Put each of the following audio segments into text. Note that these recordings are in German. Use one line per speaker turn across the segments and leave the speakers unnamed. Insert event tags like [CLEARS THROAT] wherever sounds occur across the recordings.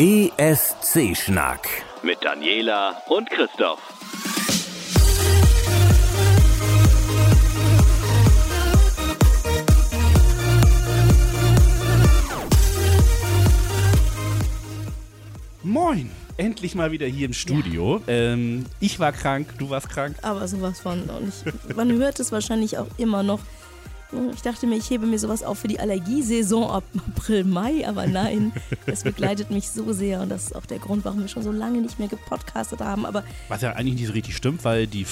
ESC-Schnack.
Mit Daniela und Christoph.
Moin! Endlich mal wieder hier im Studio. Ähm, ich war krank, du warst krank.
Aber sowas von. Und ich, man hört es wahrscheinlich auch immer noch. Ich dachte mir, ich hebe mir sowas auf für die Allergiesaison ab [LAUGHS] April, Mai, aber nein, es begleitet mich so sehr und das ist auch der Grund, warum wir schon so lange nicht mehr gepodcastet haben. Aber
Was ja eigentlich nicht so richtig stimmt, weil die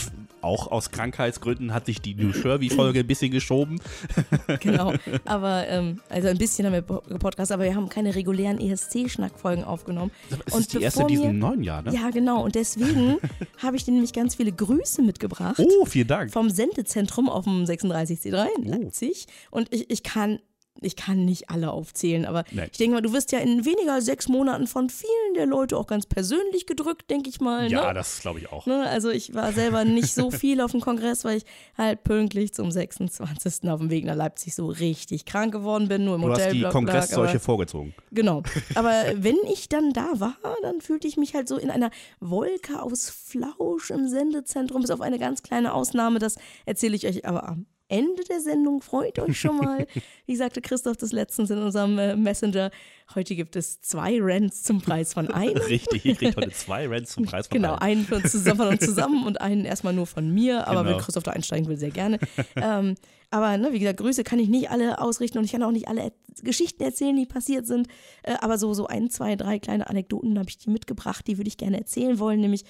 auch aus Krankheitsgründen hat sich die New Shervy-Folge ein bisschen geschoben. [LAUGHS]
genau, aber ähm, also ein bisschen haben wir po- gepodcastet, aber wir haben keine regulären ESC-Schnackfolgen aufgenommen.
Es
Und
ist die erste in diesem neuen Jahr, ne?
Ja, genau. Und deswegen [LAUGHS] habe ich dir nämlich ganz viele Grüße mitgebracht.
Oh, vielen Dank.
vom Sendezentrum auf dem 36C3 in
Oh.
Leipzig. Und ich, ich kann. Ich kann nicht alle aufzählen, aber
Nein.
ich denke mal, du wirst ja in weniger als sechs Monaten von vielen der Leute auch ganz persönlich gedrückt, denke ich mal.
Ja,
ne?
das glaube ich auch.
Ne, also ich war selber nicht so [LAUGHS] viel auf dem Kongress, weil ich halt pünktlich zum 26. auf dem Weg nach Leipzig so richtig krank geworden bin, nur im
Du hast die
Hotelblock lag,
Kongresszeuche
aber-
vorgezogen.
Genau. [LAUGHS] Aber wenn ich dann da war, dann fühlte ich mich halt so in einer Wolke aus Flausch im Sendezentrum, bis auf eine ganz kleine Ausnahme. Das erzähle ich euch aber am Ende der Sendung. Freut euch schon mal. [LAUGHS] Wie sagte Christoph das letztens in unserem äh, Messenger, heute gibt es zwei Rants zum Preis von einem.
Richtig, ich kriege heute zwei [LAUGHS] Rents zum Preis von
Genau,
einem.
einen von, zusammen, von uns zusammen und einen erstmal nur von mir, aber
Genau.
wenn Christoph da einsteigen will, sehr gerne. ähm, aber ne, wie gesagt, Grüße kann ich nicht alle ausrichten und ich kann auch nicht alle er Geschichten erzählen, die passiert sind. Äh, aber so, so ein, zwei, drei kleine Anekdoten habe ich die mitgebracht, die würde ich gerne erzählen wollen. Nämlich,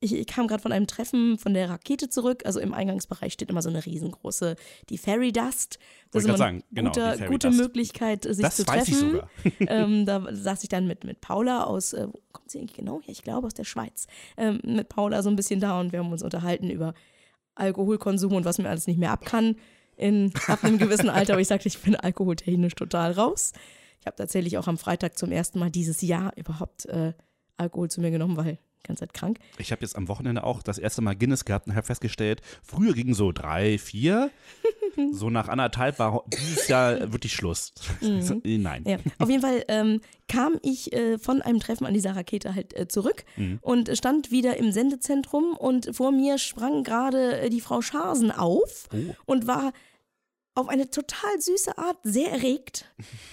ich, ich kam gerade von einem Treffen von der Rakete zurück. Also im Eingangsbereich steht immer so eine riesengroße, die Fairy Dust. Das
Wollte
ist
sagen, genau,
gute
Dust.
Möglichkeit, sich
Das
zu treffen.
sogar. [LAUGHS] [LAUGHS]
ähm, da saß ich dann mit, mit Paula aus, äh, wo kommt sie eigentlich genau her? Ich glaube aus der Schweiz. Ähm, mit Paula so ein bisschen da und wir haben uns unterhalten über Alkoholkonsum und was mir alles nicht mehr ab kann in, ab einem gewissen Alter. Aber ich sagte, ich bin alkoholtechnisch total raus. Ich habe tatsächlich auch am Freitag zum ersten Mal dieses Jahr überhaupt äh, Alkohol zu mir genommen, weil ganze Zeit krank.
Ich habe jetzt am Wochenende auch das erste Mal Guinness gehabt und habe festgestellt, früher ging so drei, vier. [LAUGHS] so nach anderthalb war dieses Jahr wirklich Schluss. So, [LAUGHS] äh, Nein.
Ja, auf jeden Fall ähm, kam ich äh, von einem Treffen an dieser Rakete halt äh, zurück und stand wieder im Sendezentrum und vor mir sprang gerade äh, die Frau Scharsen auf und war auf eine total süße Art sehr erregt.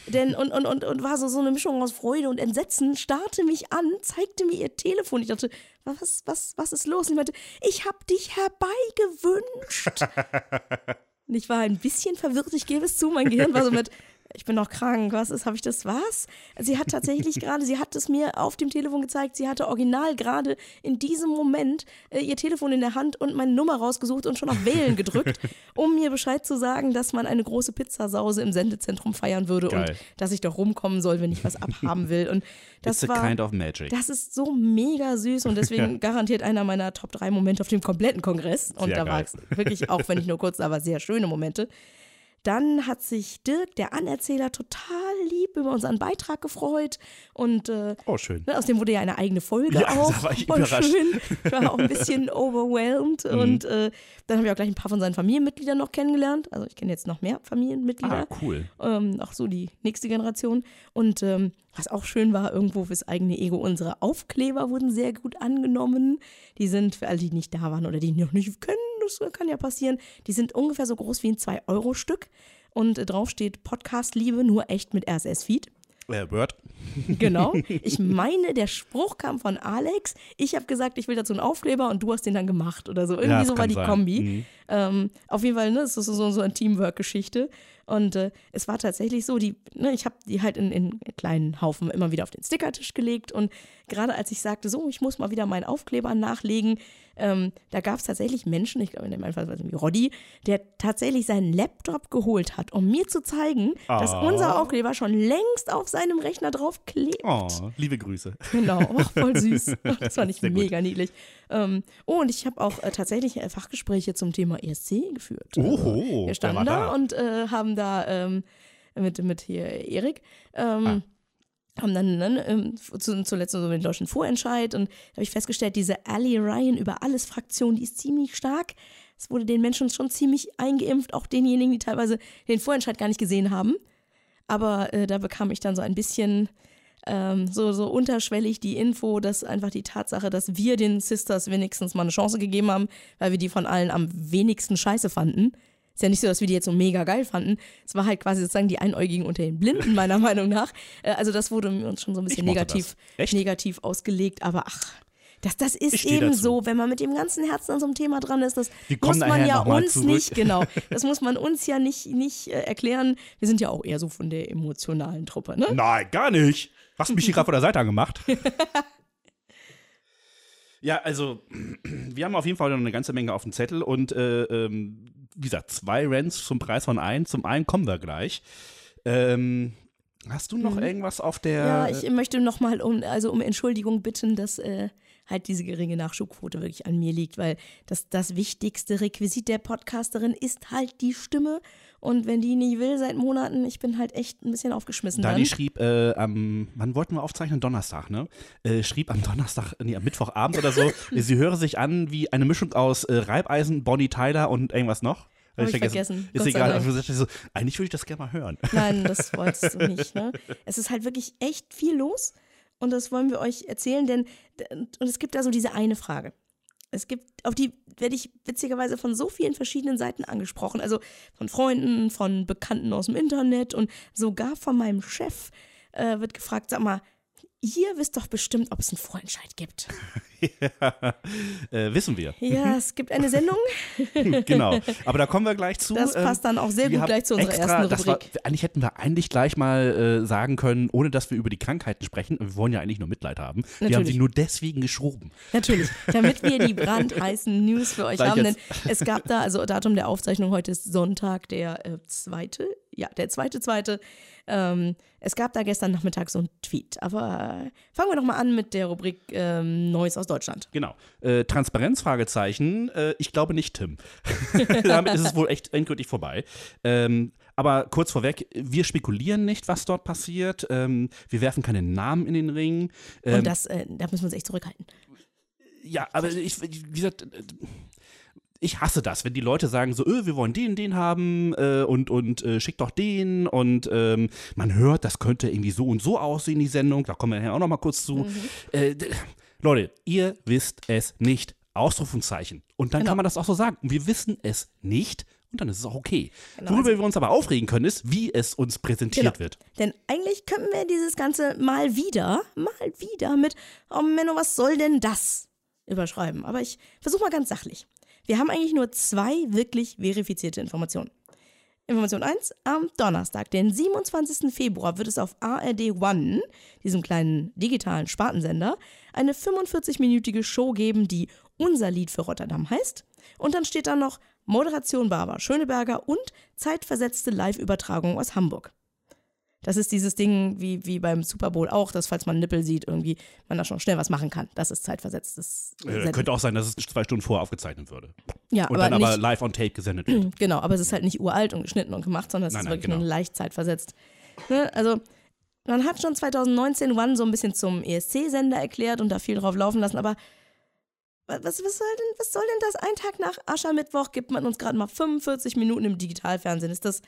Denn und, und, und, und war so, so eine Mischung aus Freude und Entsetzen, starrte mich an, zeigte mir ihr Telefon. Ich dachte, was, was, was ist los? Und ich meinte, ich hab dich herbeigewünscht. [LAUGHS] Und ich war ein bisschen verwirrt, ich gebe es zu. Mein Gehirn war so mit, ich bin noch krank, was ist, habe ich das, was? Sie hat tatsächlich [LAUGHS] gerade, sie hat es mir auf dem Telefon gezeigt, sie hatte original gerade in diesem Moment äh, ihr Telefon in der Hand und meine Nummer rausgesucht und schon auf Wählen [LAUGHS] gedrückt, um mir Bescheid zu sagen, dass man eine große Pizzasause im Sendezentrum feiern würde
Geil.
und dass ich doch rumkommen soll, wenn ich was abhaben will. Und [LAUGHS] das
It's a
war,
kind of magic.
das ist so mega süß und deswegen garantiert einer meiner Top 3 Momente auf dem kompletten Kongress. Und
Sehr
da war es wirklich, auch wenn ich nur kurz da war, sehr schöne Momente. Dann hat sich Dirk, der Anerzähler, total lieb über unseren Beitrag gefreut. Und äh,
oh, schön.
ne, aus dem wurde ja eine eigene Folge
Ja,
auch.
da war ich
Voll
überrascht.
schön. [LAUGHS] Ich war auch ein bisschen overwhelmed.
Mhm.
Und äh, dann haben wir auch gleich ein paar von seinen Familienmitgliedern noch kennengelernt. Also ich kenne jetzt noch mehr Familienmitglieder
Ah, cool.
ähm, auch so die nächste Generation. Und ähm, was auch schön war, irgendwo fürs eigene Ego, unsere Aufkleber wurden sehr gut angenommen. Die sind, für alle, die nicht da waren oder die noch nicht kennen, das kann ja passieren, die sind ungefähr so groß wie ein 2-Euro-Stück. Und äh, drauf steht Podcast Liebe, nur echt mit RSS-Feed.
Äh, Word.
Genau. [LAUGHS] Ich meine, der Spruch kam von Alex. Ich habe gesagt, ich will dazu einen Aufkleber und du hast den dann gemacht oder so. Irgendwie
Ja,
so war die
sein.
Kombi.
Mhm.
Ähm, auf jeden Fall, ne, es ist so, so eine Teamwork-Geschichte. Und äh, es war tatsächlich so, die, ne, ich habe die halt in, in kleinen Haufen immer wieder auf den Stickertisch gelegt. Und gerade als ich sagte, so, ich muss mal wieder meinen Aufkleber nachlegen, ähm, da gab es tatsächlich Menschen, ich glaube in meinem Fall war es irgendwie Roddy, der tatsächlich seinen Laptop geholt hat, um mir zu zeigen, dass
Oh.
unser Aufkleber schon längst auf seinem Rechner drauf klebt.
Oh, liebe Grüße.
Genau, [LAUGHS] auch voll süß. Das fand ich
Sehr gut.
mega niedlich. Ähm, oh, und ich habe auch äh, tatsächlich äh, Fachgespräche zum Thema ESC geführt.
Oho,
Also, wir standen
war
da,
da?
und äh, haben da ähm, mit, mit hier Erik ähm,
Ah.
Haben dann ne, ähm, zu, zuletzt so den deutschen Vorentscheid und da habe ich festgestellt, diese Ali Ryan über alles Fraktion, die ist ziemlich stark. Es wurde den Menschen schon ziemlich eingeimpft, auch denjenigen, die teilweise den Vorentscheid gar nicht gesehen haben. Aber äh, da bekam ich dann so ein bisschen ähm, so, so unterschwellig die Info, dass einfach die Tatsache, dass wir den Sisters wenigstens mal eine Chance gegeben haben, weil wir die von allen am wenigsten scheiße fanden. Ist ja nicht so, dass wir die jetzt so mega geil fanden. Es war halt quasi sozusagen die Einäugigen unter den Blinden, [LAUGHS] meiner Meinung nach. Äh, also das wurde uns schon so ein bisschen negativ, negativ ausgelegt, aber ach. Das, das ist eben
dazu.
so, wenn man mit dem ganzen Herzen an so einem Thema dran ist, das muss man ja uns
zurück.
nicht, genau, [LAUGHS] das muss man uns ja nicht, nicht äh, erklären. Wir sind ja auch eher so von der emotionalen Truppe, ne?
Nein, gar nicht. Hast mich hier gerade von der Seite angemacht. [LAUGHS] ja, also, wir haben auf jeden Fall noch eine ganze Menge auf dem Zettel und, äh, ähm, wie gesagt, zwei Rents zum Preis von ein. Zum einen kommen wir gleich. Ähm, hast du noch irgendwas auf der.
Mhm. Ja, ich möchte nochmal um, also um Entschuldigung bitten, dass äh, halt diese geringe Nachschubquote wirklich an mir liegt, weil das, das wichtigste Requisit der Podcasterin ist halt die Stimme. Und wenn die nicht will seit Monaten, ich bin halt echt ein bisschen aufgeschmissen
Dani
dann.
schrieb äh, am, wann wollten wir aufzeichnen? Donnerstag, ne? Äh, schrieb am Donnerstag, nee, am Mittwochabend oder so, [LAUGHS] sie höre sich an wie eine Mischung aus äh, Reibeisen, Bonnie Tyler und irgendwas noch.
Hab ich vergessen,
Ist
Gott sei
egal. Also, so, eigentlich würde ich das gerne mal hören.
Nein, das [LAUGHS] wolltest du nicht. Ne? Es ist halt wirklich echt viel los und das wollen wir euch erzählen, denn und es gibt da so diese eine Frage. Es gibt, auf die werde ich witzigerweise von so vielen verschiedenen Seiten angesprochen, also von Freunden, von Bekannten aus dem Internet und sogar von meinem Chef äh, wird gefragt, sag mal, ihr wisst doch bestimmt, ob es einen Vorentscheid gibt. [LAUGHS]
äh, wissen wir.
Ja, es gibt eine Sendung, [LAUGHS]
genau. Aber da kommen wir gleich zu.
das
Ähm,
passt dann auch sehr
wir
gut gleich zu unserer
extra,
ersten
das war,
Rubrik.
eigentlich hätten wir eigentlich gleich mal äh, sagen können, ohne dass wir über die Krankheiten sprechen. Wir wollen ja eigentlich nur Mitleid haben. Wir haben
Natürlich.
sie nur deswegen geschoben.
Natürlich, damit wir die [LAUGHS] brandheißen News für euch
Sag ich
haben. Denn es gab da, also Datum der Aufzeichnung heute ist Sonntag, der äh, zweite, ja, der zweite, zweite. Ähm, es gab da gestern Nachmittag so einen Tweet. Aber äh, fangen wir doch mal an mit der Rubrik ähm, Neues aus Deutschland.
Genau. Äh, Transparenz, Fragezeichen. Äh, ich glaube nicht, Tim. [LAUGHS] Damit ist es wohl echt endgültig vorbei. Ähm, aber kurz vorweg, wir spekulieren nicht, was dort passiert. Ähm, wir werfen keine Namen in den Ring. Ähm,
Und das, äh, da müssen wir uns echt zurückhalten.
ja, aber ich, wie gesagt, äh, ich hasse das, wenn die Leute sagen so, öh, wir wollen den, den haben äh, und, und äh, schick doch den und ähm, man hört, das könnte irgendwie so und so aussehen, die Sendung, da kommen wir nachher auch noch mal kurz zu. Äh, d- Leute, ihr wisst es nicht. Ausrufungszeichen. Und dann
Genau.
kann man das auch so sagen. Und wir wissen es nicht und dann ist es auch okay.
Genau,
Worüber
also-
wir uns aber aufregen können, ist, wie es uns präsentiert
Genau.
wird.
Denn eigentlich können wir dieses Ganze mal wieder, mal wieder mit, oh Menno, was soll denn das? überschreiben. Aber ich versuche mal ganz sachlich. Wir haben eigentlich nur zwei wirklich verifizierte Informationen. Information 1. Am Donnerstag, den 27. Februar, wird es auf ARD One, diesem kleinen digitalen Spartensender, eine 45-minütige Show geben, die Unser Lied für Rotterdam heißt. Und dann steht da noch Moderation Barbara Schöneberger und zeitversetzte Live-Übertragung aus Hamburg. Das ist dieses Ding wie, wie beim Super Bowl auch, dass falls man Nippel sieht, irgendwie man da schon schnell was machen kann. Das ist zeitversetztes.
Äh, könnte auch sein, dass es zwei Stunden vorher aufgezeichnet würde.
ja,
Und
aber
dann
nicht,
aber live on tape gesendet wird. [CLEARS THROAT]
Genau, aber es ist halt nicht uralt und geschnitten und gemacht, sondern es
Nein,
ist
nein,
wirklich
genau.
nur leicht zeitversetzt. Ne? Also, man hat schon 2019 One so ein bisschen zum ESC-Sender erklärt und da viel drauf laufen lassen, aber wa- was, was, soll denn, was soll denn das? Ein Tag nach Aschermittwoch gibt man uns gerade mal 45 Minuten im Digitalfernsehen. Ist das,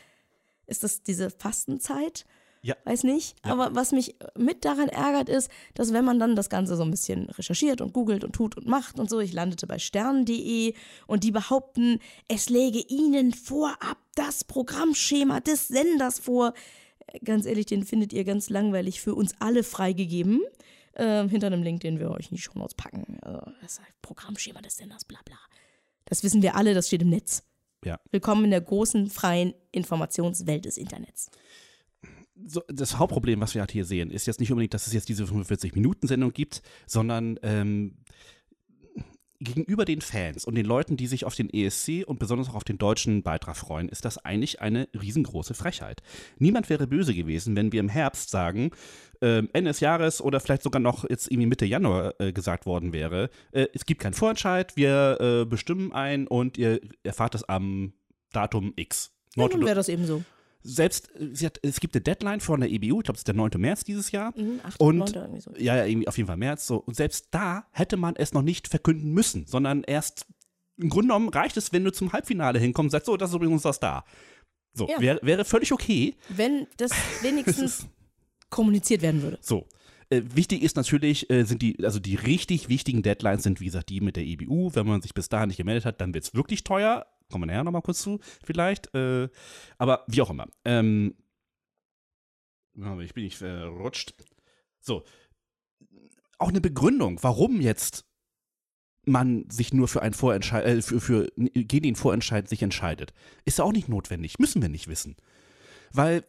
ist das diese Fastenzeit?
Ja.
Weiß nicht. Aber was mich mit daran ärgert, ist, dass wenn man dann das Ganze so ein bisschen recherchiert und googelt und tut und macht und so, ich landete bei stern.de und die behaupten, es läge ihnen vorab das Programmschema des Senders vor. Äh, Ganz ehrlich, den findet ihr ganz langweilig für uns alle freigegeben. Ähm, hinter einem Link, den wir euch nicht schon auspacken. Also, das ist halt Programmschema des Senders, bla bla. Das wissen wir alle, das steht im Netz.
Ja.
Willkommen in der großen, freien Informationswelt des Internets.
So, das Hauptproblem, was wir halt hier sehen, ist jetzt nicht unbedingt, dass es jetzt diese 45-Minuten-Sendung gibt, sondern ähm, gegenüber den Fans und den Leuten, die sich auf den ESC und besonders auch auf den deutschen Beitrag freuen, ist das eigentlich eine riesengroße Frechheit. Niemand wäre böse gewesen, wenn wir im Herbst sagen, ähm, Ende des Jahres oder vielleicht sogar noch jetzt irgendwie Mitte Januar äh, gesagt worden wäre, äh, es gibt keinen Vorentscheid, wir äh, bestimmen ein und ihr erfahrt es am Datum X. Not-
dann wäre das eben so.
Selbst, hat, es gibt eine Deadline von der EBU, ich glaube, es ist der 9. März dieses Jahr.
Mhm, acht,
Und
neunter, irgendwie so.
ja, irgendwie auf jeden Fall März. So. Und selbst da hätte man es noch nicht verkünden müssen, sondern erst im Grunde genommen reicht es, wenn du zum Halbfinale hinkommst und sagst, so, das ist übrigens das da. So,
Ja.
wär, wäre völlig okay.
Wenn das [LAUGHS] wenigstens kommuniziert werden würde.
So. Äh, wichtig ist natürlich, äh, sind die, also die richtig wichtigen Deadlines sind, wie gesagt, die mit der EBU. Wenn man sich bis dahin nicht gemeldet hat, dann wird es wirklich teuer. Kommen wir nachher nochmal kurz zu, vielleicht. Äh, aber wie auch immer. Ähm, ich bin nicht verrutscht. So. Auch eine Begründung, warum jetzt man sich nur für einen Vorentscheid, äh, für, für gegen den Vorentscheid sich entscheidet, ist ja auch nicht notwendig. Müssen wir nicht wissen. Weil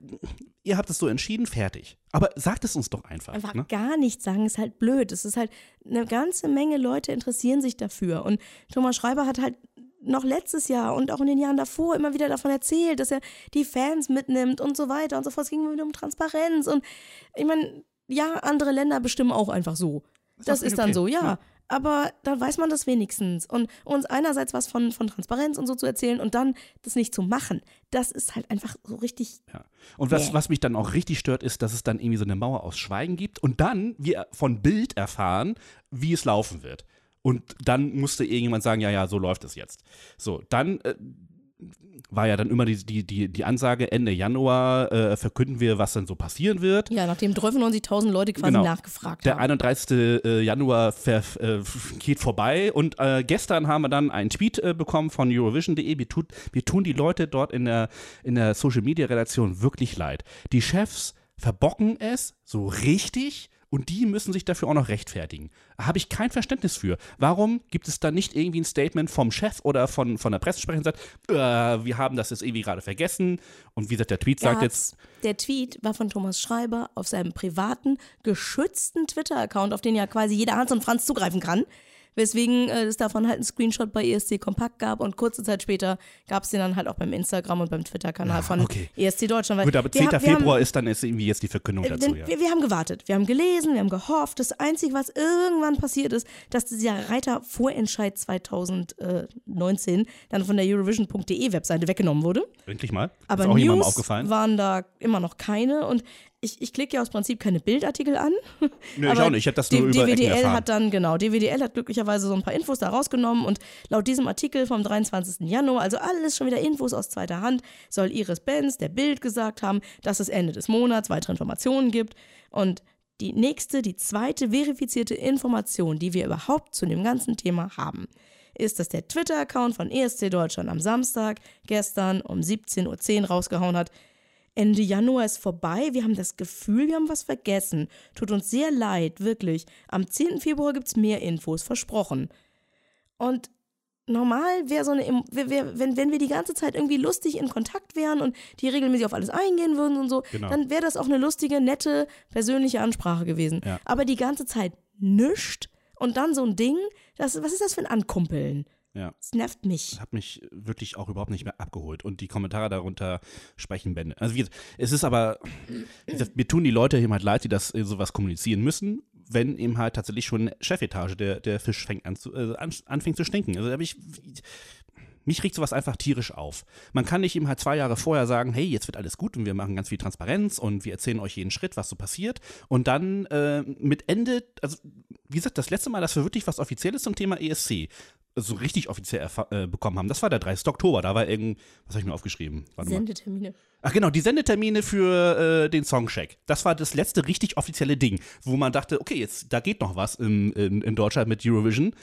ihr habt es so entschieden, fertig. Aber sagt es uns doch einfach.
Einfach
ne?
gar nichts sagen ist halt blöd. Es ist halt, eine ganze Menge Leute interessieren sich dafür. Und Thomas Schreiber hat halt noch letztes Jahr und auch in den Jahren davor immer wieder davon erzählt, dass er die Fans mitnimmt und so weiter und so fort. Es ging wieder um Transparenz. Und ich meine, ja, andere Länder bestimmen auch einfach so. Das, das ist dann okay. so, ja. ja aber dann weiß man das wenigstens. Und uns einerseits was von, von Transparenz und so zu erzählen und dann das nicht zu machen, das ist halt einfach so richtig.
Ja. Und was, was mich dann auch richtig stört, ist, dass es dann irgendwie so eine Mauer aus Schweigen gibt und dann wir von Bild erfahren, wie es laufen wird. Und dann musste irgendjemand sagen, ja, ja, so läuft es jetzt. So, dann äh, war ja dann immer die, die, die, die Ansage, Ende Januar äh, verkünden wir, was dann so passieren wird.
Ja, nachdem 93.000 Leute quasi genau. nachgefragt
haben. Der 31. Äh, Januar äh, geht vorbei und äh, gestern haben wir dann einen Tweet äh, bekommen von Eurovision.de. Wir, wir tun die Leute dort in der, in der Social-Media-Redaktion wirklich leid. Die Chefs verbocken es so richtig und die müssen sich dafür auch noch rechtfertigen. Habe ich kein Verständnis für. Warum gibt es da nicht irgendwie ein Statement vom Chef oder von, von der Pressesprecherin, sagt, äh, wir haben das jetzt irgendwie gerade vergessen und wie gesagt, der Tweet sagt jetzt.
Der Tweet war von Thomas Schreiber auf seinem privaten, geschützten Twitter-Account, auf den ja quasi jeder Hans und Franz zugreifen kann weswegen äh, es davon halt einen Screenshot bei ESC Kompakt gab und kurze Zeit später gab es den dann halt auch beim Instagram und beim Twitter-Kanal ja, von okay. ESC Deutschland.
Gut, aber 10. Wir, Februar haben, ist dann ist irgendwie jetzt die Verkündung äh, dazu.
Ja. Wir, wir, haben gewartet, wir haben gelesen, wir haben gehofft. Das Einzige, was irgendwann passiert ist, dass dieser Reiter-Vorentscheid 2019 dann von der Eurovision.de Webseite weggenommen wurde.
Endlich mal.
Aber News waren da immer noch keine und ich, ich klicke ja aus Prinzip keine Bildartikel an.
Nö, ich auch nicht. Ich habe das nur über
DWDL hat dann, genau, DWDL hat glücklicherweise so ein paar Infos da rausgenommen und laut diesem Artikel vom 23. Januar, also alles schon wieder Infos aus zweiter Hand, soll Iris Benz der Bild gesagt haben, dass es Ende des Monats weitere Informationen gibt. Und die nächste, die zweite verifizierte Information, die wir überhaupt zu dem ganzen Thema haben, ist, dass der Twitter-Account von ESC Deutschland am Samstag gestern um 17.10 Uhr rausgehauen hat, Ende Januar ist vorbei. Wir haben das Gefühl, wir haben was vergessen. Tut uns sehr leid, wirklich. Am 10. Februar gibt es mehr Infos, versprochen. Und normal wäre so eine, wenn, wenn wir die ganze Zeit irgendwie lustig in Kontakt wären und die regelmäßig auf alles eingehen würden und so, genau. dann wäre das auch eine lustige, nette, persönliche Ansprache gewesen. Ja. Aber die ganze Zeit nischt und dann so ein Ding, das, was ist das für ein Ankumpeln?
Ja.
Es nervt mich.
Hat mich wirklich auch überhaupt nicht mehr abgeholt. Und die Kommentare darunter sprechen Bände. Also wie, es ist aber, gesagt, mir tun die Leute eben halt leid, die das äh, sowas kommunizieren müssen, wenn eben halt tatsächlich schon Chefetage der, der Fisch fängt an zu, äh, anfängt zu stinken. Also da habe ich mich regt sowas einfach tierisch auf. Man kann nicht eben halt zwei Jahre vorher sagen, hey, jetzt wird alles gut und wir machen ganz viel Transparenz und wir erzählen euch jeden Schritt, was so passiert. Und dann äh, mit Ende, also wie gesagt, das letzte Mal, dass wir wirklich was Offizielles zum Thema ESC so richtig offiziell äh, bekommen haben, das war der 30. Oktober. Da war irgend, was habe ich mir aufgeschrieben?
Warte Sendetermine. Mal.
Ach genau, die Sendetermine für äh, den Songcheck. Das war das letzte richtig offizielle Ding, wo man dachte, okay, jetzt da geht noch was in, in, in Deutschland mit Eurovision.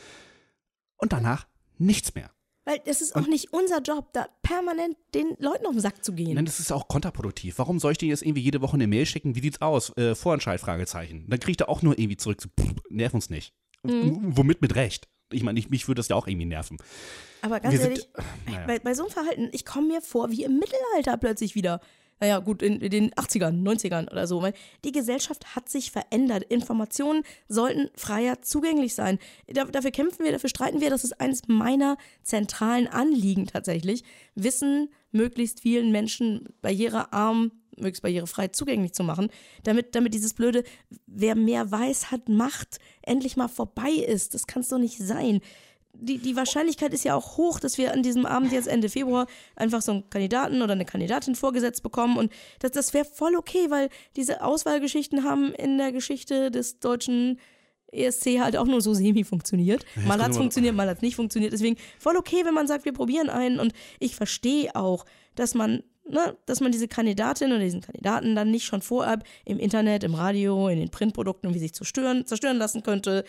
Und danach nichts mehr.
Weil es ist auch und, nicht unser Job, da permanent den Leuten auf den Sack zu gehen.
Nein, das ist auch kontraproduktiv. Warum soll ich dir jetzt irgendwie jede Woche eine Mail schicken? Wie sieht's aus? Äh, Vorentscheid, Fragezeichen. Dann kriegt er auch nur irgendwie zurück, so, pff, nerv uns nicht. Mhm. Womit mit Recht. Ich meine, ich, mich würde das ja auch irgendwie nerven.
Aber ganz Wir ehrlich, sind, naja. bei, bei so einem Verhalten, ich komme mir vor wie im Mittelalter plötzlich wieder naja, gut, in, den 80ern, 90ern oder so. Weil die Gesellschaft hat sich verändert. Informationen sollten freier zugänglich sein. Da, dafür kämpfen wir, dafür streiten wir. Das ist eines meiner zentralen Anliegen tatsächlich. Wissen möglichst vielen Menschen barrierearm möglichst barrierefrei zugänglich zu machen, damit, damit dieses blöde, wer mehr weiß, hat Macht, endlich mal vorbei ist. Das kann es doch nicht sein. Die, die Wahrscheinlichkeit ist ja auch hoch, dass wir an diesem Abend jetzt Ende Februar einfach so einen Kandidaten oder eine Kandidatin vorgesetzt bekommen. Und das, das wäre voll okay, weil diese Auswahlgeschichten haben in der Geschichte des deutschen ESC halt auch nur so semi funktioniert. Mal hat es funktioniert, mal hat es nicht funktioniert. Deswegen voll okay, wenn man sagt, wir probieren einen. Und ich verstehe auch, dass man ne, dass man diese Kandidatin oder diesen Kandidaten dann nicht schon vorab im Internet, im Radio, in den Printprodukten irgendwie sich zerstören, zerstören lassen könnte.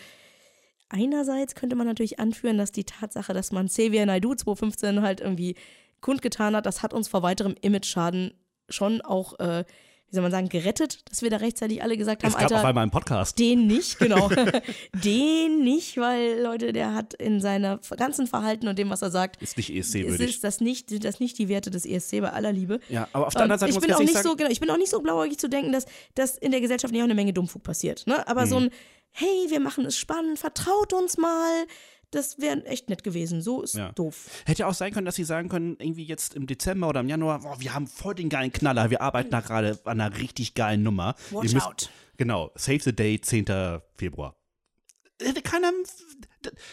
Einerseits könnte man natürlich anführen, dass die Tatsache, dass man Xavier Naidoo 2015 halt irgendwie kundgetan hat, das hat uns vor weiterem Image-Schaden schon auch äh, wie soll man sagen, gerettet, dass wir da rechtzeitig alle gesagt haben,
es gab
Alter,
auf einmal einen Podcast.
den nicht, genau. [LAUGHS] den nicht, weil, Leute, der hat in seiner ganzen Verhalten und dem, was er sagt,
Ist nicht
es
ESC-würdig.
ist das nicht, das nicht die Werte des ESC bei aller Liebe.
Ja, aber auf der anderen Seite
ich
muss
bin auch nicht
sagen,
so, genau, ich bin auch nicht so blauäugig zu denken, dass, dass in der Gesellschaft nicht auch eine Menge Dummfug passiert. Ne? Aber
Mhm.
so ein, hey, wir machen es spannend, vertraut uns mal, das wäre echt nett gewesen. So ist
Ja.
doof.
Hätte ja auch sein können, dass sie sagen können, irgendwie jetzt im Dezember oder im Januar, boah, wir haben voll den geilen Knaller, wir arbeiten da gerade an einer richtig geilen Nummer.
Watch
müsst,
out.
Genau, Save the Day, 10. Februar. Hätte keiner,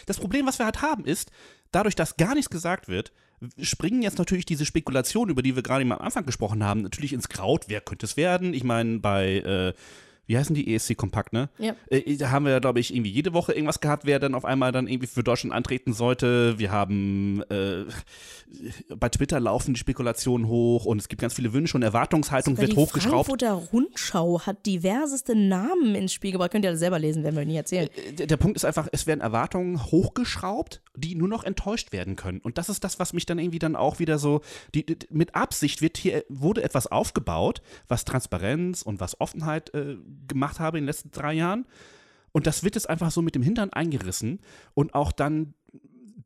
das Problem, was wir halt haben, ist, dadurch, dass gar nichts gesagt wird, springen jetzt natürlich diese Spekulationen, über die wir gerade am Anfang gesprochen haben, natürlich ins Kraut. Wer könnte es werden? Ich meine, bei, äh, wie heißen die ESC Kompakt, ne?
Ja.
Äh, da haben wir, glaube ich, irgendwie jede Woche irgendwas gehabt, wer dann auf einmal dann irgendwie für Deutschland antreten sollte. Wir haben äh, bei Twitter laufen die Spekulationen hoch und es gibt ganz viele Wünsche und Erwartungshaltung wird
die
hochgeschraubt.
Frankfurter Rundschau hat diverseste Namen ins Spiel gebracht. Könnt ihr das selber lesen, werden wir nicht erzählen.
der, der Punkt ist einfach, es werden Erwartungen hochgeschraubt, die nur noch enttäuscht werden können. Und das ist das, was mich dann irgendwie dann auch wieder so, die, die, mit Absicht wird hier, wurde etwas aufgebaut, was Transparenz und was Offenheit äh, gemacht habe in den letzten drei Jahren. Und das wird jetzt einfach so mit dem Hintern eingerissen und auch dann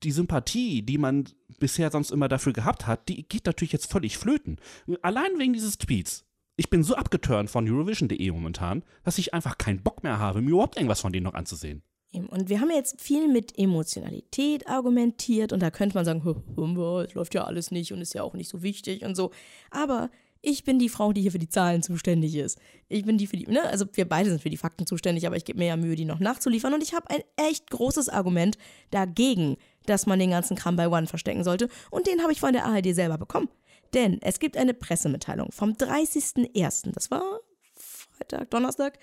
die Sympathie, die man bisher sonst immer dafür gehabt hat, die geht natürlich jetzt völlig flöten. Allein wegen dieses Tweets. Ich bin so abgeturnt von Eurovision.de momentan, dass ich einfach keinen Bock mehr habe, mir überhaupt irgendwas von denen noch anzusehen.
Und wir haben jetzt viel mit Emotionalität argumentiert und da könnte man sagen, [LAUGHS] es läuft ja alles nicht und ist ja auch nicht so wichtig und so. Aber ich bin die Frau, die hier für die Zahlen zuständig ist. Ich bin die für die, ne, also wir beide sind für die Fakten zuständig, aber ich gebe mir ja Mühe, die noch nachzuliefern und ich habe ein echt großes Argument dagegen, dass man den ganzen Kram bei One verstecken sollte und den habe ich von der ARD selber bekommen. Denn es gibt eine Pressemitteilung vom 30.01., das war Freitag, Donnerstag,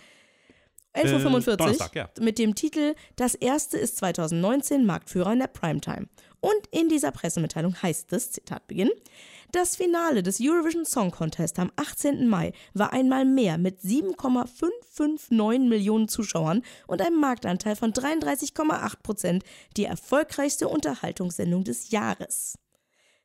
11.45 Uhr
Äh, ja.
mit dem Titel Das erste ist 2019 Marktführer in der Primetime. Und in dieser Pressemitteilung heißt es, Zitat Beginn, das Finale des Eurovision Song Contest am 18. Mai war einmal mehr mit 7,559 Millionen Zuschauern und einem Marktanteil von 33,8 Prozent die erfolgreichste Unterhaltungssendung des Jahres.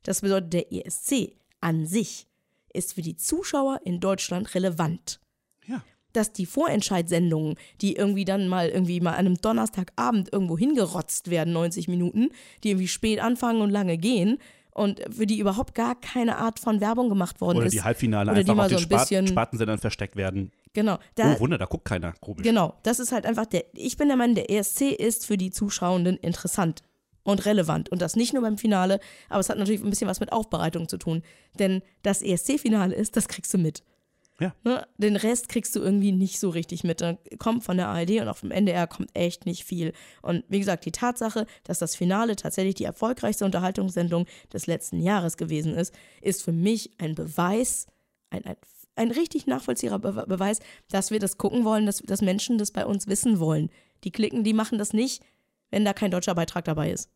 Das bedeutet, der ESC an sich ist für die Zuschauer in Deutschland relevant
Ja.
dass die Vorentscheidsendungen, die irgendwie dann mal irgendwie mal an einem Donnerstagabend irgendwo hingerotzt werden, 90 Minuten, die irgendwie spät anfangen und lange gehen und für die überhaupt gar keine Art von Werbung gemacht worden
Oder
ist.
die Halbfinale
oder die
einfach
mal
auf den
so ein
Spat
bisschen-
Spartensendern versteckt werden.
Genau. Da,
oh, Wunder, da guckt keiner. Komisch.
Genau, das ist halt einfach der, ich bin der Meinung, der ESC ist für die Zuschauenden interessant und relevant. Und das nicht nur beim Finale, aber es hat natürlich ein bisschen was mit Aufbereitung zu tun. Denn das ESC-Finale ist, das kriegst du mit.
Ja.
Ne? Den Rest kriegst du irgendwie nicht so richtig mit. Da kommt von der ARD und auch vom NDR kommt echt nicht viel. Und wie gesagt, die Tatsache, dass das Finale tatsächlich die erfolgreichste Unterhaltungssendung des letzten Jahres gewesen ist, ist für mich ein Beweis, ein, ein, ein richtig nachvollziehbarer Be Beweis, dass wir das gucken wollen, dass, dass Menschen das bei uns wissen wollen. Die klicken, die machen das nicht, wenn da kein deutscher Beitrag dabei ist.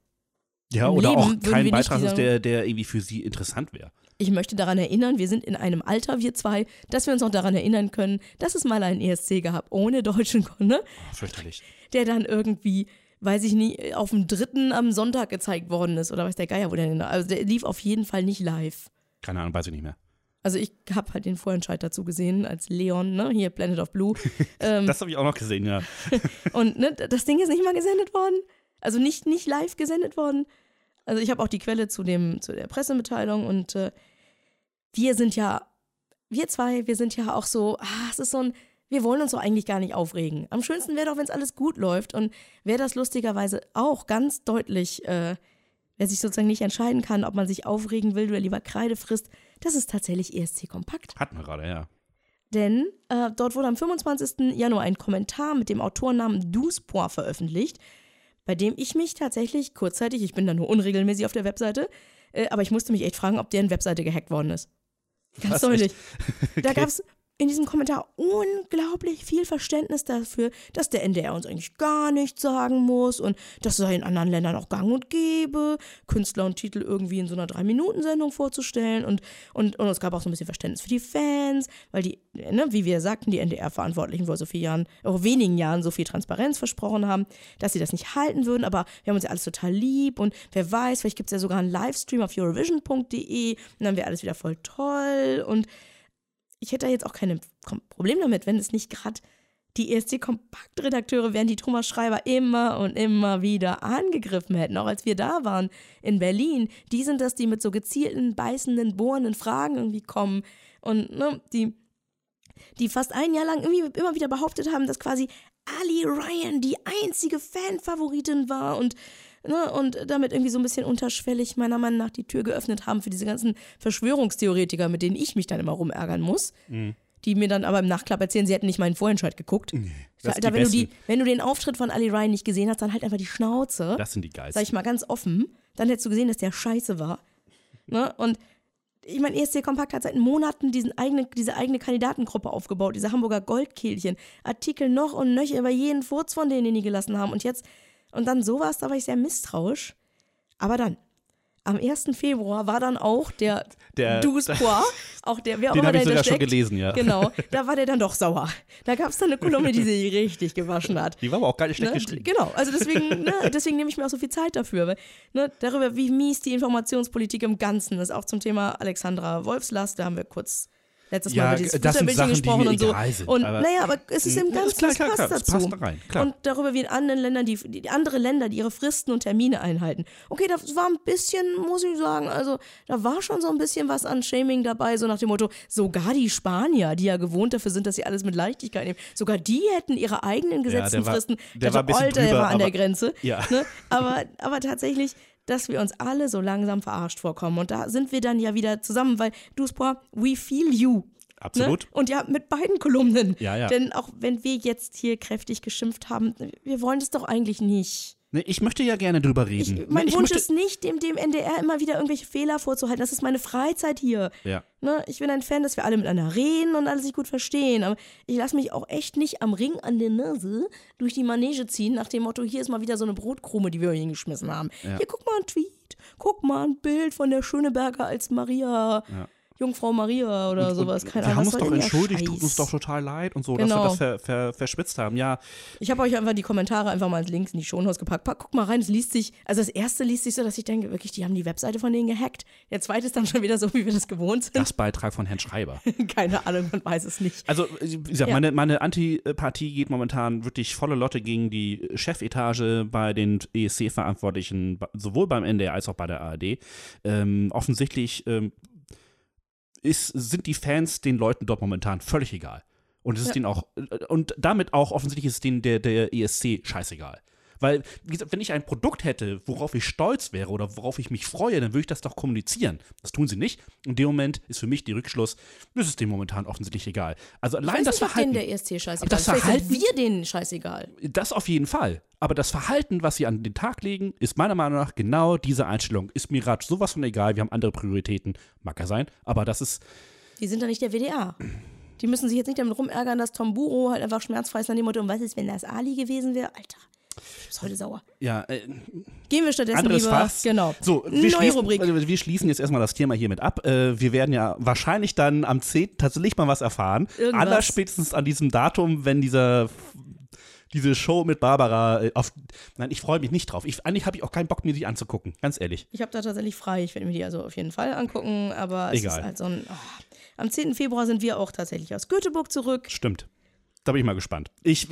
Ja,
Im
oder
Leben
auch kein Beitrag ist, der, der irgendwie für sie interessant wäre.
Ich möchte daran erinnern, wir sind in einem Alter, wir zwei, dass wir uns auch daran erinnern können, dass es mal einen ESC gab, ohne deutschen ne?
Oh, fürchterlich.
der dann irgendwie, weiß ich nie, auf dem dritten am Sonntag gezeigt worden ist oder weiß der Geier, wo der denn, also der lief auf jeden Fall nicht live.
Keine Ahnung, weiß ich nicht mehr.
Also ich habe halt den Vorentscheid dazu gesehen als Leon, ne, hier Planet of Blue. [LAUGHS] ähm,
Das habe ich auch noch gesehen, ja. [LAUGHS]
und ne, das Ding ist nicht mal gesendet worden. Also nicht, nicht live gesendet worden. Also ich habe auch die Quelle zu, dem, zu der Pressemitteilung und äh, wir sind ja, wir zwei, wir sind ja auch so, ah, es ist so ein, wir wollen uns doch eigentlich gar nicht aufregen. Am schönsten wäre doch, wenn es alles gut läuft und wer das lustigerweise auch ganz deutlich, äh, wer sich sozusagen nicht entscheiden kann, ob man sich aufregen will oder lieber Kreide frisst, das ist tatsächlich ESC Kompakt.
Hatten wir gerade, ja.
Denn äh, dort wurde am 25. Januar ein Kommentar mit dem Autorennamen Duspoir veröffentlicht, bei dem ich mich tatsächlich kurzzeitig, ich bin da nur unregelmäßig auf der Webseite, äh, aber ich musste mich echt fragen, ob deren Webseite gehackt worden ist. Ganz deutlich.
echt? [LAUGHS]
Da
Okay.
gab es in diesem Kommentar unglaublich viel Verständnis dafür, dass der NDR uns eigentlich gar nichts sagen muss und das sei in anderen Ländern auch gang und gäbe, Künstler und Titel irgendwie in so einer Drei-Minuten-Sendung vorzustellen und, und, und es gab auch so ein bisschen Verständnis für die Fans, weil die, ne, wie wir sagten, die NDR-Verantwortlichen vor so vielen Jahren, vor wenigen Jahren so viel Transparenz versprochen haben, dass sie das nicht halten würden, aber wir haben uns ja alles total lieb und wer weiß, vielleicht gibt es ja sogar einen Livestream auf Eurovision.de und dann wäre alles wieder voll toll und ich hätte da jetzt auch kein Problem damit, wenn es nicht gerade die ESC-Kompaktredakteure wären, die Thomas Schreiber immer und immer wieder angegriffen hätten, auch als wir da waren in Berlin. Die sind das, die mit so gezielten, beißenden, bohrenden Fragen irgendwie kommen und ne, die, die fast ein Jahr lang irgendwie immer wieder behauptet haben, dass quasi Ali Ryan die einzige Fanfavoritin war und ne, und damit irgendwie so ein bisschen unterschwellig meiner Meinung nach die Tür geöffnet haben für diese ganzen Verschwörungstheoretiker, mit denen ich mich dann immer rumärgern muss. Mhm. Die mir dann aber im Nachklapp erzählen, sie hätten nicht meinen Vorentscheid geguckt. Nee, Alter, wenn, du die, wenn du den Auftritt von Ali Ryan nicht gesehen hast, dann halt einfach die Schnauze.
Das sind die Geister.
Sag ich mal ganz offen. Dann hättest du gesehen, dass der scheiße war. Ne? Und ich meine, ESC Kompakt hat seit Monaten diesen eigene, diese eigene Kandidatengruppe aufgebaut, diese Hamburger Goldkehlchen. Artikel noch und nöcher über jeden Furz von denen, den die gelassen haben. Und jetzt und dann sowas, da war ich sehr misstrauisch. Aber dann, am 1. Februar war dann auch der, der Duspoir, [LAUGHS] auch der, wer auch
den
immer
ich sogar
steckt,
schon gelesen, ja.
Genau, [LAUGHS] da war der dann doch sauer. Da gab es dann eine Kolumne, die sich richtig gewaschen hat.
Die war aber auch gar nicht schlecht
ne?
geschrieben.
Genau, also deswegen, ne, deswegen nehme ich mir auch so viel Zeit dafür. Weil, ne, darüber, wie mies die Informationspolitik im Ganzen ist, auch zum Thema Alexandra Wolfslast, da haben wir kurz letztes
ja,
Mal über dieses Fußballbildchen gesprochen und so.
sind,
und
aber-
naja, aber es ist
Ja,
Ganzen,
ist klar, klar, klar,
dazu.
passt rein, klar.
Und darüber, wie in anderen Ländern, die, die andere Länder, die ihre Fristen und Termine einhalten. Okay, das war ein bisschen, muss ich sagen, also da war schon so ein bisschen was an Shaming dabei, so nach dem Motto, sogar die Spanier, die ja gewohnt dafür sind, dass sie alles mit Leichtigkeit nehmen, sogar die hätten ihre eigenen gesetzten
war-
Fristen.
der
Ich
war ein
dachte,
bisschen
Alter, der
drüber,
war an der Grenze.
Ja.
Ne? Aber, aber tatsächlich, dass wir uns alle so langsam verarscht vorkommen. Und da sind wir dann ja wieder zusammen, weil Duspor, we feel you.
Absolut.
Ne? Und ja, mit beiden Kolumnen.
Ja, ja.
Denn auch wenn wir jetzt hier kräftig geschimpft haben, wir wollen das doch eigentlich nicht.
Nee, ich möchte ja gerne drüber
Ich,
reden.
mein
ich
Wunsch ist nicht, dem, dem NDR immer wieder irgendwelche Fehler vorzuhalten. Das ist meine Freizeit hier.
Ja.
Ne? Ich bin ein Fan, dass wir alle miteinander reden und alles sich gut verstehen. Aber ich lasse mich auch echt nicht am Ring an der Nase durch die Manege ziehen, nach dem Motto: hier ist mal wieder so eine Brotkrume, die wir hingeschmissen haben. Hier, guck mal ein Tweet. Guck mal ein Bild von der Schöneberger als Maria. Jungfrau Maria oder
Und-
sowas. Keine
wir
Ahnung.
haben
was
uns doch entschuldigt, tut uns doch total leid und so, dass wir
Genau.
das ver, ver, verschwitzt haben. Ja,
Ich habe euch einfach die Kommentare einfach mal links in die Shownotes gepackt. Pa- Guck mal rein, es liest sich, also das erste liest sich so, dass ich denke, wirklich, die haben die Webseite von denen gehackt. Der zweite ist dann schon wieder so, wie wir das gewohnt sind.
Gastbeitrag von Herrn Schreiber. [LAUGHS]
Keine Ahnung, man weiß es nicht.
Also, wie gesagt,
Ja.
meine, meine Antipathie geht momentan wirklich volle Lotte gegen die Chefetage bei den ESC-Verantwortlichen, sowohl beim NDR als auch bei der ARD. Ähm, offensichtlich ähm, ist, sind die Fans den Leuten dort momentan völlig egal. Und es ist
Ja.
denen auch, und damit auch offensichtlich ist denen der, der ESC scheißegal. Weil, wie gesagt, wenn ich ein Produkt hätte, worauf ich stolz wäre oder worauf ich mich freue, dann würde ich das doch kommunizieren. Das tun sie nicht. In dem Moment ist für mich die Rückschluss, das ist dem momentan offensichtlich egal. Also allein das
nicht,
Verhalten.
der ESC scheißegal
Das Verhalten-
wir denen scheißegal.
Das auf jeden Fall. Aber das Verhalten, was sie an den Tag legen, ist meiner Meinung nach genau diese Einstellung. Ist mir gerade sowas von egal, wir haben andere Prioritäten. Mag ja sein, aber das ist.
Die sind doch nicht der WDR. Die müssen sich jetzt nicht damit rumärgern, dass Tom Buro halt einfach schmerzfrei ist nach dem Motto, und was ist, wenn das Ali gewesen wäre? Alter, ich bin heute sauer.
Ja, äh,
Gehen wir stattdessen
anderes
lieber.
Fass.
Genau.
So, wir
Neue
schließen,
Rubrik.
also wir schließen jetzt erstmal das Thema hiermit ab. Äh, wir werden ja wahrscheinlich dann am 10. tatsächlich mal was erfahren.
Irgendwas.
Allerspätestens an diesem Datum, wenn dieser. Diese Show mit Barbara äh, auf. Nein, ich freue mich nicht drauf. Ich, eigentlich habe ich auch keinen Bock, mir die anzugucken. Ganz ehrlich.
Ich habe da tatsächlich frei. Ich werde mir die also auf jeden Fall angucken, aber es
Egal.
ist halt so ein. ah. Am 10. Februar sind wir auch tatsächlich aus Göteborg zurück.
Stimmt. Da bin ich mal gespannt. Ich.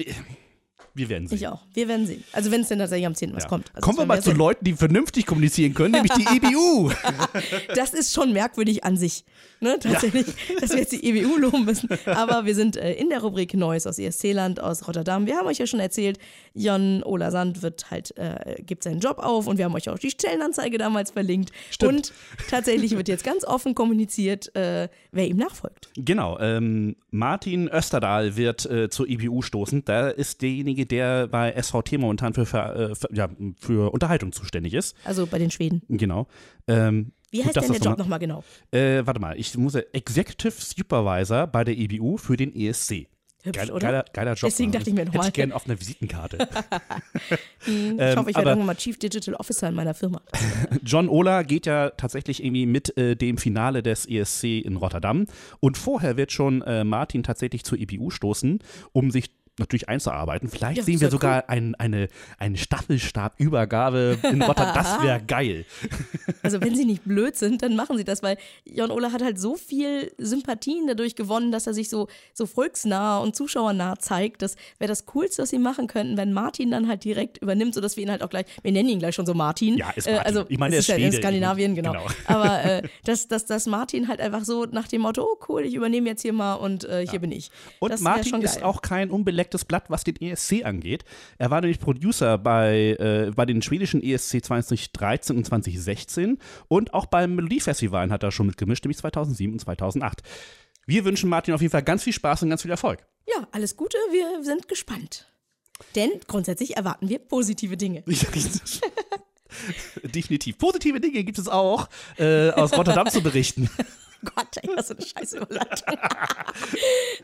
Wir werden sehen.
Ich auch. Wir werden sehen. Also wenn es denn tatsächlich am 10. was
Ja.
kommt. Also
Kommen wir mal zu
sehen.
Leuten, die vernünftig kommunizieren können, nämlich die [LAUGHS] EBU.
Das ist schon merkwürdig an sich. Ne? Tatsächlich, dass wir jetzt die EWU loben müssen. Aber wir sind äh, in der Rubrik Neues aus ESC-Land, aus Rotterdam. Wir haben euch ja schon erzählt, Jon Ola Sand wird halt, äh, gibt seinen Job auf und wir haben euch auch die Stellenanzeige damals verlinkt.
Stimmt.
Und tatsächlich wird jetzt ganz offen kommuniziert, äh, wer ihm nachfolgt.
genau, ähm, Martin Österdahl wird äh, zur EBU stoßen. Da ist derjenige, der bei SVT momentan für, für, äh, für, ja, für Unterhaltung zuständig ist.
Also bei den Schweden.
Genau. Ähm,
Wie heißt denn der Job
noch-
nochmal genau?
Äh, warte mal, ich muss ja Executive Supervisor bei der EBU für den ESC.
Hübsch,
Geil,
oder?
Geiler, geiler Job.
Deswegen dachte ich mir
Hätte
nochmal.
ich gerne auf einer Visitenkarte. [LAUGHS] [LAUGHS]
Ich
Ähm,
hoffe, ich werde irgendwann mal Chief Digital Officer in meiner Firma. [LAUGHS]
John Ola geht ja tatsächlich irgendwie mit äh, dem Finale des ESC in Rotterdam. Und vorher wird schon äh, Martin tatsächlich zur EBU stoßen, um sich natürlich einzuarbeiten. Vielleicht
Ja,
sehen wir sogar ein, eine, eine Staffelstabübergabe in [LAUGHS] Rotterdam. Das wäre geil.
Also wenn sie [LAUGHS] nicht blöd sind, dann machen sie das, weil Jon Ola hat halt so viel Sympathien dadurch gewonnen, dass er sich so, so volksnah und zuschauernah zeigt. Das wäre das Coolste, was sie machen könnten, wenn Martin dann halt direkt übernimmt, sodass wir ihn halt auch gleich, wir nennen ihn gleich schon so Martin.
Ja, ist
Äh,
Martin.
also
Ich meine,
es
der
ist ja in. Skandinavien, genau.
Genau. [LAUGHS]
Aber äh, dass, dass, dass Martin halt einfach so nach dem Motto, oh cool, ich übernehme jetzt hier mal und äh, hier bin ich.
Und
das
Martin ist auch kein unbelecktes Blatt, was den ESC angeht. Er war nämlich Producer bei, äh, bei den schwedischen ESC 2013 und 2016 und auch beim Melodiefestivalen hat er schon mitgemischt, nämlich 2007 und 2008. Wir wünschen Martin auf jeden Fall ganz viel Spaß und ganz viel Erfolg.
Ja, alles Gute, wir sind gespannt. Denn grundsätzlich erwarten wir positive Dinge. [LAUGHS] [LAUGHS]
Definitiv. Positive Dinge gibt es auch äh, aus Rotterdam zu berichten. [LAUGHS]
Gott, ey, was für eine scheiß Überleitung. [LAUGHS]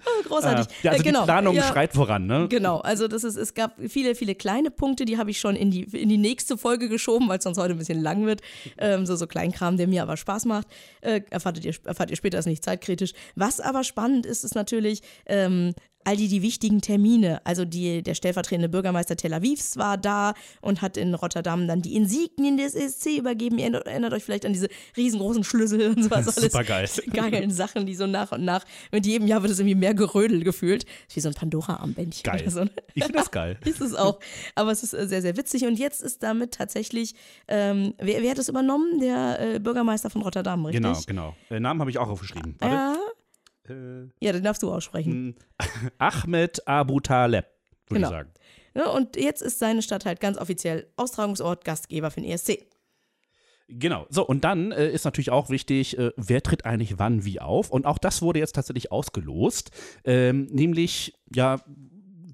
oh, großartig.
ja, also
Äh, genau.
die Planung
ja,
schreit voran, ne?
Genau, also das ist, es gab viele, viele kleine Punkte, die habe ich schon in die, in die nächste Folge geschoben, weil es sonst heute ein bisschen lang wird. Ähm, so, so Kleinkram, der mir aber Spaß macht. Äh, erfahrt, ihr, erfahrt ihr später, ist nicht zeitkritisch. Was aber spannend ist, ist natürlich, ähm, all die, die wichtigen Termine. Also die, der stellvertretende Bürgermeister Tel Avivs war da und hat in Rotterdam dann die Insignien des ESC übergeben. Ihr erinnert, erinnert euch vielleicht an diese riesengroßen Schlüssel und sowas. [LAUGHS] alles.
Supergeil.
Geilen Sachen, die so nach und nach, mit jedem Jahr wird es irgendwie mehr Gerödel gefühlt. Ist wie so ein Pandora-Armbändchen
Geil.
so. ne?
Ich finde das geil. [LAUGHS]
Ist es auch. Aber es ist äh, sehr, sehr witzig. Und jetzt ist damit tatsächlich, ähm, wer, wer hat es übernommen? Der äh, Bürgermeister von Rotterdam, richtig?
Genau, genau. Äh, Namen habe ich auch aufgeschrieben. Warte.
Ja, ja, den darfst du aussprechen. [LAUGHS]
Ahmed Abu Taleb, würde
Genau.
ich sagen.
Ja, und jetzt ist seine Stadt halt ganz offiziell Austragungsort, Gastgeber für den ESC.
Genau. So, und dann äh, ist natürlich auch wichtig, äh, wer tritt eigentlich wann wie auf. Und auch das wurde jetzt tatsächlich ausgelost. Ähm, nämlich, ja,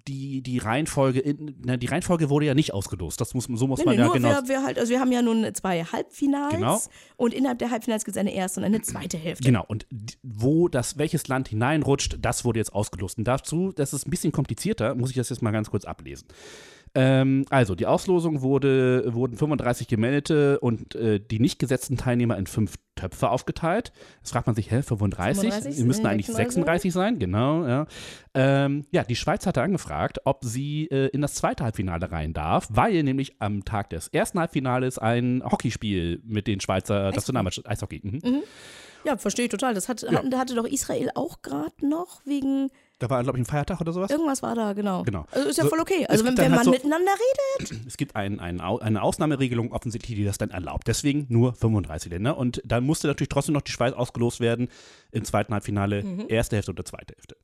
die, die Reihenfolge, in, na, die Reihenfolge wurde ja nicht ausgelost. Das muss, so muss
Nee,
man
nee,
ja
nur
genau.
wir, wir, halt, also wir haben ja nun zwei Halbfinals
Genau.
und innerhalb der Halbfinals gibt es eine erste und eine zweite Hälfte.
Genau, und wo das, welches Land hineinrutscht, das wurde jetzt ausgelost. Und dazu, das ist ein bisschen komplizierter, muss ich das jetzt mal ganz kurz ablesen. Ähm, also, die Auslosung wurde, wurden 35 gemeldete und äh, die nicht gesetzten Teilnehmer in fünf Töpfe aufgeteilt. Jetzt fragt man sich, hä, 35?
35?
Die müssten
Nee,
eigentlich
36?
36 sein, genau, ja. Ähm, ja, die Schweiz hatte angefragt, ob sie äh, in das zweite Halbfinale rein darf, weil nämlich am Tag des ersten Halbfinales ein Hockeyspiel mit den Schweizer, das Nationalmannschaft, Eishockey. Mhm.
Ja, verstehe ich total. Das hat, da hatte doch Israel auch gerade noch wegen
Da war, glaube ich, ein Feiertag oder sowas.
irgendwas war da, genau.
Genau.
Also ist ja
So,
voll okay. Also wenn, wenn
halt
man
so-
miteinander redet. [CLEARS THROAT]
Es gibt ein, ein, eine Ausnahmeregelung offensichtlich, die das dann erlaubt. Deswegen nur 35 Länder. Und dann musste natürlich trotzdem noch die Schweiz ausgelost werden im zweiten Halbfinale,
Mhm.
erste Hälfte oder zweite Hälfte.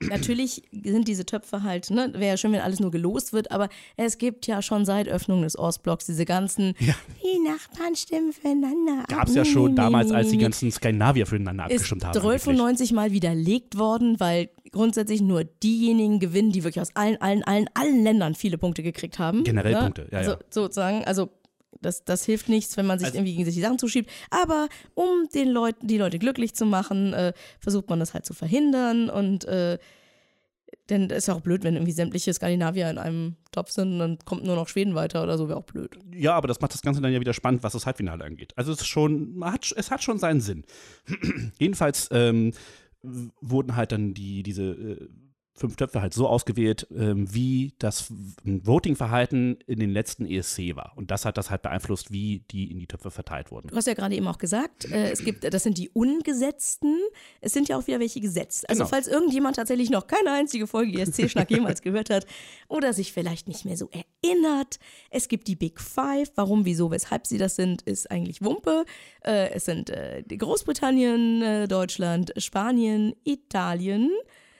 [CLEARS THROAT]
Natürlich sind diese Töpfe halt, ne, wäre ja schön, wenn alles nur gelost wird, aber es gibt ja schon seit Öffnung des Ostblocks diese ganzen, die Nachbarn stimmen füreinander. ab.
Gab es ja schon damals, als die ganzen Skandinavier füreinander
ist
abgestimmt haben.
93 Mal widerlegt worden, weil grundsätzlich nur diejenigen gewinnen, die wirklich aus allen, allen, allen, allen Ländern viele Punkte gekriegt haben.
Generell
ne?
Punkte, ja,
also,
ja.
Sozusagen, also das, das hilft nichts, wenn man sich
Also-
irgendwie gegen sich die Sachen zuschiebt. Aber um den Leuten, die Leute glücklich zu machen, äh, versucht man das halt zu verhindern und äh, denn es ist ja auch blöd, wenn irgendwie sämtliche Skandinavier in einem Topf sind und dann kommt nur noch Schweden weiter oder so, wäre auch blöd.
Ja, aber das macht das Ganze dann ja wieder spannend, was das Halbfinale angeht. Also es ist schon, hat, es hat schon seinen Sinn. [CLEARS THROAT] Jedenfalls ähm, wurden halt dann die, diese äh, fünf Töpfe halt so ausgewählt, ähm, wie das Voting-Verhalten in den letzten ESC war. Und das hat das halt beeinflusst, wie die in die Töpfe verteilt wurden.
Du hast ja gerade eben auch gesagt, äh, es gibt, das sind die Ungesetzten. Es sind ja auch wieder welche gesetzt. Also
Genau.
falls irgendjemand tatsächlich noch keine einzige Folge ESC-Schnack jemals gehört hat oder sich vielleicht nicht mehr so erinnert, es gibt die Big Five. Warum, wieso, weshalb sie das sind, ist eigentlich Wumpe. Äh, es sind äh, Großbritannien, äh, Deutschland, Spanien, Italien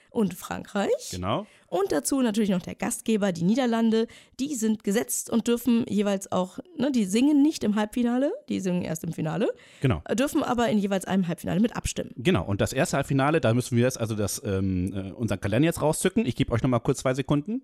und Frankreich.
Genau.
Und dazu natürlich noch der Gastgeber, die Niederlande. Die sind gesetzt und dürfen jeweils auch, ne, die singen nicht im Halbfinale, die singen erst im Finale,
Genau.
dürfen aber in jeweils einem Halbfinale mit abstimmen.
Genau, und das erste Halbfinale, da müssen wir jetzt also das, ähm, äh, unseren Kalender jetzt rauszücken. Ich gebe euch nochmal kurz zwei Sekunden.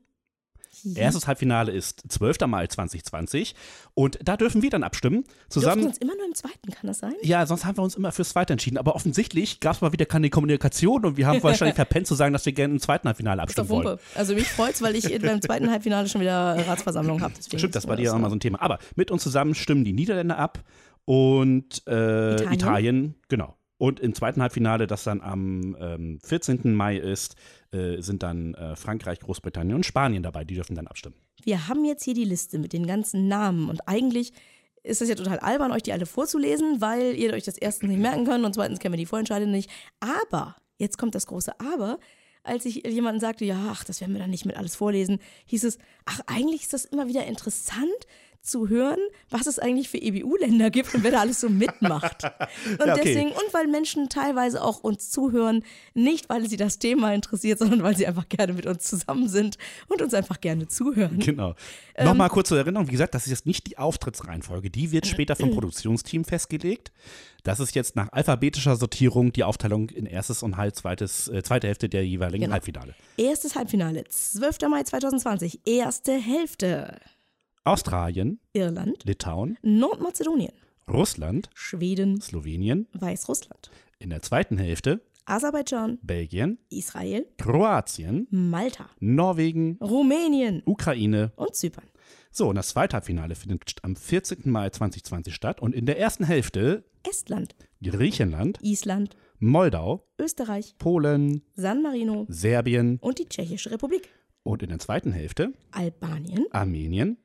Erstes Halbfinale ist 12. Mai 2020 und da dürfen wir dann abstimmen.
Wir
Zusammen.
uns immer nur im zweiten, kann das sein?
Ja, sonst haben wir uns immer fürs Zweite entschieden. Aber offensichtlich gab es mal wieder keine Kommunikation und wir haben wahrscheinlich [LAUGHS] verpennt zu sagen, dass wir gerne im zweiten Halbfinale
Ist doch
abstimmen wollen.
Also mich freut's, weil ich beim zweiten Halbfinale schon wieder Ratsversammlung habe.
Stimmt, das war dir auch mal so ein Thema. Aber mit uns zusammen stimmen die Niederländer ab und äh,
Italien?
Italien. genau. Und im zweiten Halbfinale, das dann am ähm, 14. Mai ist, äh, sind dann äh, Frankreich, Großbritannien und Spanien dabei. Die dürfen dann abstimmen.
Wir haben jetzt hier die Liste mit den ganzen Namen und eigentlich ist es ja total albern, euch die alle vorzulesen, weil ihr euch das erstens nicht merken könnt und zweitens kennen wir die Vorentscheide nicht. Aber, jetzt kommt das große Aber, als ich jemanden sagte, ja, ach, das werden wir dann nicht mit alles vorlesen, hieß es, ach, eigentlich ist das immer wieder interessant zu hören, was es eigentlich für EBU-Länder gibt und wer da alles so mitmacht. [LAUGHS] Und
Ja, okay.
deswegen, und weil Menschen teilweise auch uns zuhören, nicht weil sie das Thema interessiert, sondern weil sie einfach gerne mit uns zusammen sind und uns einfach gerne zuhören.
Genau.
Ähm,
Nochmal kurz zur Erinnerung, wie gesagt, das ist jetzt nicht die Auftrittsreihenfolge. Die wird später vom [CLEARS THROAT] Produktionsteam festgelegt. Das ist jetzt nach alphabetischer Sortierung die Aufteilung in erstes und halt zweites, äh, zweite Hälfte der jeweiligen
Genau.
Halbfinale.
Erstes Halbfinale, 12. Mai 2020, erste Hälfte.
Australien,
Irland,
Litauen,
Nordmazedonien,
Russland,
Schweden,
Slowenien.
Weißrussland,
In der zweiten Hälfte
Aserbaidschan,
Belgien,
Israel,
Kroatien,
Malta,
Norwegen,
Rumänien
Ukraine.
und Zypern.
So, und das zweite Halbfinale findet am 14. Mai 2020 statt. Und in der ersten Hälfte
Estland,
Griechenland,
Island,
Moldau,
Österreich,
Polen,
San Marino
Serbien
und die Tschechische Republik.
und in der zweiten Hälfte
Albanien,
Armenien,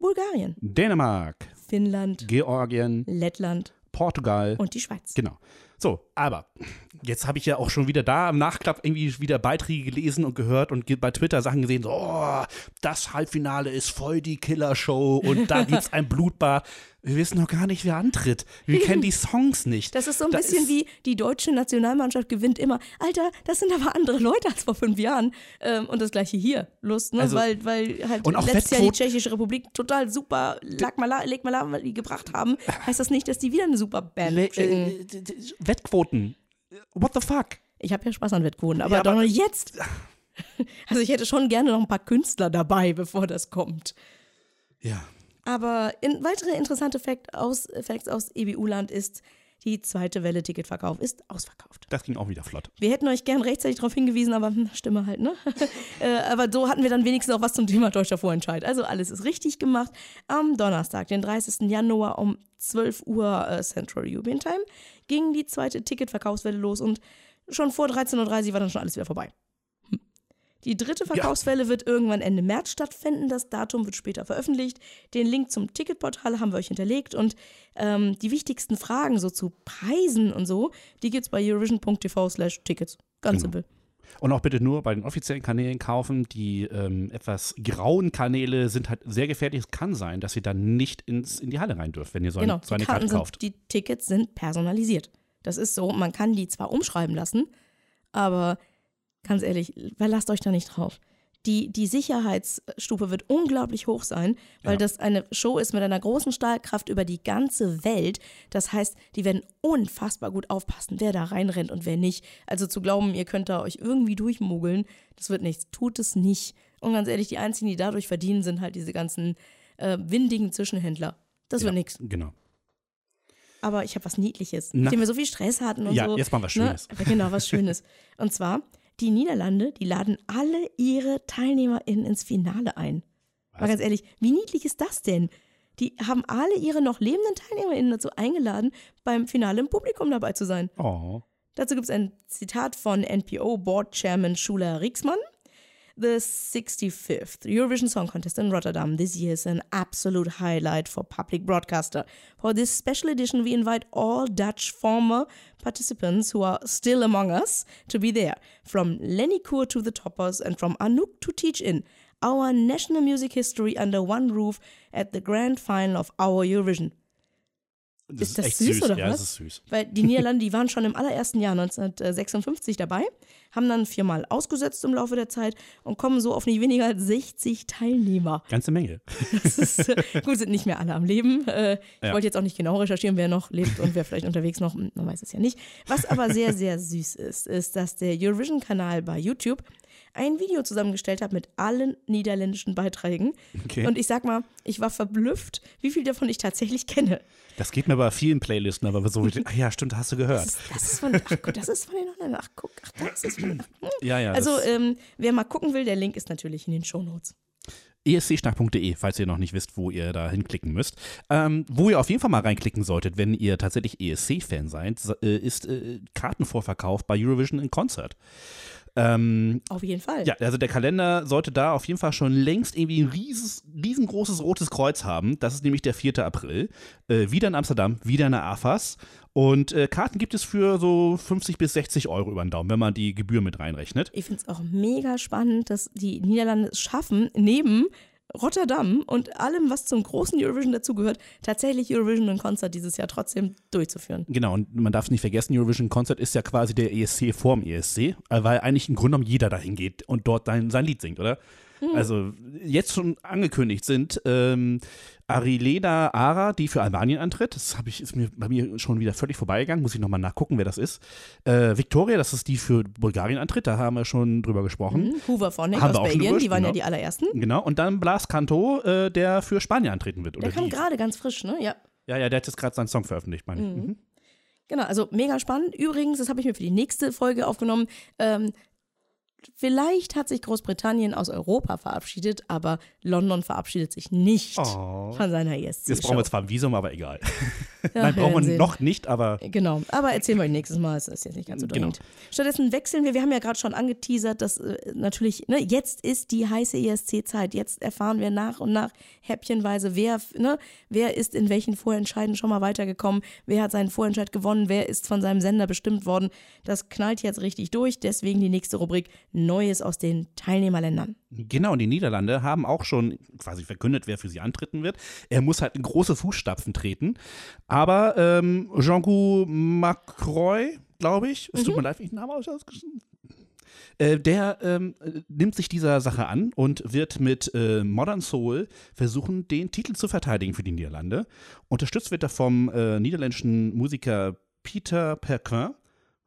Bulgarien,
Dänemark,
Finnland,
Georgien,
Lettland
Portugal.
und die Schweiz.
Genau. So, aber jetzt habe ich ja auch schon wieder da im Nachklapp irgendwie wieder Beiträge gelesen und gehört und bei Twitter Sachen gesehen, so, oh, das Halbfinale ist voll die Killershow und da [LAUGHS] gibt's ein Blutbad. Wir wissen noch gar nicht, wer antritt. Wir kennen die Songs nicht.
Das ist so ein
Da
bisschen wie die deutsche Nationalmannschaft gewinnt immer. Alter, das sind aber andere Leute als vor fünf Jahren. Ähm, und das gleiche hier. Lust, ne?
Also-
weil, weil halt
Und auch
letztes Jahr die Tschechische Republik total super lag mal, leg mal die gebracht haben, heißt das nicht, dass die wieder eine super Band
Le- äh, d- d- Wettquoten. What the fuck?
Ich habe ja Spaß an Wettquoten, aber,
Ja,
doch
aber-
noch jetzt. [LAUGHS] Also ich hätte schon gerne noch ein paar Künstler dabei, bevor das kommt.
Ja.
Aber in, weitere interessante Fact aus, Facts aus EBU-Land ist, die zweite Welle Ticketverkauf ist ausverkauft.
Das ging auch wieder flott.
Wir hätten euch gern rechtzeitig darauf hingewiesen, aber hm, Stimme halt, ne? [LAUGHS] äh, aber so hatten wir dann wenigstens auch was zum Thema deutscher Vorentscheid. Also alles ist richtig gemacht. Am Donnerstag, den 30. Januar um 12 Uhr äh, Central European Time, ging die zweite Ticketverkaufswelle los und schon vor 13.30 Uhr war dann schon alles wieder vorbei. Die dritte Verkaufswelle wird irgendwann Ende März stattfinden. Das Datum wird später veröffentlicht. Den Link zum Ticketportal haben wir euch hinterlegt. Und ähm, die wichtigsten Fragen so zu Preisen und so, die gibt's bei eurovision.tv slash Tickets. Ganz
Genau.
simpel.
Und auch bitte nur bei den offiziellen Kanälen kaufen. Die ähm, etwas grauen Kanäle sind halt sehr gefährlich. Es kann sein, dass ihr dann nicht ins, in die Halle rein dürft, wenn ihr so,
Genau,
ein, so eine Karte kauft.
sind, die Tickets sind personalisiert. Das ist so, man kann die zwar umschreiben lassen, aber ganz ehrlich, verlasst euch da nicht drauf. Die, die Sicherheitsstufe wird unglaublich hoch sein, weil
Ja.
das eine Show ist mit einer großen Stahlkraft über die ganze Welt. Das heißt, die werden unfassbar gut aufpassen, wer da reinrennt und wer nicht. Also zu glauben, ihr könnt da euch irgendwie durchmogeln, das wird nichts. Tut es nicht. Und ganz ehrlich, die einzigen, die dadurch verdienen, sind halt diese ganzen äh, windigen Zwischenhändler. Das wird nichts.
Genau.
Aber ich habe was Niedliches,
Na.
nachdem wir so viel Stress hatten und
Ja,
so.
jetzt mal was
ne?
Schönes.
Genau, was Schönes. [LAUGHS] Und zwar, die Niederlande, die laden alle ihre TeilnehmerInnen ins Finale ein. Mal
Was?
ganz ehrlich, wie niedlich ist das denn? Die haben alle ihre noch lebenden TeilnehmerInnen dazu eingeladen, beim Finale im Publikum dabei zu sein.
Oh.
Dazu gibt es ein Zitat von NPO Board Chairman Schuler Rieksmann. The 65th Eurovision Song Contest in Rotterdam this year is an absolute highlight for public broadcaster. For this special edition, we invite all Dutch former participants who are still among us to be there, from Lenny Koer to the Toppers and from Anouk to Teach In. Our national music history under one roof at the grand final of our Eurovision.
Das
Ist das
echt
süß, oder
ja,
was?
das ist süß.
Weil die Niederlande, die waren schon im allerersten Jahr 1956 dabei, haben dann viermal ausgesetzt im Laufe der Zeit und kommen so auf nicht weniger als 60 Teilnehmer.
Ganze Menge.
Das ist, [LAUGHS] äh, gut, sind nicht mehr alle am Leben. Äh, ich
Ja.
wollte jetzt auch nicht genau recherchieren, wer noch lebt und wer vielleicht unterwegs noch, man weiß es ja nicht. Was aber sehr, sehr süß ist, ist, dass der Eurovision-Kanal bei YouTube ein Video zusammengestellt habe mit allen niederländischen Beiträgen.
Okay.
Und ich sag mal, ich war verblüfft, wie viel davon ich tatsächlich kenne.
Das geht mir bei vielen Playlisten, aber so, ach [LAUGHS] ja, stimmt, hast du gehört.
Das ist, das ist von, ach gut, das ist von den anderen. Ach guck, ach das ist von, ach, [CLEARS THROAT]
Ja, ja.
Also ähm, wer mal gucken will, der Link ist natürlich in den Shownotes.
escschnack.de, falls ihr noch nicht wisst, wo ihr da hinklicken müsst. Ähm, wo ihr auf jeden Fall mal reinklicken solltet, wenn ihr tatsächlich ESC-Fan seid, äh, ist äh, Kartenvorverkauf bei Eurovision in Concert. Ähm,
Auf jeden Fall.
ja, also der Kalender sollte da auf jeden Fall schon längst irgendwie ein rieses, riesengroßes rotes Kreuz haben. Das ist nämlich der 4. April. Äh, wieder in Amsterdam, wieder in der AFAS. Und äh, Karten gibt es für so 50 bis 60 Euro über den Daumen, wenn man die Gebühr mit reinrechnet.
Ich finde es auch mega spannend, dass die Niederlande es schaffen, neben Rotterdam und allem, was zum großen Eurovision dazugehört, tatsächlich Eurovision und Concert dieses Jahr trotzdem durchzuführen.
Genau, und man darf es nicht vergessen, Eurovision Concert ist ja quasi der ESC vorm ESC, äh, weil eigentlich im Grunde genommen jeder dahin geht und dort sein, sein Lied singt, oder? Also jetzt schon angekündigt sind ähm, Arilena Ara, die für Albanien antritt. Das hab ich, ist mir bei mir schon wieder völlig vorbeigegangen. Muss ich nochmal nachgucken, wer das ist. Äh, Victoria, das ist die für Bulgarien antritt. Da haben wir schon drüber gesprochen.
Mhm. Hoover Phonic
Haben
aus Belgien, die waren ja
genau.
die allerersten.
Genau. Und dann Blas Canto, äh, der für Spanien antreten wird.
Der kam gerade ganz frisch, ne? Ja.
Ja, ja, der hat jetzt gerade seinen Song veröffentlicht, meine ich. Mhm.
Genau, also mega spannend. Übrigens, das habe ich mir für die nächste Folge aufgenommen. Ähm, vielleicht hat sich Großbritannien aus Europa verabschiedet, aber London verabschiedet sich nicht
Oh.
von seiner ESC.
Jetzt brauchen wir zwar ein Visum, aber egal.
Ja, [LAUGHS]
Nein, brauchen wir noch nicht, aber
Genau, aber erzählen wir euch nächstes Mal, es ist jetzt nicht ganz so
Genau.
dringend. Stattdessen wechseln wir, wir haben ja gerade schon angeteasert, dass äh, natürlich, ne, jetzt ist die heiße ESC-Zeit, jetzt erfahren wir nach und nach häppchenweise, wer, ne, wer ist in welchen Vorentscheiden schon mal weitergekommen, wer hat seinen Vorentscheid gewonnen, wer ist von seinem Sender bestimmt worden. Das knallt jetzt richtig durch, deswegen die nächste Rubrik Neues aus den Teilnehmerländern.
Genau, und die Niederlande haben auch schon quasi verkündet, wer für sie antreten wird. Er muss halt in große Fußstapfen treten. Aber ähm, Jean-Gu Macroy, glaube ich, es tut mir leid, wenn ich den Namen ausgeschrieben äh, der ähm, äh, nimmt sich dieser Sache an und wird mit äh, Modern Soul versuchen, den Titel zu verteidigen für die Niederlande. Unterstützt wird er vom äh, niederländischen Musiker Peter Perquin,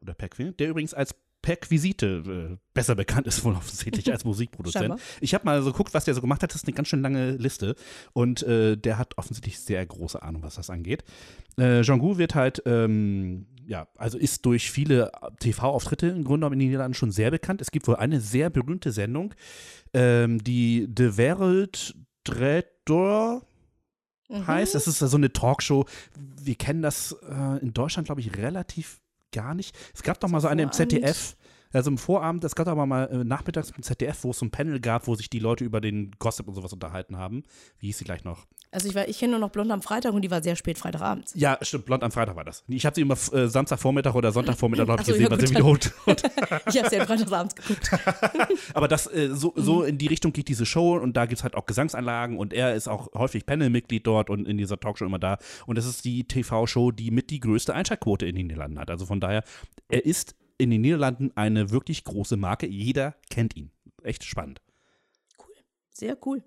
oder Perquin, der übrigens als Perquisite äh, besser bekannt ist, wohl offensichtlich als [LAUGHS] Musikproduzent. Ich habe mal so geguckt, was der so gemacht hat. Das ist eine ganz schön lange Liste. Und äh, der hat offensichtlich sehr große Ahnung, was das angeht. Äh, Jean-Gu wird halt, ähm, ja, also ist durch viele TV-Auftritte im Grunde genommen in den Niederlanden schon sehr bekannt. Es gibt wohl eine sehr berühmte Sendung, ähm, die De Wereld Dretor heißt. Das ist so eine Talkshow. Wir kennen das äh, in Deutschland, glaube ich, relativ gar nicht. Es gab doch mal so eine im. ZDF. Also im Vorabend, es gab aber mal äh, nachmittags im ZDF, wo es so ein Panel gab, wo sich die Leute über den Gossip und sowas unterhalten haben. Wie hieß sie gleich noch?
Also ich, war- ich kenne nur noch Blond am Freitag und die war sehr spät Freitagabend.
Ja, stimmt, Blond am Freitag war das. Ich habe sie immer äh, Samstagvormittag oder Sonntagvormittag, glaube ich,
so,
gesehen,
ja,
weil sie wiederholt. [LAUGHS]
Ich habe es ja freitagsabends geguckt. [LAUGHS]
Aber das, äh, so, so in die Richtung geht diese Show und da gibt es halt auch Gesangsanlagen und er ist auch häufig Panelmitglied dort und in dieser Talkshow immer da. Und das ist die TV-Show, die mit die größte Einschaltquote in den Niederlanden hat. Also von daher, er ist in den Niederlanden eine wirklich große Marke. Jeder kennt ihn. Echt spannend.
Sehr cool.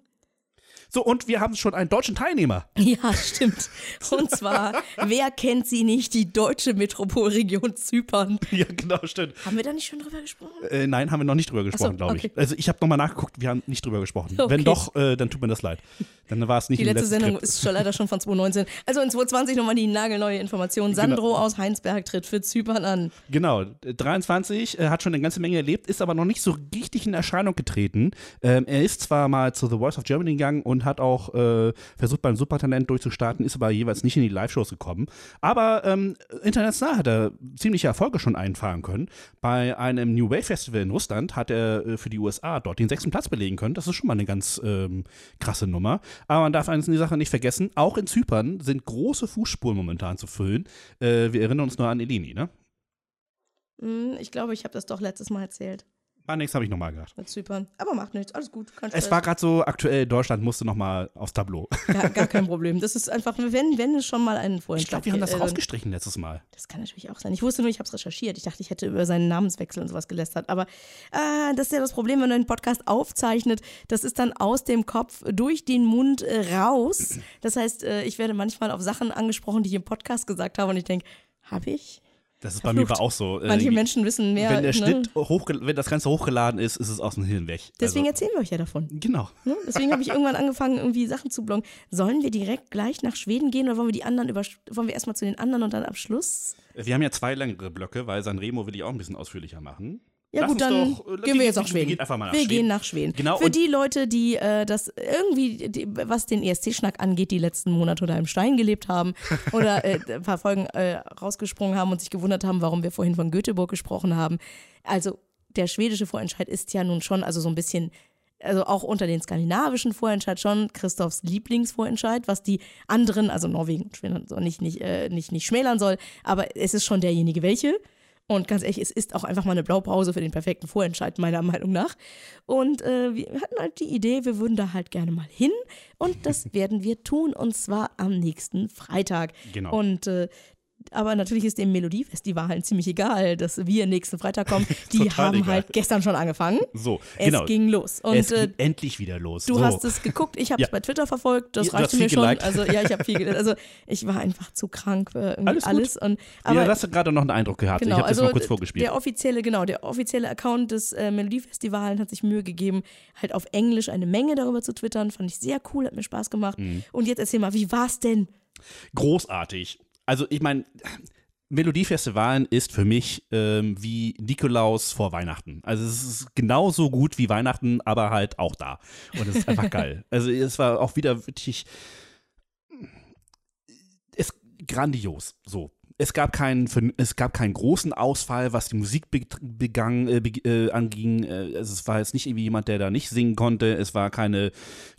So, und wir haben schon einen deutschen Teilnehmer. [LAUGHS]
Ja, stimmt. Und zwar, wer kennt sie nicht, die deutsche Metropolregion Zypern? [LAUGHS]
ja, genau, stimmt.
Haben wir da nicht schon drüber gesprochen?
Äh, nein, haben wir noch nicht drüber gesprochen,
so,
glaube ich.
okay.
Also ich habe nochmal nachgeguckt, wir haben nicht drüber gesprochen. [LAUGHS]
Okay.
Wenn doch, äh, dann tut mir das leid. Dann war es nicht
Die letzte Sendung
Skript.
ist schon leider schon von 2019. Also in 2020 nochmal die nagelneue Information.
Genau.
Sandro aus Heinsberg tritt für Zypern an.
Genau, äh, 23, äh, hat schon eine ganze Menge erlebt, ist aber noch nicht so richtig in Erscheinung getreten. Ähm, er ist zwar mal zu The Voice of Germany gegangen und hat auch äh, versucht beim Supertalent durchzustarten, ist aber jeweils nicht in die Live-Shows gekommen. Aber ähm, international hat er ziemliche Erfolge schon einfahren können. Bei einem New Wave Festival in Russland hat er äh, für die USA dort den sechsten Platz belegen können. Das ist schon mal eine ganz ähm, krasse Nummer. Aber man darf eines in die Sache nicht vergessen, auch in Zypern sind große Fußspuren momentan zu füllen. Äh, wir erinnern uns nur an Eleni, ne?
Hm, ich glaube, ich habe das doch letztes Mal erzählt
Ah, nichts habe ich nochmal gedacht.
mit Zypern. Aber macht nichts, alles gut. Kein
Es war gerade so aktuell, Deutschland musste nochmal aufs Tableau.
gar, gar kein [LAUGHS] Problem. Das ist einfach, wenn, wenn es schon mal einen
Ich
Vorentscheid
glaube, wir haben das
äh,
rausgestrichen letztes Mal.
Das kann natürlich auch sein. Ich wusste nur, ich habe es recherchiert. Ich dachte, ich hätte über seinen Namenswechsel und sowas gelästert. Aber äh, das ist ja das Problem, wenn man einen Podcast aufzeichnet. Das ist dann aus dem Kopf durch den Mund äh, raus. Das heißt, äh, ich werde manchmal auf Sachen angesprochen, die ich im Podcast gesagt habe. Und ich denke, habe ich?
Das ist bei mir
Verflucht.
aber auch so. Äh,
Manche Menschen wissen mehr.
wenn der
ne?
Hochge wenn das Ganze hochgeladen ist, ist es aus dem Hirn weg.
Deswegen
also,
erzählen wir euch ja davon.
genau.
Ne? Deswegen habe ich irgendwann angefangen, irgendwie Sachen zu bloggen. Sollen wir direkt gleich nach Schweden gehen oder wollen wir die anderen über wollen wir erstmal zu den anderen und dann am Schluss?
Wir haben ja zwei längere Blöcke, weil Sanremo will ich auch ein bisschen ausführlicher machen.
Ja
Lass
gut, dann
doch, äh,
gehen wir jetzt nach Schweden.
Nach
wir
Schweden.
gehen nach Schweden.
Genau,
Für die Leute, die äh, das irgendwie, die, was den ESC-Schnack angeht, die letzten Monate unter einem Stein gelebt haben [LAUGHS] oder äh, ein paar Folgen äh, rausgesprungen haben und sich gewundert haben, warum wir vorhin von Göteborg gesprochen haben. Also der schwedische Vorentscheid ist ja nun schon also so ein bisschen also auch unter den skandinavischen Vorentscheid schon Christophs Lieblingsvorentscheid, was die anderen, also Norwegen und Schweden, so nicht, nicht, äh, nicht, nicht schmälern soll, aber es ist schon derjenige welche. Und ganz ehrlich, es ist auch einfach mal eine Blaupause für den perfekten Vorentscheid, meiner Meinung nach. Und äh, wir hatten halt die Idee, wir würden da halt gerne mal hin. Und das [LAUGHS] werden wir tun, und zwar am nächsten Freitag.
Genau.
Und äh, aber natürlich ist dem Melodiefestival halt ziemlich egal, dass wir nächsten Freitag kommen. [LAUGHS] Die haben
egal.
halt gestern schon angefangen.
So,
Es
genau.
ging los. Und
es
äh,
geht endlich wieder los.
Du
so.
hast es geguckt, ich habe es
Ja.
bei Twitter verfolgt, das
Ja, du
reichte mir schon.
geliked.
Also ja, ich habe viel, [LAUGHS] ge- also ich war einfach zu krank für irgendwie
Alles
alles. Und,
ja,
aber
du hast gerade noch einen Eindruck gehabt.
genau,
ich habe
also
das mal kurz vorgespielt.
der offizielle, genau, der offizielle Account des äh, Melodiefestivals hat sich Mühe gegeben, halt auf Englisch eine Menge darüber zu twittern. Fand ich sehr cool, hat mir Spaß gemacht.
Mhm.
Und jetzt erzähl mal, wie war's denn?
Großartig. Also ich meine, Melodiefestivalen ist für mich ähm, wie Nikolaus vor Weihnachten. Also es ist genauso gut wie Weihnachten, aber halt auch da. Und es ist einfach geil. [LAUGHS] Also es war auch wieder wirklich es grandios. So. Es gab keinen, es gab keinen großen Ausfall, was die Musik be begann, äh, äh, anging. Also es war jetzt nicht irgendwie jemand, der da nicht singen konnte. Es war keine,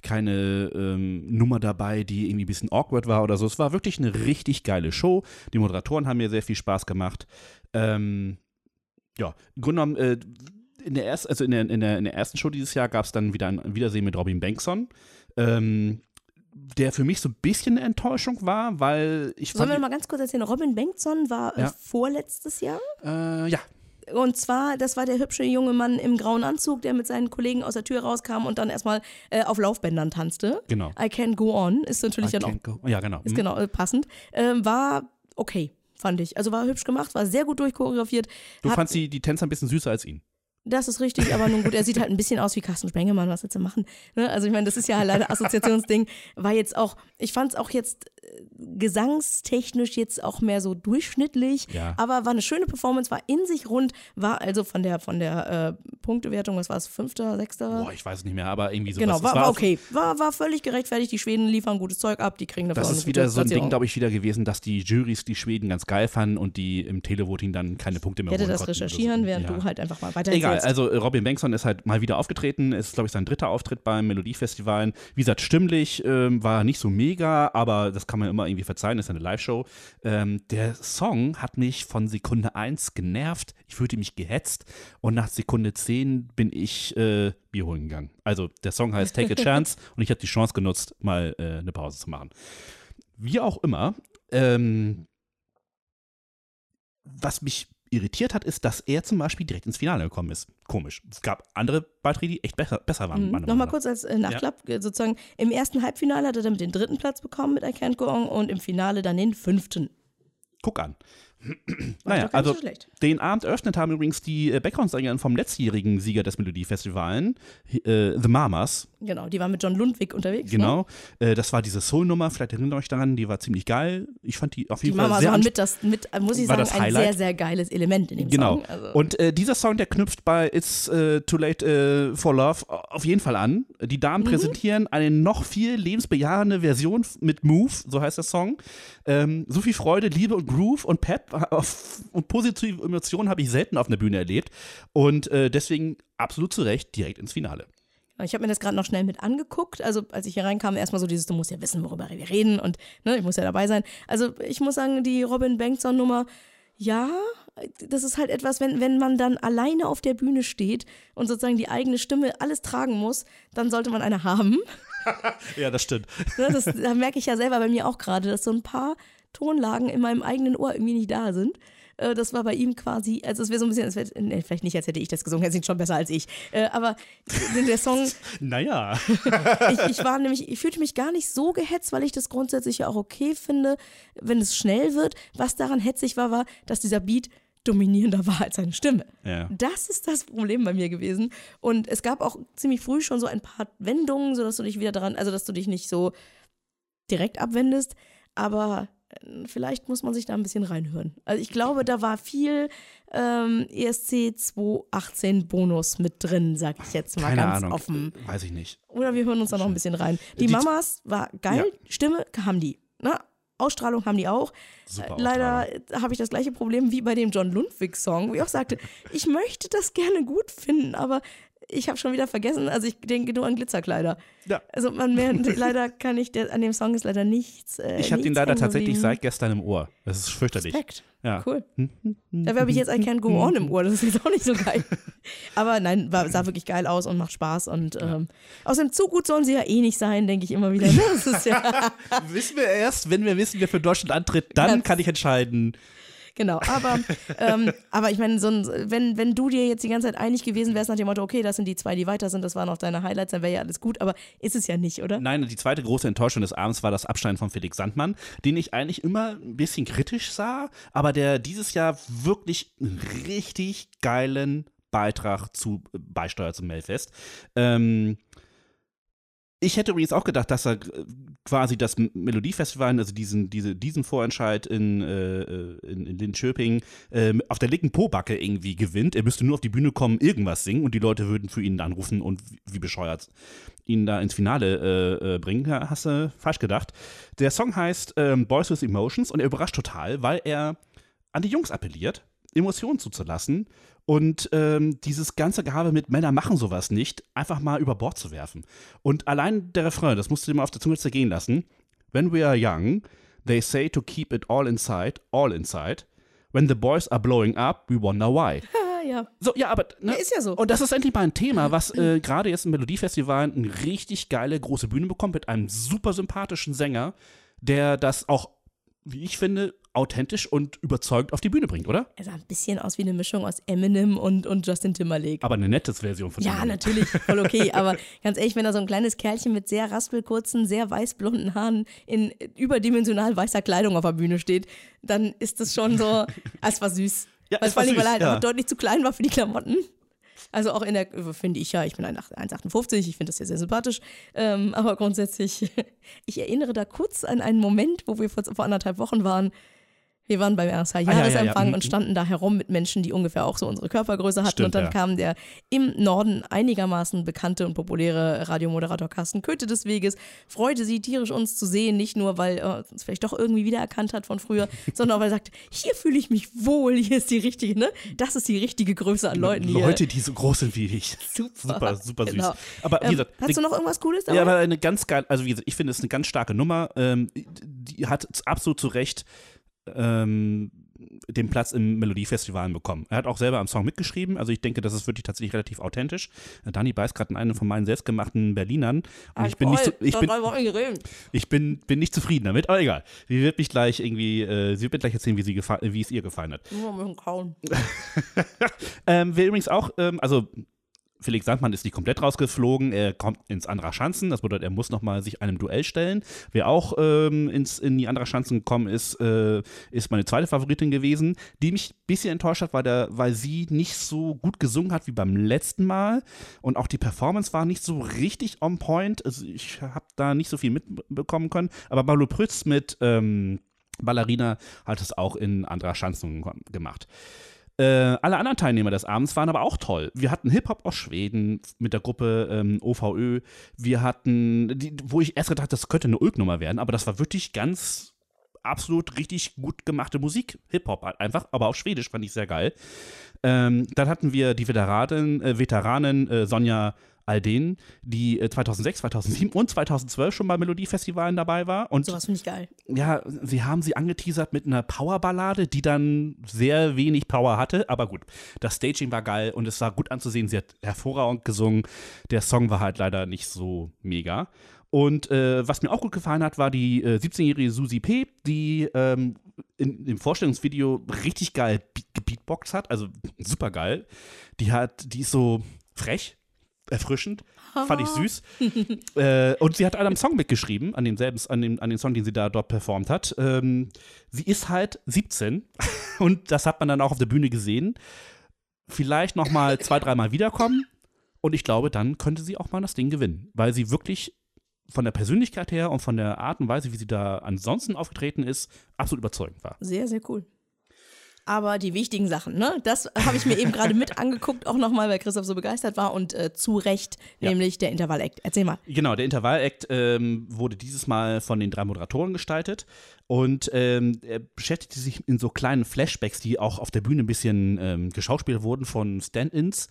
keine ähm, Nummer dabei, die irgendwie ein bisschen awkward war oder so. Es war wirklich eine richtig geile Show. Die Moderatoren haben mir sehr viel Spaß gemacht. Ähm, ja, im Grunde genommen, äh, in der, erst, also in, der, in, der, in der ersten Show dieses Jahr gab es dann wieder ein Wiedersehen mit Robin Bankson. Ähm, der für mich so ein bisschen eine Enttäuschung war, weil ich
Sollen wir mal ganz kurz erzählen? Robin Bengtson war äh,
Ja.
vorletztes Jahr.
Äh, ja,
Und zwar, das war der hübsche junge Mann im grauen Anzug, der mit seinen Kollegen aus der Tür rauskam und dann erstmal äh, auf Laufbändern tanzte.
genau.
I Can't Go On ist natürlich
I
dann auch
Ja, genau.
Ist
Mhm.
genau äh, passend. Ähm, war okay, fand ich. Also war hübsch gemacht, war sehr gut durchchoreografiert.
Du fandst die, die Tänzer ein bisschen süßer als ihn.
Das ist richtig, aber nun gut, er sieht halt ein bisschen aus wie Carsten Spengemann, was willst du machen? Ne? Also ich meine, das ist ja leider Assoziationsding. War jetzt auch, ich fand es auch jetzt gesangstechnisch jetzt auch mehr so durchschnittlich,
Ja.
aber war eine schöne Performance, war in sich rund, war also von der von der äh, Punktewertung, was war es, fünfter, sechster?
Boah, ich weiß es nicht mehr, aber irgendwie sowas.
Genau, war, war okay. War, war völlig gerechtfertigt. Die Schweden liefern gutes Zeug ab, die kriegen dafür
Das ist wieder so ein Ding, glaube ich, wieder gewesen, dass die Juries die Schweden ganz geil fanden und die im Televoting dann keine Punkte mehr
Ich hätte
holen
das
oder so.
recherchieren, während
Ja.
du halt einfach mal weiter
Egal,
erzählst.
also äh, Robin Bengtson ist halt mal wieder aufgetreten. Es ist, glaube ich, sein dritter Auftritt beim Melodiefestival. Wie gesagt, stimmlich ähm, war nicht so mega, aber das kann man immer irgendwie verzeihen, ist ja eine Live-Show. Ähm, der Song hat mich von Sekunde 1 genervt. Ich fühlte mich gehetzt und nach Sekunde 10 bin ich äh, Bier holen gegangen. Also der Song heißt Take a Chance [LAUGHS] und ich habe die Chance genutzt, mal äh, eine Pause zu machen. Wie auch immer, ähm, was mich irritiert hat, ist, dass er zum Beispiel direkt ins Finale gekommen ist. Komisch. Es gab andere Beiträge, die echt besser, besser waren.
Mhm. Nochmal
Meinung
kurz als äh, Nachklapp, äh, sozusagen im ersten Halbfinale hat er damit den dritten Platz bekommen mit I Can't Go On und im Finale dann den fünften.
Guck an. [CLEARS THROAT] Naja, also
so schlecht.
den Abend eröffnet haben übrigens die äh, Background-Sängerinnen vom letztjährigen Sieger des Melodiefestivals, äh, The Mamas.
Genau, die war mit John Ludwig unterwegs. Ne?
Genau. Äh, das war diese Soul-Nummer, vielleicht erinnert ihr euch daran, die war ziemlich geil. Ich fand die auf
Die
jeden Fall
Mamas
sehr ansp-
mit, das, mit, äh, muss ich
War
sagen, ein
Highlight?
sehr, sehr geiles Element in dem
Genau.
Song. Also,
Und äh, dieser Song, der knüpft bei It's äh, Too Late äh, for Love auf jeden Fall an. Die Damen
Mhm.
präsentieren eine noch viel lebensbejahende Version mit Move, so heißt der Song. Ähm, so viel Freude, Liebe und Groove und Pep auf, und positive Emotionen habe ich selten auf einer Bühne erlebt. Und äh, deswegen absolut zu Recht direkt ins Finale.
Ich habe mir das gerade noch schnell mit angeguckt. Also als ich hier reinkam, erstmal so dieses, du musst ja wissen, worüber wir reden und ne, ich muss ja dabei sein. Also ich muss sagen, die Robin Bengtson-Nummer, ja, das ist halt etwas, wenn, wenn man dann alleine auf der Bühne steht und sozusagen die eigene Stimme alles tragen muss, dann sollte man eine haben. [LAUGHS]
Ja, das stimmt.
Ne, das, da merke ich ja selber bei mir auch gerade, dass so ein paar Tonlagen in meinem eigenen Ohr irgendwie nicht da sind. Äh, das war bei ihm quasi, also es wäre so ein bisschen, als wär, nee, vielleicht nicht, als hätte ich das gesungen, er singt schon besser als ich. Äh, aber der Song. [LAUGHS]
naja. [LAUGHS]
ich, ich war nämlich, ich fühlte mich gar nicht so gehetzt, weil ich das grundsätzlich ja auch okay finde, wenn es schnell wird. Was daran hetzig war, war, dass dieser Beat dominierender war als seine Stimme.
Ja.
Das ist das Problem bei mir gewesen. Und es gab auch ziemlich früh schon so ein paar Wendungen, sodass du dich wieder daran, also dass du dich nicht so direkt abwendest. Aber vielleicht muss man sich da ein bisschen reinhören. Also ich glaube, da war viel ähm, ESC 218 Bonus mit drin, sag ich jetzt mal
Keine
ganz
Ahnung.
offen.
Weiß ich nicht.
Oder wir hören uns da noch ein bisschen rein. Die,
Die-
Mamas war geil, Stimme haben die. Ne? Ausstrahlung haben die auch.
Super
Äh, Leider habe ich das gleiche Problem wie bei dem John Lundwig-Song, wo ich auch sagte, [LAUGHS] ich möchte das gerne gut finden, aber ich habe schon wieder vergessen, also ich denke nur an Glitzerkleider.
Ja.
Also man merkt, [LAUGHS] leider kann ich, der, an dem Song ist leider nichts. Äh,
Ich habe den leider tatsächlich seit gestern im Ohr. Das ist fürchterlich.
Respekt.
Ja.
Cool. [LAUGHS] Da habe ich jetzt I Can't Go On im Ohr, das ist jetzt auch nicht so geil. [LAUGHS] Aber nein, war, sah wirklich geil aus und macht Spaß. Und ähm, außerdem, zu gut sollen sie ja eh nicht sein, denke ich immer wieder. Ne? Das ist ja,
Wissen wir erst, wenn wir wissen, wer für Deutschland antritt, dann kann ich entscheiden.
Genau. Aber, ähm, [LAUGHS] aber ich meine, so ein, wenn, wenn du dir jetzt die ganze Zeit einig gewesen wärst nach dem Motto, okay, das sind die zwei, die weiter sind, das waren auch deine Highlights, dann wäre ja alles gut. Aber ist es ja nicht, oder?
Nein, die zweite große Enttäuschung des Abends war das Abschneiden von Felix Sandmann, den ich eigentlich immer ein bisschen kritisch sah, aber der dieses Jahr wirklich einen richtig geilen Beitrag zu äh, beisteuert zum Melfest. Ähm, ich hätte übrigens auch gedacht, dass er äh, quasi das Melodiefestival, also diesen, diese, diesen Vorentscheid in, äh, äh, in, in Linköping, ähm, auf der linken Pobacke irgendwie gewinnt. Er müsste nur auf die Bühne kommen, irgendwas singen und die Leute würden für ihn anrufen und wie, wie bescheuert ihn da ins Finale äh, äh, bringen. Ja, hast du falsch gedacht. Der Song heißt ähm, Boys with Emotions und er überrascht total, weil er an die Jungs appelliert, Emotionen zuzulassen und ähm, dieses ganze Gehabe mit Männer machen sowas nicht, einfach mal über Bord zu werfen. Und allein der Refrain, das musst du dir mal auf der Zunge zergehen lassen. When we are young, they say to keep it all inside, all inside. When the boys are blowing up, we wonder why. [LAUGHS]
Ja.
So, ja, aber. Ne?
Ja, ist ja so.
Und das ist endlich mal ein Thema, [LAUGHS] was äh, gerade jetzt im Melodiefestival eine richtig geile große Bühne bekommt mit einem super sympathischen Sänger, der das auch, wie ich finde, authentisch und überzeugend auf die Bühne bringt, oder?
Er sah ein bisschen aus wie eine Mischung aus Eminem und, und Justin Timberlake.
Aber eine nette Version von
Ja,
Eminem.
natürlich, voll okay. [LAUGHS] Aber ganz ehrlich, wenn da so ein kleines Kerlchen mit sehr raspelkurzen, sehr weißblonden Haaren in überdimensional weißer Kleidung auf der Bühne steht, dann ist das schon so, [LAUGHS] es war süß.
Ja,
weil
es
vor
war
allem, weil er halt
ja.
deutlich zu klein war für die Klamotten. Also auch in der, finde ich ja, ich bin ein 1,58, ich finde das ja sehr sympathisch. Ähm, aber grundsätzlich, [LAUGHS] ich erinnere da kurz an einen Moment, wo wir vor, vor anderthalb Wochen waren. Wir waren beim RSH
Ah, ja, ja,
und standen da herum mit Menschen, die ungefähr auch so unsere Körpergröße hatten.
Stimmt,
und dann
ja.
kam der im Norden einigermaßen bekannte und populäre Radiomoderator Carsten Köthe des Weges, freute sie tierisch uns zu sehen, nicht nur, weil er uns vielleicht doch irgendwie wiedererkannt hat von früher, [LAUGHS] sondern auch, weil er sagte, hier fühle ich mich wohl, hier ist die richtige, ne? Das ist die richtige Größe an Leuten hier.
Leute, die so groß sind wie ich. [LAUGHS]
Super.
Super, super süß.
Genau.
Aber wie
Ähm,
gesagt,
hast du noch irgendwas Cooles dabei?
Ja, aber eine ganz geil, also wie gesagt, ich finde es eine ganz starke Nummer. Ähm, die hat absolut zu Recht ähm, den Platz im Melodiefestival bekommen. Er hat auch selber am Song mitgeschrieben, also ich denke, das ist wirklich tatsächlich relativ authentisch. Dani beißt gerade in einen von meinen selbstgemachten Berlinern und ich bin nicht, ich bin, ich bin, bin nicht zufrieden damit, aber egal. Sie wird mich gleich irgendwie, äh, sie wird mir gleich erzählen, wie, sie wie es ihr gefallen hat. [LAUGHS] Ähm, wer übrigens auch, ähm, also Felix Sandmann ist nicht komplett rausgeflogen, er kommt ins Andra Schanzen, das bedeutet, er muss nochmal sich einem Duell stellen. Wer auch ähm, ins, in die Andra Schanzen gekommen ist, äh, ist meine zweite Favoritin gewesen, die mich ein bisschen enttäuscht hat, weil, der, weil sie nicht so gut gesungen hat wie beim letzten Mal und auch die Performance war nicht so richtig on point. Also ich habe da nicht so viel mitbekommen können, aber Malu Prütz mit ähm, Ballerina hat es auch in Andra Schanzen gemacht. Äh, alle anderen Teilnehmer des Abends waren aber auch toll. Wir hatten Hip-Hop aus Schweden mit der Gruppe ähm, OVÖ. Wir hatten, die, wo ich erst gedacht das könnte eine Ulk-Nummer werden, aber das war wirklich ganz absolut richtig gut gemachte Musik. Hip-Hop halt einfach, aber auf Schwedisch fand ich sehr geil. Ähm, dann hatten wir die Veteranin, äh, Veteranin äh, Sonja Alden, die äh, 2006, 2007 und 2012 schon bei Melodiefestivalen dabei war. Und
Sowas finde ich geil.
ja, sie haben sie angeteasert mit einer Powerballade, die dann sehr wenig Power hatte, aber gut. Das Staging war geil und es war gut anzusehen. Sie hat hervorragend gesungen. Der Song war halt leider nicht so mega. Und äh, was mir auch gut gefallen hat, war die äh, 17-jährige Susi P., die ähm, in dem Vorstellungsvideo richtig geil gebeatboxt hat, also super geil. Die hat, die ist so frech, erfrischend, fand ich süß. [LAUGHS] äh, und sie hat an einem Song mitgeschrieben, an demselben, an dem, an dem Song, den sie da dort performt hat. Ähm, sie ist halt 17 [LAUGHS] und das hat man dann auch auf der Bühne gesehen. Vielleicht noch mal zwei, dreimal wiederkommen und ich glaube, dann könnte sie auch mal das Ding gewinnen, weil sie wirklich von der Persönlichkeit her und von der Art und Weise, wie sie da ansonsten aufgetreten ist, absolut überzeugend war.
Sehr, sehr cool. Aber die wichtigen Sachen, ne? Das habe ich mir eben gerade mit [LAUGHS] angeguckt, auch nochmal, weil Christoph so begeistert war und äh, zu Recht, ja. nämlich der Intervall-Act. Erzähl mal.
Genau, der Intervall-Act ähm, wurde dieses Mal von den drei Moderatoren gestaltet und ähm, er beschäftigte sich in so kleinen Flashbacks, die auch auf der Bühne ein bisschen ähm, geschauspielt wurden von Stand-ins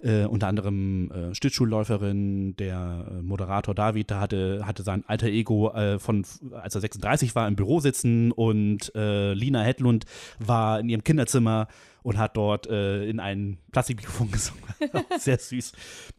äh, unter anderem äh, Stützschulläuferin, der äh, Moderator David, da hatte, hatte sein alter Ego äh, von, als er 36 war, im Büro sitzen und äh, Lina Hedlund war in ihrem Kinderzimmer und hat dort äh, in ein Plastikmikrofon [LAUGHS] gesungen. [LAUGHS] Sehr süß.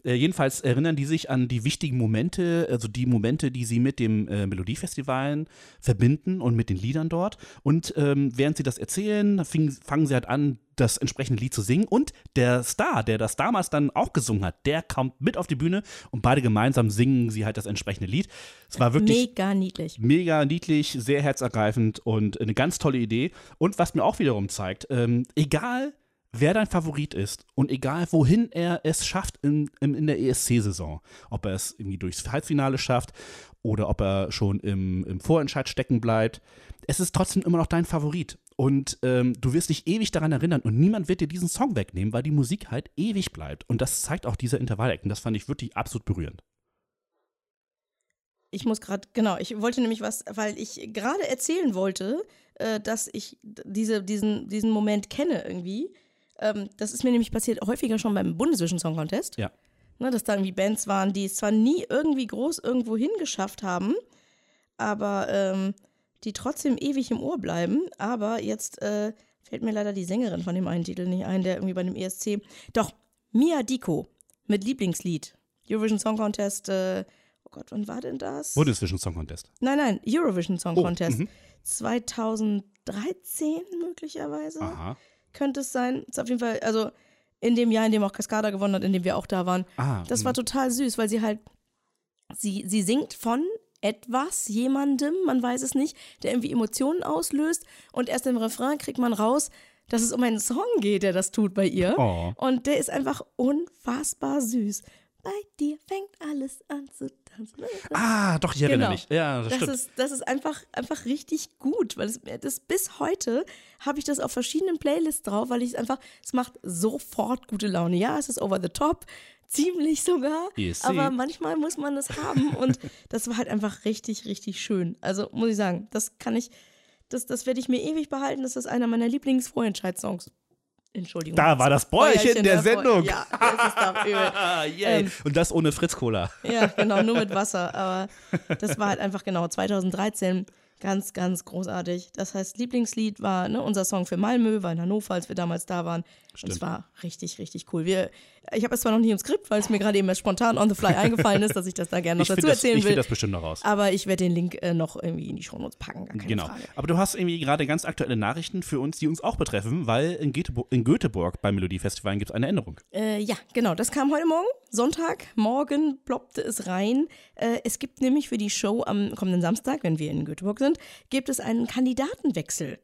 Jedenfalls erinnern die sich an die wichtigen Momente, also die Momente, die sie mit dem Melodiefestivalen verbinden und mit den Liedern dort. Und ähm, während sie das erzählen, fing, fangen sie halt an, das entsprechende Lied zu singen. Und der Star, der das damals dann auch gesungen hat, der kommt mit auf die Bühne und beide gemeinsam singen sie halt das entsprechende Lied. Es war wirklich
mega niedlich.
Mega niedlich, sehr herzergreifend und eine ganz tolle Idee. Und was mir auch wiederum zeigt, ähm, egal wer dein Favorit ist und egal wohin er es schafft in, in, in der ESC-Saison, ob er es irgendwie durchs Halbfinale schafft oder ob er schon im, im Vorentscheid stecken bleibt, es ist trotzdem immer noch dein Favorit. Und ähm, du wirst dich ewig daran erinnern und niemand wird dir diesen Song wegnehmen, weil die Musik halt ewig bleibt. Und das zeigt auch dieser Intervall-Act. Und das fand ich wirklich absolut berührend.
Ich muss gerade, genau, ich wollte nämlich was, weil ich gerade erzählen wollte, äh, dass ich diese, diesen, diesen Moment kenne irgendwie. Ähm, das ist mir nämlich passiert häufiger schon beim Bundesvision Song Contest.
Ja.
Ne, dass da irgendwie Bands waren, die es zwar nie irgendwie groß irgendwo hingeschafft haben, aber ähm, die trotzdem ewig im Ohr bleiben. Aber jetzt äh, fällt mir leider die Sängerin von dem einen Titel nicht ein, der irgendwie bei dem ESC. Doch, Mia Diko mit Lieblingslied. Eurovision Song Contest, äh, oh Gott, wann war denn das?
Bundesvision Song Contest.
Nein, nein, Eurovision Song oh, Contest. 2013 mhm. möglicherweise. Aha könnte es sein. Ist auf jeden Fall, also in dem Jahr, in dem auch Cascada gewonnen hat, in dem wir auch da waren. Ah, das war mhm. total süß, weil sie halt, sie, sie singt von etwas, jemandem, man weiß es nicht, der irgendwie Emotionen auslöst und erst im Refrain kriegt man raus, dass es um einen Song geht, der das tut bei ihr. Oh. Und der ist einfach unfassbar süß. Bei dir fängt alles an zu tanzen.
Ah, doch, ich erinnere genau. mich. Ja, das,
das
stimmt.
Ist, das ist einfach, einfach richtig gut, weil es, das bis heute habe ich das auf verschiedenen Playlists drauf, weil ich es einfach, es macht sofort gute Laune. Ja, es ist over the top, ziemlich sogar, aber manchmal muss man das haben und [LAUGHS] das war halt einfach richtig, richtig schön. Also muss ich sagen, das kann ich, das, das werde ich mir ewig behalten. Das ist einer meiner Lieblings-Vorentscheid-Songs. Entschuldigung.
Da war das Bäuerchen der Sendung.
Ja, das ist doch übel. [LAUGHS]
ähm, Und das ohne Fritz Cola.
Ja, genau, nur mit [LAUGHS] Wasser. Aber das war halt einfach genau 2013 ganz, ganz großartig. Das heißt, Lieblingslied war ne, unser Song für Malmö, war in Hannover, als wir damals da waren. Stimmt. Und es war richtig, richtig cool. Wir, ich habe es zwar noch nicht im Skript, weil es mir gerade eben spontan on the fly eingefallen ist, dass ich das da gerne noch dazu
das,
erzählen
ich
will. Ich
das bestimmt noch raus.
Aber ich werde den Link äh, noch irgendwie in die Shownotes packen.
genau.
Frage.
Aber du hast irgendwie gerade ganz aktuelle Nachrichten für uns, die uns auch betreffen, weil in, Göteborg, in Göteborg beim Melodiefestival gibt es eine Änderung.
Äh, ja, genau. Das kam heute Morgen, Sonntag. Morgen ploppte es rein. Äh, es gibt nämlich für die Show am kommenden Samstag, wenn wir in Göteborg sind, gibt es einen Kandidatenwechsel.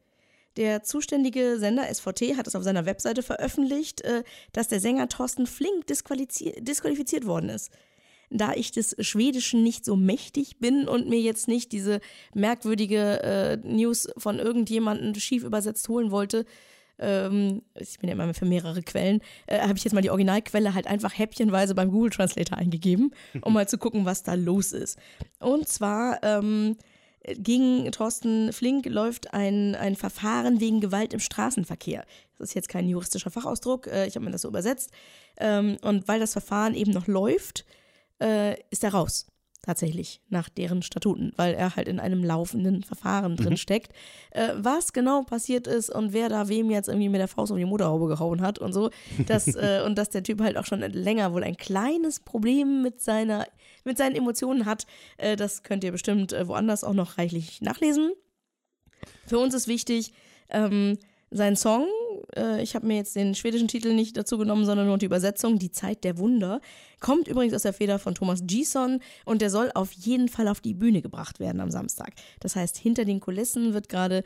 Der zuständige Sender SVT hat es auf seiner Webseite veröffentlicht, äh, dass der Sänger Thorsten Flink disqualifiziert worden ist. Da ich des Schwedischen nicht so mächtig bin und mir jetzt nicht diese merkwürdige äh, News von irgendjemandem schief übersetzt holen wollte, ähm, ich bin ja immer für mehrere Quellen, äh, habe ich jetzt mal die Originalquelle halt einfach häppchenweise beim Google Translator eingegeben, um mal zu gucken, was da los ist. Und zwar ähm, gegen Thorsten Flink läuft ein, ein Verfahren wegen Gewalt im Straßenverkehr. Das ist jetzt kein juristischer Fachausdruck, äh, ich habe mir das so übersetzt. Ähm, und weil das Verfahren eben noch läuft, äh, ist er raus tatsächlich nach deren Statuten, weil er halt in einem laufenden Verfahren mhm. drin steckt. Äh, was genau passiert ist und wer da wem jetzt irgendwie mit der Faust um die Motorhaube gehauen hat und so, das, [LAUGHS] äh, und dass der Typ halt auch schon länger wohl ein kleines Problem mit seiner, mit seinen Emotionen hat, äh, das könnt ihr bestimmt äh, woanders auch noch reichlich nachlesen. Für uns ist wichtig, ähm, sein Song, äh, ich habe mir jetzt den schwedischen Titel nicht dazu genommen, sondern nur die Übersetzung, Die Zeit der Wunder, kommt übrigens aus der Feder von Thomas Gison und der soll auf jeden Fall auf die Bühne gebracht werden am Samstag. Das heißt, hinter den Kulissen wird gerade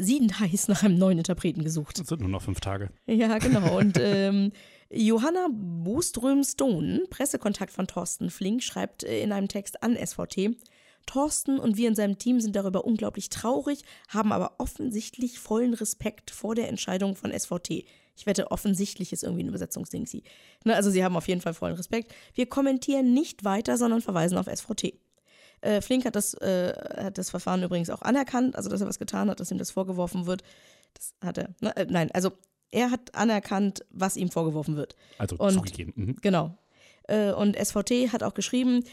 siedend heiß nach einem neuen Interpreten gesucht.
Das sind nur noch fünf Tage.
Ja, genau. [LAUGHS] Und ähm, Johanna Boström-Stone, Pressekontakt von Thorsten Flink, schreibt äh, in einem Text an SVT, Thorsten und wir in seinem Team sind darüber unglaublich traurig, haben aber offensichtlich vollen Respekt vor der Entscheidung von SVT. Ich wette, offensichtlich ist irgendwie ein Übersetzungsding sie. Ne, also sie haben auf jeden Fall vollen Respekt. Wir kommentieren nicht weiter, sondern verweisen auf SVT. Äh, Flink hat das, äh, hat das Verfahren übrigens auch anerkannt, also dass er was getan hat, dass ihm das vorgeworfen wird. Das hat er. Ne, äh, nein, also er hat anerkannt, was ihm vorgeworfen wird.
Also
Und-
zugegeben. Mhm.
Genau. Äh, Und SVT hat auch geschrieben,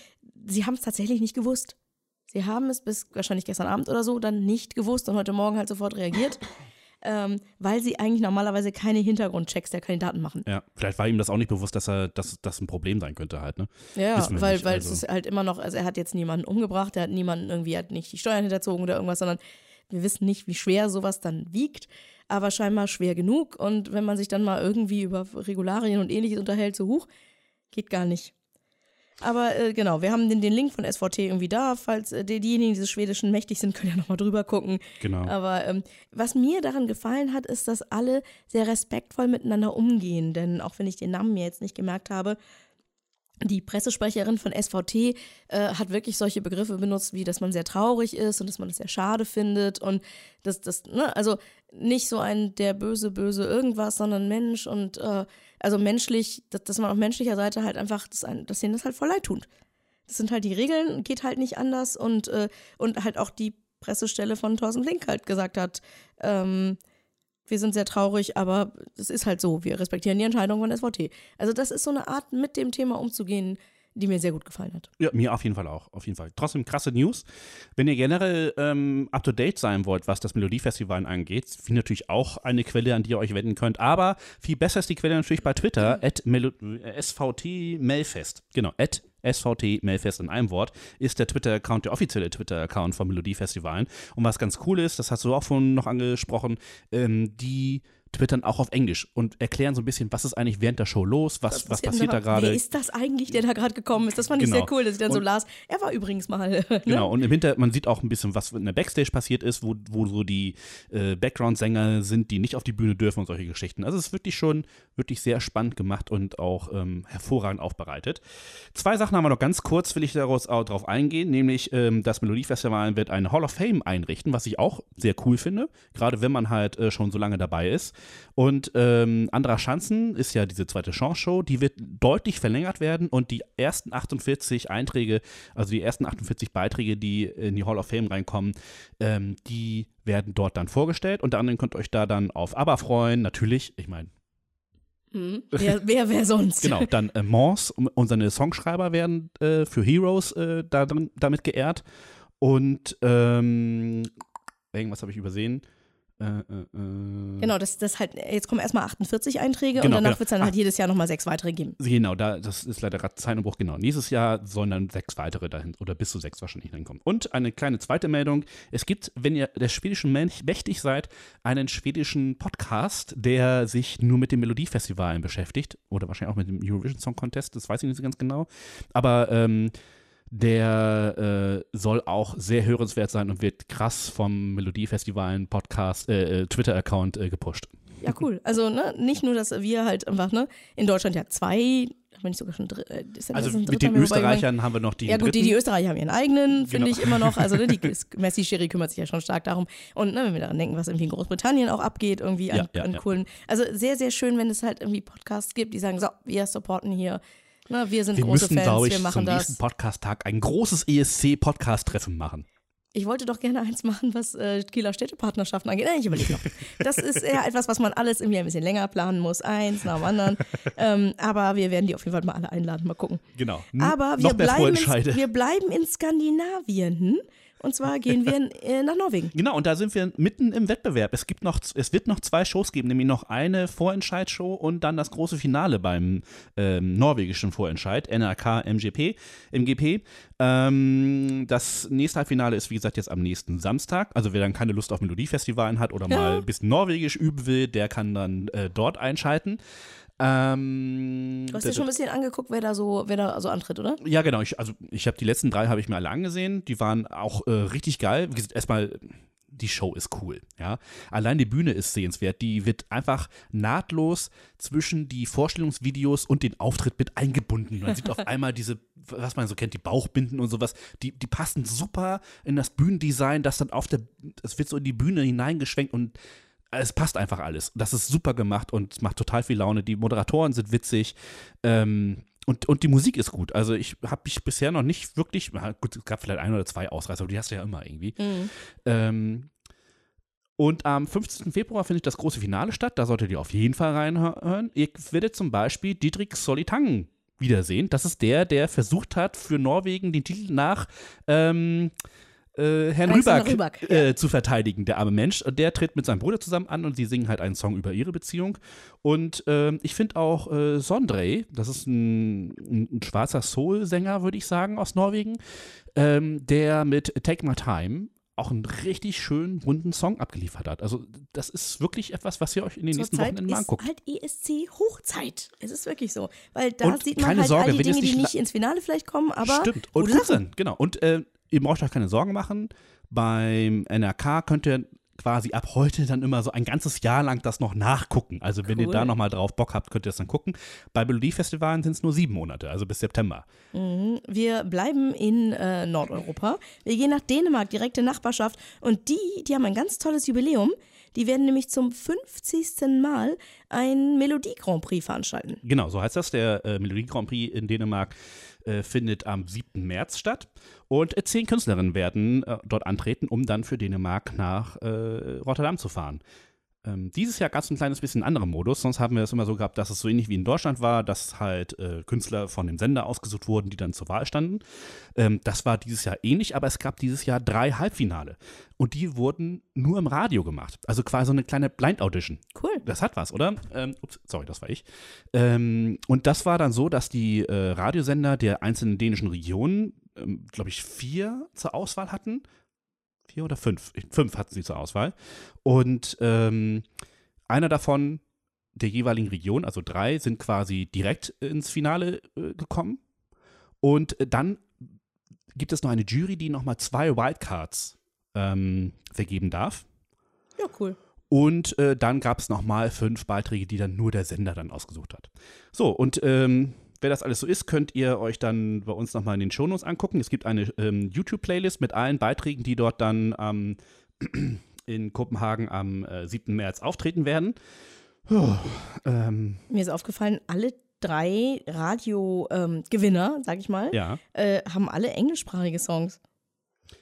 sie haben es tatsächlich nicht gewusst. Sie haben es bis wahrscheinlich gestern Abend oder so dann nicht gewusst und heute Morgen halt sofort reagiert, ähm, weil sie eigentlich normalerweise keine Hintergrundchecks der Kandidaten machen.
Ja, vielleicht war ihm das auch nicht bewusst, dass er, dass das ein Problem sein könnte halt, ne?
Ja, weil,
nicht,
weil
also.
es ist halt immer noch, also er hat jetzt niemanden umgebracht, er hat niemanden irgendwie, er hat nicht die Steuern hinterzogen oder irgendwas, sondern wir wissen nicht, wie schwer sowas dann wiegt, aber scheinbar schwer genug. Und wenn man sich dann mal irgendwie über Regularien und ähnliches unterhält, so hoch, geht gar nicht. Aber äh, genau, wir haben den, den Link von SVT irgendwie da, falls äh, die, diejenigen, die diese schwedischen mächtig sind, können ja nochmal drüber gucken.
Genau.
Aber ähm, was mir daran gefallen hat, ist, dass alle sehr respektvoll miteinander umgehen. Denn auch wenn ich den Namen mir jetzt nicht gemerkt habe, die Pressesprecherin von SVT äh, hat wirklich solche Begriffe benutzt, wie dass man sehr traurig ist und dass man es sehr schade findet und dass das, ne, also nicht so ein der böse, böse irgendwas, sondern Mensch und äh, also menschlich, dass, dass man auf menschlicher Seite halt einfach, dass, ein, dass denen das halt voll leid tut. Das sind halt die Regeln, geht halt nicht anders und, äh, und halt auch die Pressestelle von Thorsten Flink halt gesagt hat, ähm, wir sind sehr traurig, aber es ist halt so, wir respektieren die Entscheidung von SVT. Also das ist so eine Art, mit dem Thema umzugehen, die mir sehr gut gefallen hat.
Ja, mir auf jeden Fall auch, auf jeden Fall. Trotzdem krasse News. Wenn ihr generell ähm, up to date sein wollt, was das Melodiefestival angeht, wie natürlich auch eine Quelle, an die ihr euch wenden könnt. Aber viel besser ist die Quelle natürlich bei Twitter, at äh, SVT Melfest. Genau, at SVT Melfest in einem Wort, ist der Twitter-Account, der offizielle Twitter-Account vom Melodiefestivalen. Und was ganz cool ist, das hast du auch vorhin noch angesprochen, ähm, die twittern auch auf Englisch und erklären so ein bisschen, was ist eigentlich während der Show los, was, was passiert da gerade.
Wer ist das eigentlich, der da gerade gekommen ist? Das fand ich
Genau.
sehr cool, dass ich dann so
Und-
las. Er war übrigens mal. [LAUGHS] Ne?
Genau, und im Hinter, man sieht auch ein bisschen, was in der Backstage passiert ist, wo, wo so die äh, Background-Sänger sind, die nicht auf die Bühne dürfen und solche Geschichten. Also es ist wirklich schon wirklich sehr spannend gemacht und auch ähm, hervorragend aufbereitet. Zwei Sachen haben wir noch ganz kurz, will ich daraus auch drauf eingehen, nämlich ähm, das Melodiefestival wird eine Hall of Fame einrichten, was ich auch sehr cool finde, gerade wenn man halt äh, schon so lange dabei ist. Und ähm, Andra Schanzen ist ja diese zweite Chance-Show, die wird deutlich verlängert werden und die ersten 48 Einträge, also die ersten 48 Beiträge, die in die Hall of Fame reinkommen, ähm, die werden dort dann vorgestellt. Unter anderem könnt ihr euch da dann auf ABBA freuen, natürlich, ich meine,
Hm. Wer, wer, wer sonst?
genau, dann äh, Mons und seine Songschreiber werden äh, für Heroes äh, da, damit geehrt. Und ähm, irgendwas habe ich übersehen. Äh, äh, äh,
Genau, das, das halt, jetzt kommen erstmal 48 Einträge
Genau,
und danach
genau.
wird es dann halt jedes Jahr nochmal sechs weitere geben.
Genau, da, das ist leider gerade Zeilenbruch, genau. Nächstes Jahr sollen dann sechs weitere dahin, oder bis zu sechs wahrscheinlich hinkommen. Und eine kleine zweite Meldung. Es gibt, wenn ihr der schwedischen Mönch mächtig seid, einen schwedischen Podcast, der sich nur mit den Melodiefestivalen beschäftigt. Oder wahrscheinlich auch mit dem Eurovision Song Contest, das weiß ich nicht so ganz genau. Aber ähm, der äh, soll auch sehr hörenswert sein und wird krass vom Melodiefestivalen Podcast, äh, äh, Twitter-Account äh, gepusht.
Ja, cool. Also, ne, nicht nur, dass wir halt einfach, ne, in Deutschland ja zwei, wenn nicht sogar schon drei, äh, ja
Also mit den? Österreichern haben wir noch die
Ja gut, die, die Österreicher haben ihren eigenen, finde
Genau.
ich immer noch. Also ne, die [LAUGHS] Messi Sherry kümmert sich ja schon stark darum. Und ne, wenn wir daran denken, was irgendwie in Großbritannien auch abgeht, irgendwie an,
Ja, ja,
an coolen. Also sehr, sehr schön, wenn es halt irgendwie Podcasts gibt, die sagen, so, wir supporten hier, ne, wir sind
Wir
große
müssen,
Fans,
ich,
wir
zum
machen
nächsten
das.
Podcast-Tag ein großes ESC-Podcast-Treffen machen.
Ich wollte doch gerne eins machen, was äh, Kieler Städtepartnerschaften angeht. Nein, ich überlege noch. Das ist eher etwas, was man alles irgendwie ein bisschen länger planen muss, eins nach dem anderen. ähm, aber wir werden die auf jeden Fall mal alle einladen, mal gucken.
Genau.
Aber wir bleiben, in, wir bleiben in Skandinavien. Hm? Und zwar gehen wir äh, nach Norwegen.
Genau, und da sind wir mitten im Wettbewerb. Es gibt noch, es wird noch zwei Shows geben, nämlich noch eine Vorentscheidshow und dann das große Finale beim ähm, norwegischen Vorentscheid, NRK MGP, MGP. Ähm, das nächste Halbfinale ist, wie gesagt, jetzt am nächsten Samstag. Also wer dann keine Lust auf Melodiefestivalen hat oder mal ein bisschen Norwegisch üben will, der kann dann äh, dort einschalten. Ähm,
du hast dir schon ein bisschen angeguckt, wer da so, wer da so antritt, oder?
Ja, genau. Ich, also ich habe die letzten drei habe ich mir alle angesehen. Die waren auch äh, richtig geil. Erstmal die Show ist cool, ja. Allein die Bühne ist sehenswert. Die wird einfach nahtlos zwischen die Vorstellungsvideos und den Auftritt mit eingebunden. Man sieht auf [LAUGHS] einmal diese, was man so kennt, die Bauchbinden und sowas. Die, die passen super in das Bühnendesign, das dann auf der, es wird so in die Bühne hineingeschwenkt und es passt einfach alles. Das ist super gemacht und macht total viel Laune. Die Moderatoren sind witzig. Ähm, und, und die Musik ist gut. Also ich habe mich bisher noch nicht wirklich, gut, es gab vielleicht ein oder zwei Ausreißer, aber die hast du ja immer irgendwie. Mhm. Ähm, und am 15. Februar findet das große Finale statt. Da solltet ihr auf jeden Fall reinhören. Ihr werdet zum Beispiel Dietrich Solitang wiedersehen. Das ist der, der versucht hat, für Norwegen den Titel nach ähm, äh, Herrn Rüback, Rüback äh, zu verteidigen, der arme Mensch. Und der tritt mit seinem Bruder zusammen an und sie singen halt einen Song über ihre Beziehung. Und äh, ich finde auch äh, Sondre, das ist ein, ein, ein schwarzer Soul-Sänger, würde ich sagen, aus Norwegen, ähm, der mit Take My Time auch einen richtig schönen, runden Song abgeliefert hat. Also das ist wirklich etwas, was ihr euch in den Zur nächsten Zeit Wochenenden mal anguckt.
ist halt ESC Hochzeit. Es ist wirklich so. Weil da und sieht man halt Sorge, all die Dinge, die nicht ins Finale vielleicht kommen, aber
Stimmt. Und gut sind, genau. Und äh, ihr braucht euch keine Sorgen machen. Beim NRK könnt ihr quasi ab heute dann immer so ein ganzes Jahr lang das noch nachgucken. Also wenn cool. ihr da nochmal drauf Bock habt, könnt ihr das dann gucken. Bei Melodiefestivalen sind es nur sieben Monate, also bis September.
Mhm. Wir bleiben in äh, Nordeuropa. Wir gehen nach Dänemark, direkte Nachbarschaft. Und die, die haben ein ganz tolles Jubiläum. Die werden nämlich zum 50. Mal ein Melodie Grand Prix veranstalten.
Genau, so heißt das. Der äh, Melodie Grand Prix in Dänemark äh, findet am 7. März statt. Und äh, zehn Künstlerinnen werden äh, dort antreten, um dann für Dänemark nach Rotterdam zu fahren. Ähm, dieses Jahr gab es ein kleines bisschen anderen Modus. Sonst haben wir es immer so gehabt, dass es so ähnlich wie in Deutschland war, dass halt äh, Künstler von dem Sender ausgesucht wurden, die dann zur Wahl standen. Ähm, das war dieses Jahr ähnlich, aber es gab dieses Jahr drei Halbfinale. Und die wurden nur im Radio gemacht. Also quasi so eine kleine Blind Audition.
Cool.
Das hat was, oder? Ähm, ups, sorry, das war ich. Ähm, und das war dann so, dass die äh, Radiosender der einzelnen dänischen Regionen, ähm, glaube ich, vier zur Auswahl hatten vier oder fünf. Fünf hatten sie zur Auswahl. Und ähm, einer davon der jeweiligen Region, also drei, sind quasi direkt ins Finale äh, gekommen. Und äh, dann gibt es noch eine Jury, die nochmal zwei Wildcards ähm, vergeben darf.
Ja, cool.
Und äh, dann gab es nochmal fünf Beiträge, die dann nur der Sender dann ausgesucht hat. So, und ähm, wer das alles so ist, könnt ihr euch dann bei uns nochmal in den Shownotes angucken. Es gibt eine ähm, YouTube-Playlist mit allen Beiträgen, die dort dann ähm, [CLEARS THROAT] in Kopenhagen am äh, 7. März auftreten werden. Oh,
ähm. Mir ist aufgefallen, alle drei Radio-Gewinner, ähm, sag ich mal,
ja.
äh, haben alle englischsprachige Songs.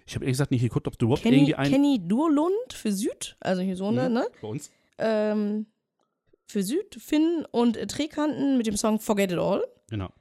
Ich habe ehrlich gesagt nicht geguckt, ob du überhaupt
Kenny,
irgendwie einen.
Kenny Durlund für Süd, also hier so eine, mhm, ne?
Bei uns.
Ähm, für Süd, Finn und Trekanten mit dem Song Forget It All.
Genau.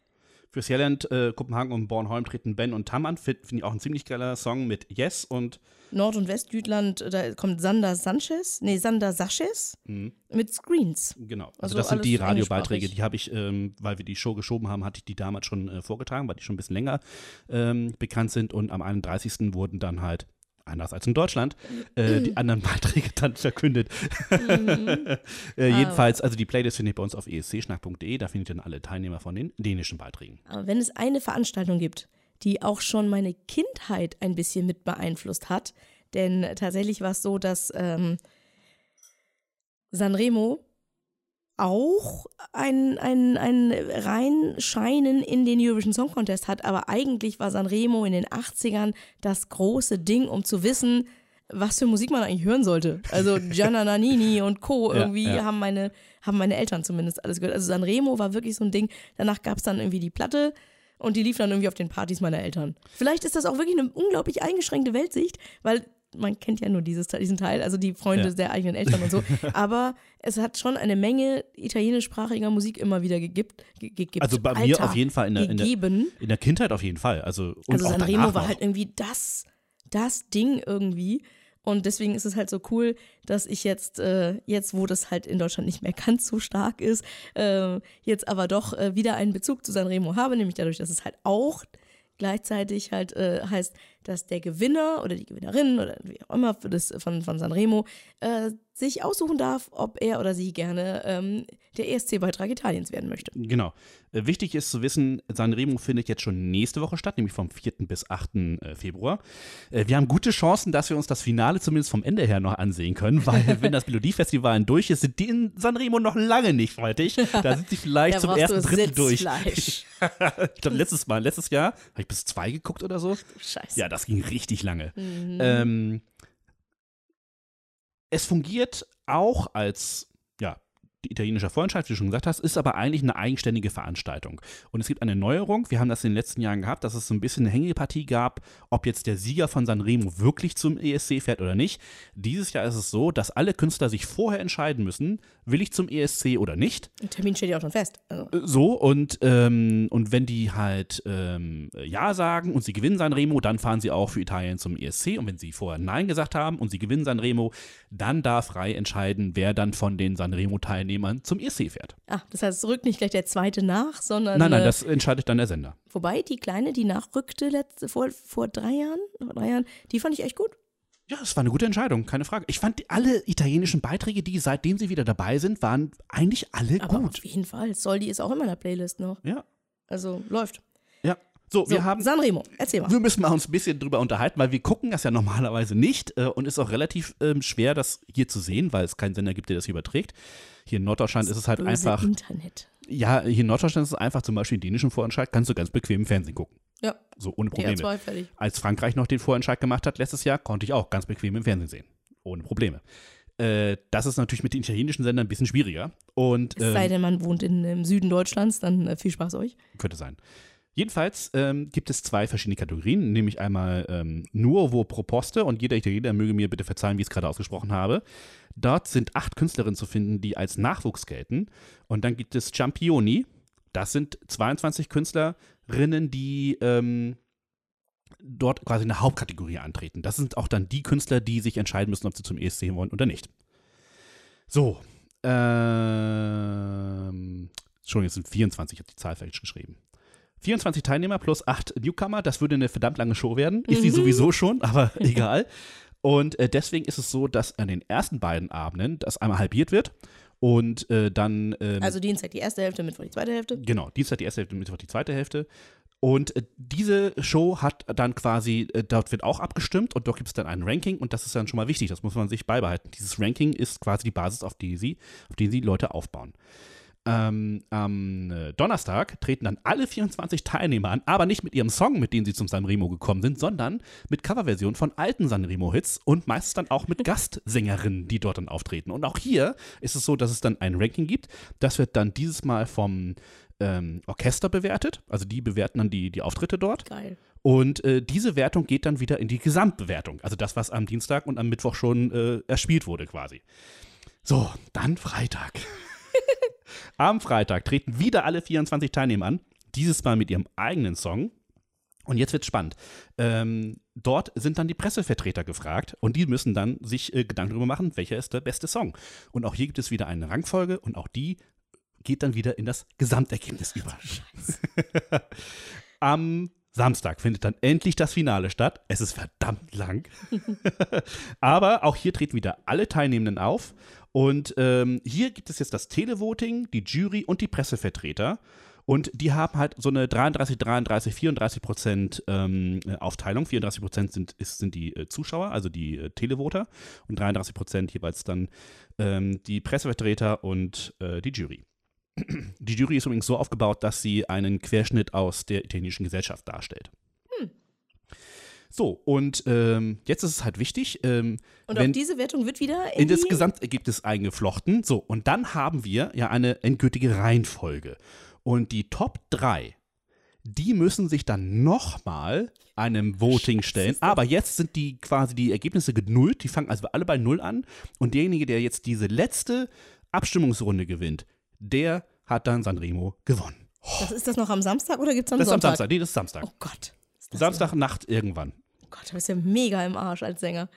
Für Sjælland, äh, Kopenhagen und Bornholm treten Ben und Tam an. Finde find ich auch ein ziemlich geiler Song mit Yes und.
Nord- und Westjütland, da kommt Sander Sanchez, nee, Sander Sanchez mhm. mit Screens.
Genau. Also, also das sind die Radiobeiträge, die habe ich, ähm, weil wir die Show geschoben haben, hatte ich die damals schon äh, vorgetragen, weil die schon ein bisschen länger ähm, bekannt sind. Und am 31. wurden dann halt anders als in Deutschland, äh, die anderen [LAUGHS] Beiträge dann verkündet. Mhm. [LAUGHS] äh, jedenfalls, also die Playlist findet ihr bei uns auf escschnack.de, da findet ihr dann alle Teilnehmer von den dänischen Beiträgen.
Aber wenn es eine Veranstaltung gibt, die auch schon meine Kindheit ein bisschen mit beeinflusst hat, denn tatsächlich war es so, dass ähm, Sanremo auch ein, ein, ein Reinscheinen in den Eurovision Song Contest hat, aber eigentlich war Sanremo in den 80ern das große Ding, um zu wissen, was für Musik man eigentlich hören sollte. Also [LAUGHS] Gianna Nannini und Co. irgendwie ja, ja. haben meine haben meine Eltern zumindest alles gehört. Also Sanremo war wirklich so ein Ding. Danach gab es dann irgendwie die Platte und die lief dann irgendwie auf den Partys meiner Eltern. Vielleicht ist das auch wirklich eine unglaublich eingeschränkte Weltsicht, weil man kennt ja nur dieses, diesen Teil, also die Freunde ja. der eigenen Eltern und so. [LAUGHS] Aber es hat schon eine Menge italienischsprachiger Musik immer wieder gegeben.
Also bei Alter, mir auf jeden Fall in der, in der, in, der, Kindheit auf jeden Fall. Also,
und also Sanremo war halt irgendwie das das Ding irgendwie. Und deswegen ist es halt so cool, dass ich jetzt, äh, jetzt wo das halt in Deutschland nicht mehr [LAUGHS] ganz so stark ist, äh, jetzt aber doch äh, wieder einen Bezug zu Sanremo habe, nämlich dadurch, dass es halt auch gleichzeitig halt äh, heißt, dass der Gewinner oder die Gewinnerin oder wie auch immer für das, von, von Sanremo äh, sich aussuchen darf, ob er oder sie gerne ähm, der ESC-Beitrag Italiens werden möchte.
Genau. Äh, wichtig ist zu wissen, Sanremo findet jetzt schon nächste Woche statt, nämlich vom 4. bis 8. Äh, Februar. Äh, wir haben gute Chancen, dass wir uns das Finale zumindest vom Ende her noch ansehen können, weil [LAUGHS] wenn das Melodiefestival durch ist, sind die in Sanremo noch lange nicht fertig. [LAUGHS] Da sind sie vielleicht zum ersten Drittel durch. [LAUGHS] ich glaube, letztes Mal, letztes Jahr, habe ich bis zwei geguckt oder so.
Scheiße.
Ja, das ging richtig lange.
Mhm.
Ähm, es fungiert auch als ja, die italienische Vorentscheid, wie du schon gesagt hast, ist aber eigentlich eine eigenständige Veranstaltung. Und es gibt eine Neuerung, wir haben das in den letzten Jahren gehabt, dass es so ein bisschen eine Hängepartie gab, ob jetzt der Sieger von Sanremo wirklich zum ESC fährt oder nicht. Dieses Jahr ist es so, dass alle Künstler sich vorher entscheiden müssen, will ich zum ESC oder nicht.
Der Termin steht ja auch schon fest. Also.
Äh, So, und, ähm, und wenn die halt ähm, Ja sagen und sie gewinnen Sanremo, dann fahren sie auch für Italien zum ESC. Und wenn sie vorher Nein gesagt haben und sie gewinnen Sanremo, dann darf frei entscheiden, wer dann von den Sanremo-Teilnehmern zum ESC fährt.
Ah, das heißt, es rückt nicht gleich der zweite nach, sondern.
Nein, nein,
äh,
das entscheidet dann der Sender.
Wobei, die Kleine, die nachrückte letzte, vor, vor drei Jahren, vor drei Jahren, die fand ich echt gut.
Ja, es war eine gute Entscheidung, keine Frage. Ich fand alle italienischen Beiträge, die seitdem sie wieder dabei sind, waren eigentlich alle
Aber
gut.
auf jeden Fall. Soldi ist auch immer in der Playlist noch.
Ja,
Also läuft.
Ja. So,
So,
wir haben
Sanremo, erzähl mal.
Wir müssen mal uns ein bisschen drüber unterhalten, weil wir gucken das ja normalerweise nicht äh, und ist auch relativ ähm, schwer, das hier zu sehen, weil es keinen Sender gibt, der das überträgt. Hier in Norddeutschland ist es halt einfach,
Internet.
ja, hier in Norddeutschland ist es einfach zum Beispiel den dänischen Vorentscheid, kannst du ganz bequem im Fernsehen gucken.
Ja,
So ohne Probleme.
DR2, fertig.
Als Frankreich noch den Vorentscheid gemacht hat letztes Jahr, konnte ich auch ganz bequem im Fernsehen sehen. Ohne Probleme. Äh, das ist natürlich mit den italienischen Sendern ein bisschen schwieriger. Und,
Es sei
ähm,
denn, man wohnt in, im Süden Deutschlands, dann äh, viel Spaß euch.
Könnte sein. Jedenfalls ähm, gibt es zwei verschiedene Kategorien, nämlich einmal ähm, Nuovo Proposte und jeder Italiener möge mir bitte verzeihen, wie ich es gerade ausgesprochen habe. Dort sind acht Künstlerinnen zu finden, die als Nachwuchs gelten. Und dann gibt es Championi. Das sind 22 Künstlerinnen, die ähm, dort quasi eine Hauptkategorie antreten. Das sind auch dann die Künstler, die sich entscheiden müssen, ob sie zum ESC wollen oder nicht. So. Ähm, Entschuldigung, es sind 24, ich habe die Zahl falsch geschrieben. 24 Teilnehmer plus 8 Newcomer, das würde eine verdammt lange Show werden. Ist sie
Mhm.
sowieso schon, aber [LAUGHS] egal. Und äh, deswegen ist es so, dass an den ersten beiden Abenden das einmal halbiert wird und äh, dann. ähm,
Also Dienstag die erste Hälfte, Mittwoch die zweite Hälfte.
Genau, Dienstag die erste Hälfte, Mittwoch die zweite Hälfte. Und äh, diese Show hat dann quasi, äh, dort wird auch abgestimmt und dort gibt es dann ein Ranking und das ist dann schon mal wichtig, das muss man sich beibehalten. Dieses Ranking ist quasi die Basis, auf die sie, auf die sie Leute aufbauen. Ähm, am äh, Donnerstag treten dann alle 24 Teilnehmer an, aber nicht mit ihrem Song, mit dem sie zum Sanremo gekommen sind, sondern mit Coverversionen von alten Sanremo-Hits und meistens dann auch mit [LAUGHS] Gastsängerinnen, die dort dann auftreten. Und auch hier ist es so, dass es dann ein Ranking gibt. Das wird dann dieses Mal vom ähm, Orchester bewertet. Also die bewerten dann die, die Auftritte dort.
Geil.
Und äh, diese Wertung geht dann wieder in die Gesamtbewertung. Also das, was am Dienstag und am Mittwoch schon äh, erspielt wurde quasi. So, dann Freitag. [LAUGHS] am Freitag treten wieder alle 24 Teilnehmer an. Dieses Mal mit ihrem eigenen Song. Und jetzt wird's spannend. Ähm, dort sind dann die Pressevertreter gefragt und die müssen dann sich äh, Gedanken darüber machen, welcher ist der beste Song. Und auch hier gibt es wieder eine Rangfolge und auch die geht dann wieder in das Gesamtergebnis über. [LAUGHS] Am Samstag findet dann endlich das Finale statt. Es ist verdammt lang. [LAUGHS] Aber auch hier treten wieder alle Teilnehmenden auf. Und ähm, hier gibt es jetzt das Televoting, die Jury und die Pressevertreter. Und die haben halt so eine 33, 33, 34 Prozent ähm, Aufteilung. 34 Prozent sind, sind die äh, Zuschauer, also die äh, Televoter. Und 33 Prozent jeweils dann ähm, die Pressevertreter und äh, die Jury. Die Jury ist übrigens so aufgebaut, dass sie einen Querschnitt aus der italienischen Gesellschaft darstellt. So, und ähm, jetzt ist es halt wichtig, ähm,
Und
wenn
auch diese Wertung wird wieder in,
in das Gesamtergebnis eingeflochten. So, und dann haben wir ja eine endgültige Reihenfolge. Und die Top 3, die müssen sich dann nochmal einem Voting stellen. Aber jetzt sind die quasi die Ergebnisse genullt. Die fangen also alle bei Null an. Und derjenige, der jetzt diese letzte Abstimmungsrunde gewinnt, der hat dann Sanremo gewonnen.
Das ist das noch am Samstag oder gibt es am
Das ist am
Sonntag?
Samstag. Nee, das ist Samstag.
Oh Gott. Das
Samstagnacht irgendwann.
Gott, du bist ja mega im Arsch als Sänger.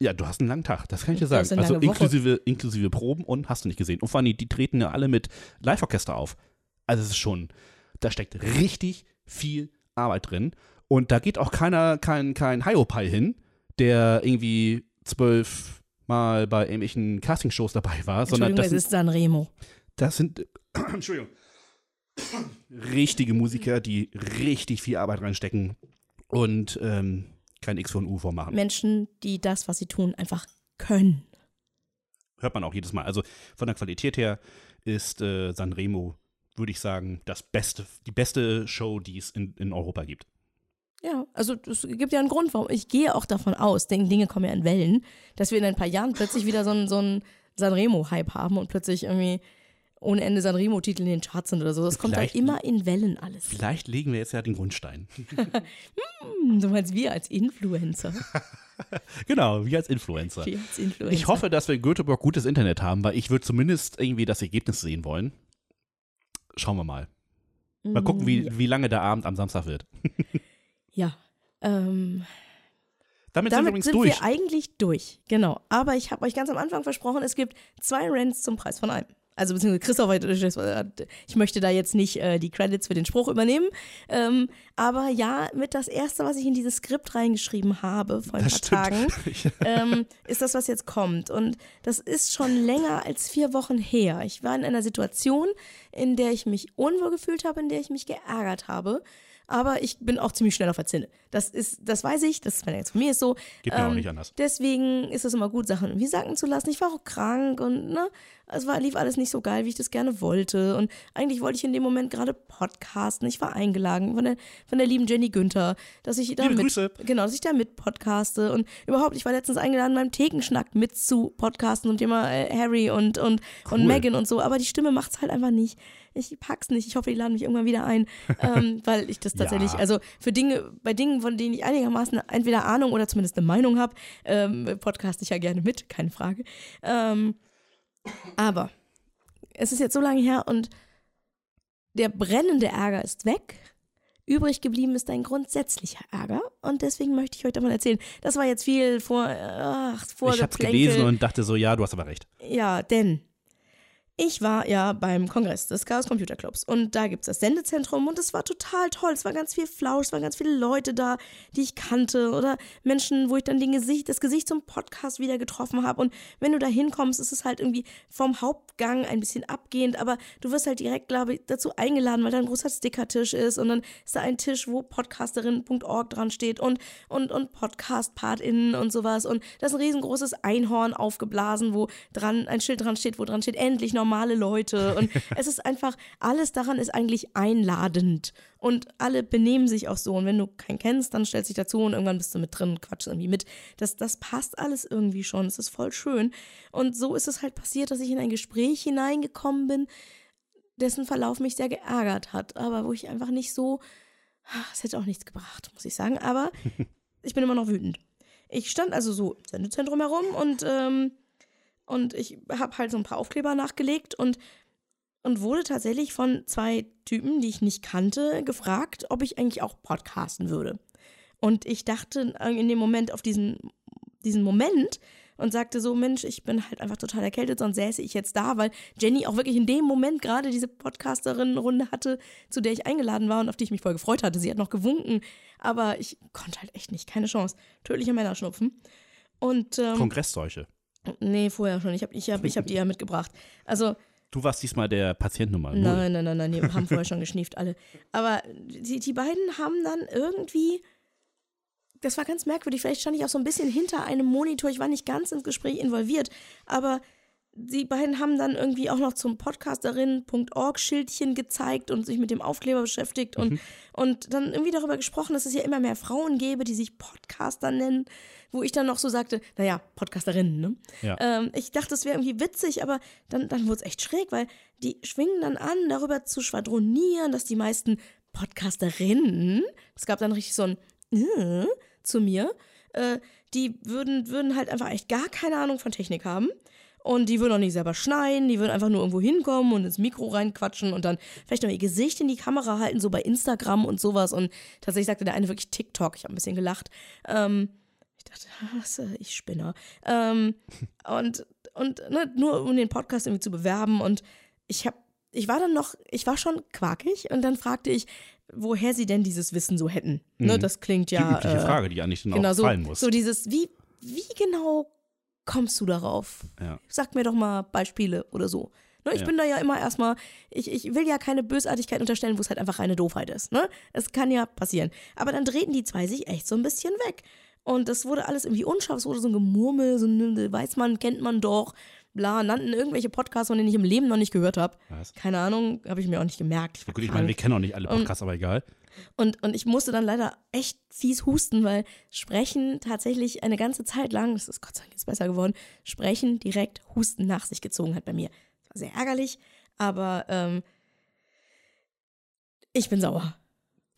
Ja, du hast einen langen Tag, das kann ich dir sagen. Also inklusive, inklusive Proben und hast du nicht gesehen. Und vor allem, die, die treten ja alle mit Live-Orchester auf. Also es ist schon, da steckt richtig viel Arbeit drin. Und da geht auch keiner, kein, kein Hiopai hin, der irgendwie zwölf Mal bei irgendwelchen Castingshows dabei war, sondern das sind,
ist Sanremo.
das sind [CLEARS THROAT] Entschuldigung, richtige Musiker, die richtig viel Arbeit reinstecken und ähm, kein X von U vormachen.
Menschen, die das, was sie tun, einfach können.
Hört man auch jedes Mal. Also von der Qualität her ist äh, Sanremo, würde ich sagen, das beste, die beste Show, die es in, in Europa gibt.
Ja, also es gibt ja einen Grund, warum. Ich gehe auch davon aus, denn Dinge kommen ja in Wellen, dass wir in ein paar Jahren plötzlich wieder so einen, so einen Sanremo-Hype haben und plötzlich irgendwie ohne Ende Sanremo-Titel in den Charts sind oder so. Das kommt
Vielleicht-
halt immer in Wellen alles.
Vielleicht legen wir jetzt ja den Grundstein. [LAUGHS]
Hm, Du meinst wir als Influencer. [LAUGHS]
genau, wir als Influencer.
Wir als Influencer.
Ich hoffe, dass wir in Göteborg gutes Internet haben, weil ich würde zumindest irgendwie das Ergebnis sehen wollen. Schauen wir mal. Mal gucken, wie, wie lange der Abend am Samstag wird. [LAUGHS]
Ja. Ähm,
Damit, sind wir
damit
übrigens
sind
durch.
wir eigentlich durch. Genau. Aber ich habe euch ganz am Anfang versprochen, es gibt zwei Rants zum Preis von einem. Also beziehungsweise Christoph, hat- ich möchte da jetzt nicht äh, die Credits für den Spruch übernehmen. Ähm, aber ja, mit das erste, was ich in dieses Skript reingeschrieben habe vor ein
Das
paar
stimmt.
Tagen, [LAUGHS] ähm, ist das, was jetzt kommt. Und das ist schon länger als vier Wochen her. Ich war in einer Situation, in der ich mich unwohl gefühlt habe, in der ich mich geärgert habe. Aber ich bin auch ziemlich schnell auf der Zinne. Das ist, das weiß ich, das ist, jetzt von mir ist so.
Geht mir auch
Ähm,
nicht anders.
Deswegen ist es immer gut, Sachen irgendwie sacken zu lassen. Ich war auch krank und ne, es war, lief alles nicht so geil, wie ich das gerne wollte. Und eigentlich wollte ich in dem Moment gerade podcasten. Ich war eingeladen von der, von der lieben Jenny Günther, dass ich da
Liebe
mit,
Grüße.
genau, dass ich da mit podcaste. Und überhaupt, ich war letztens eingeladen, beim Thekenschnack mit zu podcasten zum Thema äh, Harry und, und,
Cool.
und Megan und so. Aber die Stimme macht's halt einfach nicht. Ich pack's nicht. Ich hoffe, die laden mich irgendwann wieder ein, [LAUGHS] ähm, weil ich das tatsächlich,
Ja.
also für Dinge, bei Dingen, von denen ich einigermaßen entweder Ahnung oder zumindest eine Meinung habe, ähm, podcast ich ja gerne mit, keine Frage. Ähm, aber es ist jetzt so lange her und der brennende Ärger ist weg. Übrig geblieben ist ein grundsätzlicher Ärger und deswegen möchte ich euch davon erzählen. Das war jetzt viel vor, ach, vor
Ich habe es gelesen und dachte so, ja, du hast aber recht.
ja, denn ich war ja beim Kongress des Chaos Computer Clubs und da gibt es das Sendezentrum und es war total toll. Es war ganz viel Flausch, es waren ganz viele Leute da, die ich kannte oder Menschen, wo ich dann den Gesicht, das Gesicht zum Podcast wieder getroffen habe. Und wenn du da hinkommst, ist es halt irgendwie vom Hauptgang ein bisschen abgehend, aber du wirst halt direkt, glaube ich, dazu eingeladen, weil da ein großer Stickertisch ist und dann ist da ein Tisch, wo podcasterin.org dran steht und, und, und Podcast-PartInnen und sowas. Und da ist ein riesengroßes Einhorn aufgeblasen, wo dran ein Schild dran steht, wo dran steht, endlich normale Leute. Und [LAUGHS] es ist einfach, alles daran ist eigentlich einladend. Und alle benehmen sich auch so. Und wenn du keinen kennst, dann stellst du dich dazu und irgendwann bist du mit drin, quatschst irgendwie mit. Das, das passt alles irgendwie schon. Es ist voll schön. Und so ist es halt passiert, dass ich in ein Gespräch hineingekommen bin, dessen Verlauf mich sehr geärgert hat, aber wo ich einfach nicht so, ach, es hätte auch nichts gebracht, muss ich sagen, aber [LAUGHS] ich bin immer noch wütend. Ich stand also so im Sendezentrum herum und, ähm, und ich habe halt so ein paar Aufkleber nachgelegt und, und wurde tatsächlich von zwei Typen, die ich nicht kannte, gefragt, ob ich eigentlich auch podcasten würde. Und ich dachte in dem Moment auf diesen, diesen Moment und sagte so, Mensch, ich bin halt einfach total erkältet, sonst säße ich jetzt da, weil Jenny auch wirklich in dem Moment gerade diese Podcasterinnenrunde hatte, zu der ich eingeladen war und auf die ich mich voll gefreut hatte. Sie hat noch gewunken, aber ich konnte halt echt nicht, keine Chance. Tödliche Männerschnupfen. Und ähm,
Kongressseuche.
Nee, vorher schon. Ich habe ich hab, ich hab die ja mitgebracht. Also
Du warst diesmal der Patient Nummer null.
Nein, nein, nein, nein, die haben vorher schon geschnieft, alle. Aber die, die beiden haben dann irgendwie. Das war ganz merkwürdig. Vielleicht stand ich auch so ein bisschen hinter einem Monitor. Ich war nicht ganz ins Gespräch involviert. Aber die beiden haben dann irgendwie auch noch zum Podcasterin.org-Schildchen gezeigt und sich mit dem Aufkleber beschäftigt und, und dann irgendwie darüber gesprochen, dass es ja immer mehr Frauen gäbe, die sich Podcaster nennen. Wo ich dann noch so sagte, naja, Podcasterinnen, ne?
Ja.
Ähm, ich dachte, das wäre irgendwie witzig, aber dann, dann wurde es echt schräg, weil die schwingen dann an, darüber zu schwadronieren, dass die meisten Podcasterinnen, es gab dann richtig so ein äh, zu mir, äh, die würden, würden halt einfach echt gar keine Ahnung von Technik haben Und die würden auch nicht selber schneiden, die würden einfach nur irgendwo hinkommen und ins Mikro reinquatschen und dann vielleicht noch ihr Gesicht in die Kamera halten, so bei Instagram und sowas. Und tatsächlich sagte der eine wirklich TikTok. Ich habe ein bisschen gelacht. Ähm, ich dachte, [LAUGHS] äh, ich spinner. Ähm, [LAUGHS] und und ne, nur um den Podcast irgendwie zu bewerben. Und ich habe, ich war dann noch, ich war schon quakig und dann fragte ich, woher sie denn dieses Wissen so hätten. Ne, mhm. Ne, das klingt ja.
Die übliche
äh,
Frage, die eigentlich dann
genau,
auch fallen
so,
muss.
So dieses, wie, wie genau kommst du darauf?
Ja.
Sag mir doch mal Beispiele oder so. Ne, ich
Ja.
bin da ja immer erstmal, ich, ich will ja keine Bösartigkeit unterstellen, wo es halt einfach reine Doofheit ist. Ne? Es kann ja passieren. Aber dann drehten die zwei sich echt so ein bisschen weg. Und das wurde alles irgendwie unscharf, es wurde so ein Gemurmel, so ein weiß man, kennt man doch, bla, nannten irgendwelche Podcasts, von denen ich im Leben noch nicht gehört habe. Keine Ahnung, habe ich mir auch nicht gemerkt. Ich
Gut, ich meine, wir kennen auch nicht alle Podcasts, aber egal.
Und, und ich musste dann leider echt fies husten, weil Sprechen tatsächlich eine ganze Zeit lang, das ist Gott sei Dank jetzt besser geworden, Sprechen direkt Husten nach sich gezogen hat bei mir. Das war sehr ärgerlich, aber ähm, ich bin sauer.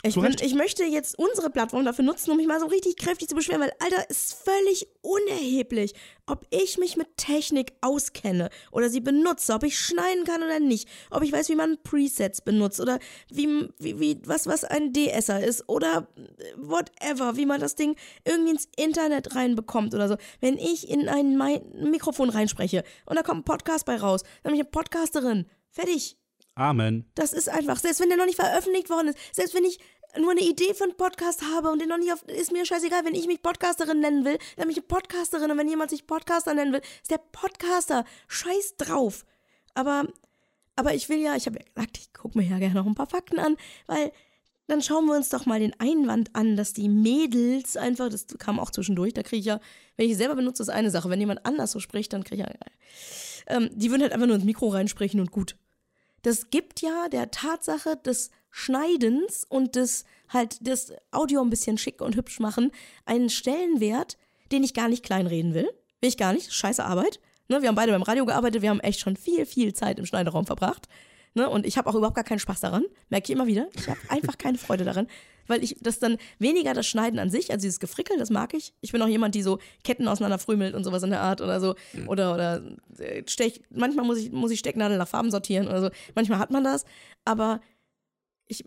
Ich, bin, ich möchte jetzt unsere Plattform dafür nutzen, um mich mal so richtig kräftig zu beschweren, weil, Alter, ist völlig unerheblich, ob ich mich mit Technik auskenne oder sie benutze, ob ich schneiden kann oder nicht, ob ich weiß, wie man Presets benutzt oder wie, wie, wie was, was ein DSer ist oder whatever, wie man das Ding irgendwie ins Internet reinbekommt oder so. Wenn ich in ein Mi- Mikrofon reinspreche und da kommt ein Podcast bei raus, dann bin ich eine Podcasterin. Fertig.
Amen.
Das ist einfach, selbst wenn der noch nicht veröffentlicht worden ist, selbst wenn ich nur eine Idee für einen Podcast habe und den noch nicht auf, ist mir scheißegal, wenn ich mich Podcasterin nennen will, dann bin ich eine Podcasterin und wenn jemand sich Podcaster nennen will, ist der Podcaster. Scheiß drauf. Aber, aber ich will ja, ich habe ja gesagt, ich gucke mir ja gerne noch ein paar Fakten an, weil dann schauen wir uns doch mal den Einwand an, dass die Mädels einfach, das kam auch zwischendurch, da kriege ich ja, wenn ich selber benutze, ist eine Sache. Wenn jemand anders so spricht, dann kriege ich ja, ähm, die würden halt einfach nur ins Mikro reinsprechen und gut das gibt ja der Tatsache des Schneidens und des halt das Audio ein bisschen schick und hübsch machen einen Stellenwert, den ich gar nicht kleinreden will. Will ich gar nicht. Scheiße Arbeit. Ne, wir haben beide beim Radio gearbeitet, wir haben echt schon viel, viel Zeit im Schneiderraum verbracht. Ne, und ich habe auch überhaupt gar keinen Spaß daran. Merke ich immer wieder. Ich habe einfach keine Freude daran. Weil ich das dann weniger das Schneiden an sich, also dieses Gefrickel, das mag ich. Ich bin auch jemand, die so Ketten auseinanderfrümmelt und sowas in der Art oder so. Oder, oder äh, Stech, manchmal muss ich, muss ich Stecknadeln nach Farben sortieren oder so. Manchmal hat man das. Aber ich,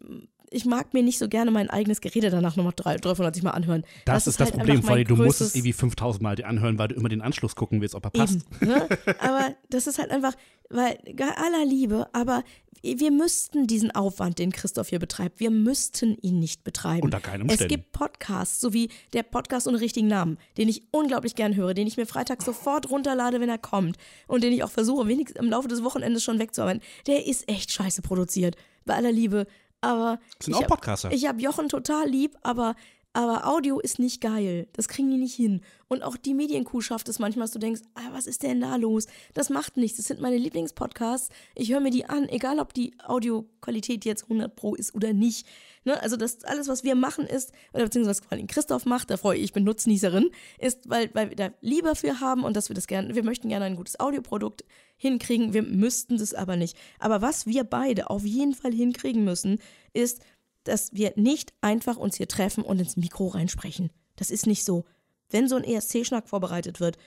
ich mag mir nicht so gerne mein eigenes Gerede danach nochmal 350 Mal anhören.
Das, ist das
halt
Problem, allem, du musst es irgendwie 5000 Mal dir anhören, weil du immer den Anschluss gucken willst, ob er passt.
Eben, ne? [LAUGHS] Aber das ist halt einfach, weil bei aller Liebe, aber wir müssten diesen Aufwand, den Christoph hier betreibt, wir müssten ihn nicht betreiben.
Unter keinen
Es
Umständen.
gibt Podcasts, so wie der Podcast ohne richtigen Namen, den ich unglaublich gern höre, den ich mir freitags sofort runterlade, wenn er kommt und den ich auch versuche, wenigstens im Laufe des Wochenendes schon wegzuarbeiten. Der ist echt scheiße produziert, bei aller Liebe. Aber
Das sind auch
hab-
Podcaster.
ich habe Jochen total lieb, aber, aber Audio ist nicht geil. Das kriegen die nicht hin. Und auch die Medienkuh schafft es manchmal, dass du denkst, ah, was ist denn da los? Das macht nichts. Das sind meine Lieblingspodcasts. Ich höre mir die an, egal ob die Audioqualität jetzt 100 Pro ist oder nicht. Ne? Also das alles, was wir machen ist, oder beziehungsweise was vor allem Christoph macht, da freue ich, ich bin Nutznießerin, ist, weil, weil wir da Lieber für haben und dass wir das gerne, wir möchten gerne ein gutes Audioprodukt hinkriegen. Wir müssten das aber nicht. Aber was wir beide auf jeden Fall hinkriegen müssen, ist, dass wir nicht einfach uns hier treffen und ins Mikro reinsprechen. Das ist nicht so. Wenn so ein ESC-Schnack vorbereitet wird,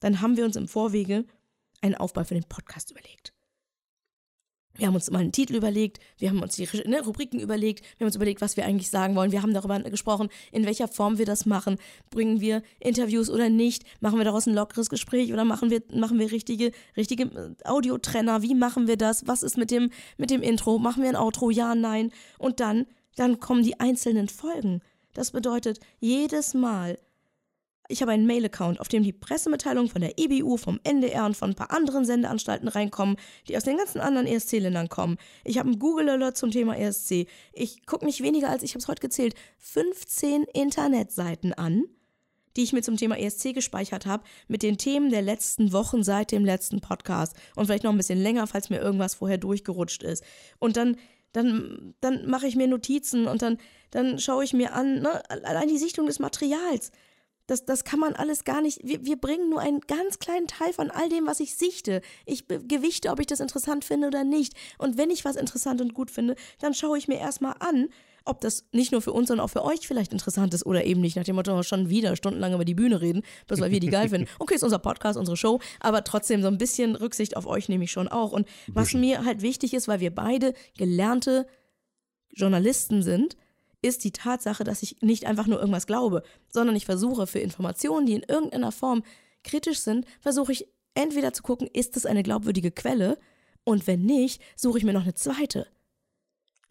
dann haben wir uns im Vorwege einen Aufbau für den Podcast überlegt. Wir haben uns mal einen Titel überlegt, wir haben uns die ne, Rubriken überlegt, wir haben uns überlegt, was wir eigentlich sagen wollen. Wir haben darüber gesprochen, in welcher Form wir das machen. Bringen wir Interviews oder nicht? Machen wir daraus ein lockeres Gespräch oder machen wir, machen wir richtige, richtige äh, Audiotrenner? Wie machen wir das? Was ist mit dem, mit dem Intro? Machen wir ein Outro? Ja, nein. Und dann, dann kommen die einzelnen Folgen. Das bedeutet, jedes Mal ich habe einen Mail-Account, auf dem die Pressemitteilungen von der EBU, vom NDR und von ein paar anderen Sendeanstalten reinkommen, die aus den ganzen anderen ESC-Ländern kommen. Ich habe einen Google-Alert zum Thema ESC. Ich gucke nicht weniger als, ich habe es heute gezählt, 15 Internetseiten an, die ich mir zum Thema ESC gespeichert habe, mit den Themen der letzten Wochen seit dem letzten Podcast. Und vielleicht noch ein bisschen länger, falls mir irgendwas vorher durchgerutscht ist. Und dann dann, dann mache ich mir Notizen und dann, dann schaue ich mir an, ne, allein die Sichtung des Materials. Das, das kann man alles gar nicht. Wir, wir bringen nur einen ganz kleinen Teil von all dem, was ich sichte. Ich gewichte, ob ich das interessant finde oder nicht. Und wenn ich was interessant und gut finde, dann schaue ich mir erstmal an, ob das nicht nur für uns, sondern auch für euch vielleicht interessant ist oder eben nicht. Nach dem Motto, schon wieder stundenlang über die Bühne reden, bloß weil wir die geil finden. [LAUGHS] Okay, ist unser Podcast, unsere Show, aber trotzdem so ein bisschen Rücksicht auf euch nehme ich schon auch. Und was mir halt wichtig ist, weil wir beide gelernte Journalisten sind, ist die Tatsache, dass ich nicht einfach nur irgendwas glaube, sondern ich versuche für Informationen, die in irgendeiner Form kritisch sind, versuche ich entweder zu gucken, ist es eine glaubwürdige Quelle und wenn nicht, suche ich mir noch eine zweite.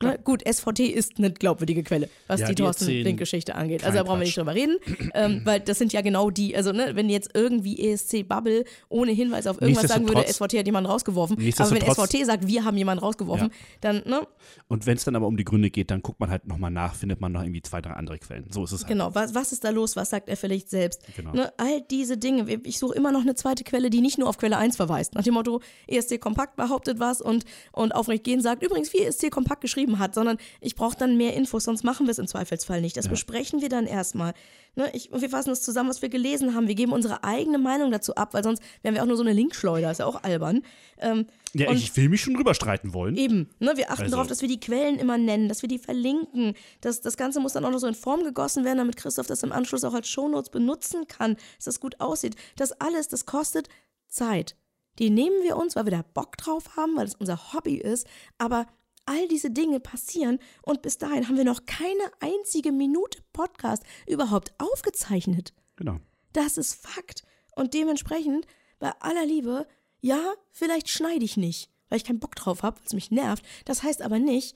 Ne? Gut, SVT ist eine glaubwürdige Quelle, was
Ja,
die
die
Thorsten Link-Geschichte angeht. Also da brauchen wir nicht drüber reden, ähm, [CLEARS THROAT] weil das sind ja genau die, also ne, wenn jetzt irgendwie ESC-Bubble ohne Hinweis auf irgendwas sagen würde, SVT hat jemanden rausgeworfen, aber wenn SVT sagt, wir haben jemanden rausgeworfen, dann, ne,
Und wenn es dann aber um die Gründe geht, dann guckt man halt nochmal nach, findet man noch irgendwie zwei, drei andere Quellen. So ist es halt.
Genau, was, was ist da los? Was sagt er vielleicht selbst?
Genau.
Ne, all diese Dinge. Ich suche immer noch eine zweite Quelle, die nicht nur auf Quelle 1 verweist. Nach dem Motto, ESC Kompakt behauptet was und, und Aufrecht gehen sagt übrigens, wie ESC Kompakt geschrieben hat, sondern ich brauche dann mehr Infos, sonst machen wir es im Zweifelsfall nicht. Das besprechen wir dann erstmal. Ne, ich, und wir fassen das zusammen, was wir gelesen haben. Wir geben unsere eigene Meinung dazu ab, weil sonst wären wir auch nur so eine Linkschleuder, ist ja auch albern. Ähm,
Ja, ich will mich schon drüber streiten wollen.
Eben, ne? Wir achten
Also-
darauf, dass wir die Quellen immer nennen, dass wir die verlinken. Das, das Ganze muss dann auch noch so in Form gegossen werden, damit Christoph das im Anschluss auch als Shownotes benutzen kann, dass das gut aussieht. Das alles, das kostet Zeit. Die nehmen wir uns, weil wir da Bock drauf haben, weil es unser Hobby ist, aber all diese Dinge passieren und bis dahin haben wir noch keine einzige Minute Podcast überhaupt aufgezeichnet.
Genau.
Das ist Fakt. Und dementsprechend, bei aller Liebe, ja, vielleicht schneide ich nicht, weil ich keinen Bock drauf habe, weil es mich nervt. Das heißt aber nicht,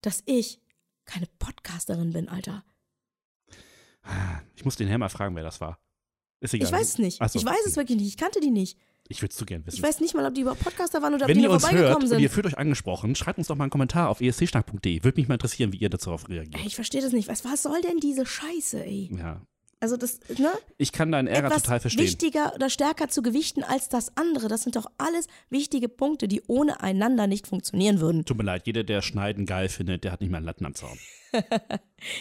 dass ich keine Podcasterin bin, Alter.
Ich muss den Herr mal fragen, wer das war. Ist egal.
Ich weiß es nicht.
So.
Ich weiß es wirklich nicht. Ich kannte die nicht.
Ich würde es zu gern wissen.
Ich weiß nicht mal, ob die überhaupt Podcaster waren oder ob
Wenn
die
ihr uns hört
vorbeigekommen
und ihr
sind.
fühlt euch angesprochen, schreibt uns doch mal einen Kommentar auf escschnack.de. Würde mich mal interessieren, wie ihr darauf reagiert.
Ey, ich verstehe das nicht. Was, was soll denn diese Scheiße, ey?
Ja.
Also das, ne?
Ich kann deinen Ärger
Etwas
total verstehen.
wichtiger oder stärker zu gewichten als das andere. Das sind doch alles wichtige Punkte, die ohne einander nicht funktionieren würden.
Tut mir leid, jeder, der Schneiden geil findet, der hat nicht mal einen Latten am Zaun. [LAUGHS]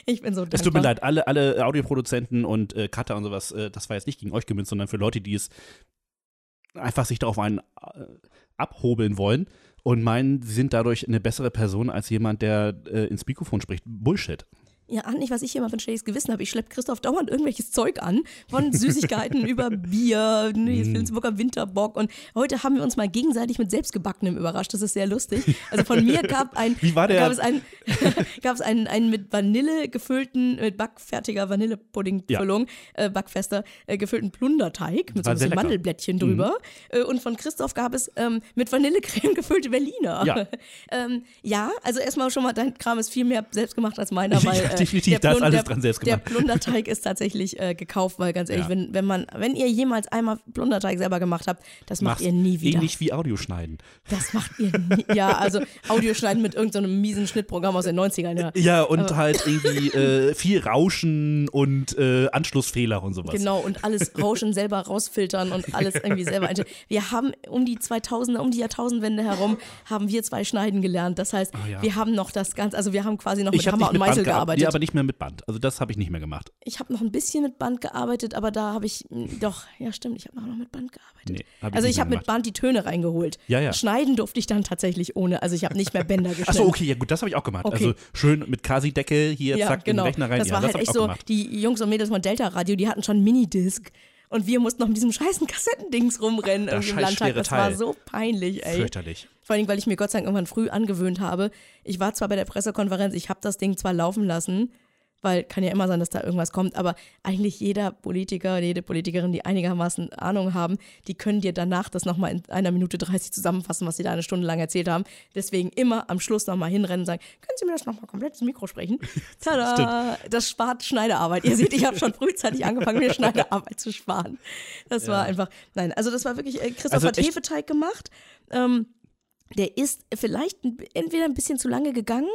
Ich bin so dankbar.
Es tut mir leid, alle, alle Audioproduzenten und äh, Cutter und sowas, äh, das war jetzt nicht gegen euch gemünzt, sondern für Leute, die es einfach sich darauf einen äh, abhobeln wollen und meinen, sie sind dadurch eine bessere Person als jemand, der äh, ins Mikrofon spricht. Bullshit.
Ja, ahnt nicht, was ich hier mal für ein schlechtes Gewissen habe. Ich schleppe Christoph dauernd irgendwelches Zeug an, von Süßigkeiten [LAUGHS] über Bier, ne, Filmsburger Winterbock. Und heute haben wir uns mal gegenseitig mit selbstgebackenem überrascht. Das ist sehr lustig. Also von mir gab ein, [LAUGHS]
Wie war der-
gab es einen, [LAUGHS] gab es einen, einen mit Vanille gefüllten, mit backfertiger Vanillepudding-Füllung, äh, backfester, äh, gefüllten Plunderteig mit so
War
ein bisschen
lecker. Mhm.
Mandelblättchen drüber. Äh, und von Christoph gab es ähm, mit Vanillecreme gefüllte Berliner.
Ja.
ähm, ja, also erstmal schon mal, dein Kram ist viel mehr selbst gemacht als meiner, weil
Ja, definitiv,
der
da ist alles
der,
dran selbst
Der
gemacht.
Plunderteig ist tatsächlich äh, gekauft, weil ganz ehrlich,
Ja.
wenn, wenn man, wenn ihr jemals einmal Plunderteig selber gemacht habt, das macht
Mach's
ihr nie wieder.
Ähnlich wie Audioschneiden.
Das macht ihr nie. Ja, also Audioschneiden mit irgendeinem so miesen Schnittprogramm aus den 90ern, ja.
Ja, und halt irgendwie äh, viel Rauschen und äh, Anschlussfehler und sowas.
Genau, und alles Rauschen selber rausfiltern und alles irgendwie selber einstellen. Wir haben um die 2000er, um die Jahrtausendwende herum, haben wir zwei Schneiden gelernt. Das heißt,
Ah, ja.
wir haben noch das Ganze, also wir haben quasi noch mit
Ich
Hammer und Meißel
gearbeitet.
Gearbeitet.
Aber nicht mehr mit Band. Also das habe ich nicht mehr gemacht.
Ich habe noch ein bisschen mit Band gearbeitet, aber da habe ich mh, doch, ja stimmt, ich habe noch mit Band gearbeitet.
Nee, hab ich
also ich
mehr
habe mit. Band die Töne reingeholt.
Ja, ja.
Schneiden durfte ich dann tatsächlich ohne, also ich habe nicht mehr Bänder [LAUGHS] geschnitten.
Achso, okay, ja gut, das habe ich auch gemacht.
Okay.
Also schön mit Kasi-Deckel hier,
Ja,
zack,
genau.
in den Rechner rein.
Das
ja,
war
das
halt
ich
echt so,
gemacht.
die Jungs und Mädels von Delta Radio, die hatten schon Minidisc. Und wir mussten noch mit diesem scheißen Kassettendings rumrennen
Das
im Landtag. Das war
Teil.
so peinlich, ey.
Fürchterlich.
Vor allem, weil ich mir Gott sei Dank irgendwann früh angewöhnt habe. Ich war zwar bei der Pressekonferenz, ich habe das Ding zwar laufen lassen, weil kann ja immer sein, dass da irgendwas kommt, aber eigentlich jeder Politiker, jede Politikerin, die einigermaßen Ahnung haben, die können dir danach das nochmal in einer Minute 30 zusammenfassen, was sie da eine Stunde lang erzählt haben. Deswegen immer am Schluss nochmal hinrennen und sagen, können Sie mir das nochmal komplett ins Mikro sprechen? [LAUGHS] Tada! Das spart Schneidearbeit. Ihr seht, ich habe schon frühzeitig [LAUGHS] angefangen, mir Schneidearbeit zu sparen. Das war einfach, nein, also das war wirklich, äh, Christoph
Also
hat Hefeteig gemacht. Ähm, der ist vielleicht entweder ein bisschen zu lange gegangen,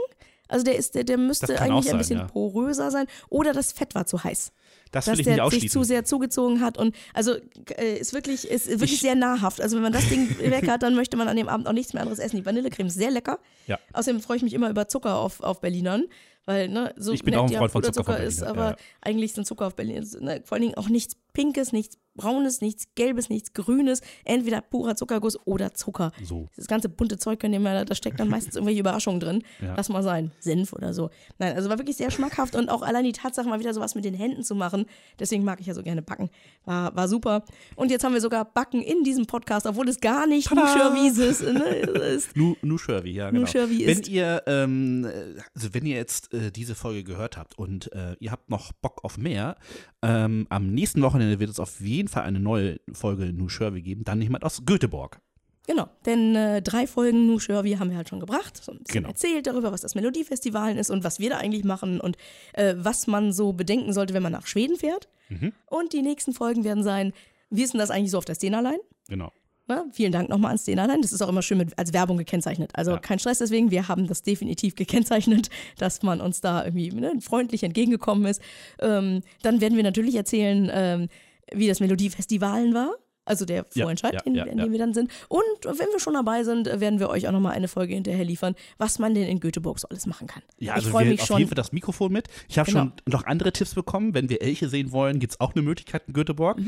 also der ist, der, der müsste eigentlich
auch
ein bisschen
sein, ja.
poröser sein, oder das Fett war zu heiß.
Das
dass der sich zu sehr zugezogen hat und also äh, ist wirklich ist wirklich
Ich-
sehr nahrhaft. Also wenn man das Ding [LAUGHS] weg hat, dann möchte man an dem Abend auch nichts mehr anderes essen. Die Vanillecreme ist sehr lecker.
Ja.
Außerdem freue ich mich immer über Zucker auf, auf Berlinern, Weil, ne, so
Ich bin auch ein Freund von
Puderzucker
Zucker von
ist, aber
ja.
eigentlich sind Zucker auf Berlin, ne, vor allen Dingen auch nichts Pinkes, nichts Braunes, nichts Gelbes, nichts Grünes, entweder purer Zuckerguss oder Zucker.
So.
Das ganze bunte Zeug, könnt ihr mal, da steckt dann meistens irgendwelche Überraschungen drin.
Ja.
Lass mal sein. Senf oder so. Nein, also war wirklich sehr schmackhaft und auch allein die Tatsache, mal wieder sowas mit den Händen zu machen. Deswegen mag ich ja so gerne backen. War, war super. Und jetzt haben wir sogar Backen in diesem Podcast, obwohl es gar nicht Nuschörwies ist. Ne? ist.
Nu, nu Shervy, ja, genau. Wenn
ist-
ihr, ähm, äh, also wenn ihr jetzt äh, diese Folge gehört habt und äh, ihr habt noch Bock auf mehr, ähm, am nächsten Wochenende wird es auf jeden Fall eine neue Folge Nu Shervy geben, dann jemand aus Göteborg.
Genau, denn äh, drei Folgen Nu Shervy haben wir halt schon gebracht. So ein bisschen
Genau.
erzählt darüber, was das Melodiefestival ist und was wir da eigentlich machen und äh, was man so bedenken sollte, wenn man nach Schweden fährt.
Mhm.
Und die nächsten Folgen werden sein, wie ist denn das eigentlich so auf der Szenerline?
Genau.
Ja, vielen Dank nochmal an Szenerline. Das ist auch immer schön mit, als Werbung gekennzeichnet. Also
Ja.
kein Stress deswegen. Wir haben das definitiv gekennzeichnet, [LAUGHS] dass man uns da irgendwie ne, freundlich entgegengekommen ist. Ähm, dann werden wir natürlich erzählen, ähm, wie das Melodiefestivalen war. Also der
Ja,
Vorentscheid,
ja,
in,
ja,
in
ja.
dem wir dann sind. Und wenn wir schon dabei sind, werden wir euch auch nochmal eine Folge hinterher liefern, was man denn in Göteborg so alles machen kann.
Ja,
ich
also
freue mich
auf
schon.
jeden Fall das Mikrofon mit. Ich habe
Genau.
schon noch andere Tipps bekommen. Wenn wir Elche sehen wollen, gibt es auch eine Möglichkeit in Göteborg.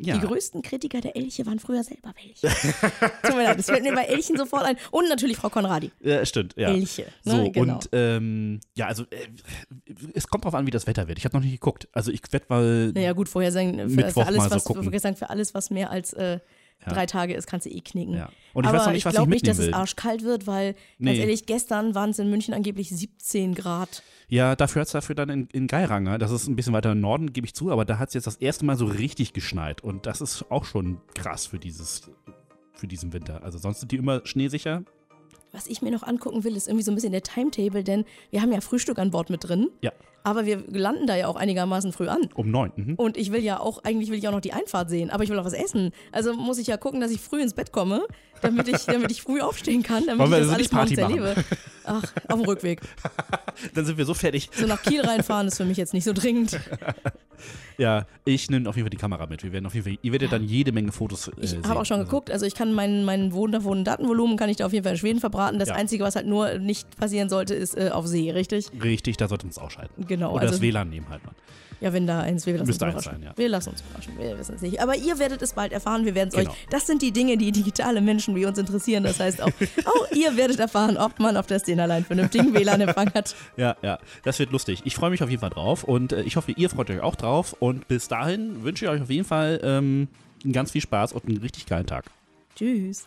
Ja.
Mhm. Die größten Kritiker der Elche waren früher selber welche. [LAUGHS] Tut mir leid, das fällt mir bei Elchen sofort ein. Und natürlich Frau Konradi.
Ja, stimmt, ja.
Elche, ne,
So,
genau.
und ähm, ja, also äh, es kommt drauf an, wie das Wetter wird. Ich habe noch nicht geguckt. Also ich werde mal.
Naja, gut, vorher sagen, für,
Mittwoch
für alles,
mal so
was,
gucken.
sagen, für alles, was mehr als äh,
Ja.
drei Tage ist, kannst du eh knicken.
Ja. Und ich
Aber
weiß noch nicht, was ich
glaube nicht, dass
mitnehmen
es
will.
arschkalt wird, weil, ganz
Nee.
ehrlich, gestern waren es in München angeblich 17 Grad.
Ja, dafür hat es dafür dann in, in Geiranger, das ist ein bisschen weiter im Norden, gebe ich zu, aber da hat es jetzt das erste Mal so richtig geschneit. Und das ist auch schon krass für dieses, für diesen Winter. Also sonst sind die immer schneesicher.
Was ich mir noch angucken will, ist irgendwie so ein bisschen der Timetable, denn wir haben ja Frühstück an Bord mit drin.
Ja.
Aber wir landen da ja auch einigermaßen früh an.
Um neun. Mhm.
Und ich will ja auch, eigentlich will ich auch noch die Einfahrt sehen, aber ich will auch was essen. Also muss ich ja gucken, dass ich früh ins Bett komme, damit ich, damit ich früh aufstehen kann, damit
Wollen
ich das
also
alles
Party
morgens
machen?
erlebe. Ach, auf dem Rückweg. [LAUGHS]
Dann sind wir so fertig.
So nach Kiel reinfahren ist für mich jetzt nicht so dringend. [LAUGHS]
Ja, ich nehme auf jeden Fall die Kamera mit. Wir werden auf jeden Fall, ihr werdet dann jede Menge Fotos äh,
Ich habe auch schon
Also,
geguckt, also ich kann meinen mein wundervollen Datenvolumen kann ich da auf jeden Fall in Schweden verbraten. Das
Ja.
Einzige, was halt nur nicht passieren sollte, ist äh, auf See, richtig?
Richtig, da sollten wir uns ausschalten.
Genau,
Oder
also-
das WLAN nehmen halt mal.
Ja, wenn da eins, wir lassen
Müsste
uns überraschen.
sein, ja.
Wir lassen uns überraschen, wir wissen es nicht. Aber ihr werdet es bald erfahren, wir werden es
Genau.
euch. Das sind die Dinge, die digitale Menschen wie uns interessieren. Das heißt auch, auch [LAUGHS] ihr werdet erfahren, ob man auf der Szene allein vernünftigen WLAN-Empfang hat.
Ja, ja, das wird lustig. Ich freue mich auf jeden Fall drauf und äh, ich hoffe, ihr freut euch auch drauf. Und bis dahin wünsche ich euch auf jeden Fall ähm, ganz viel Spaß und einen richtig geilen Tag.
Tschüss.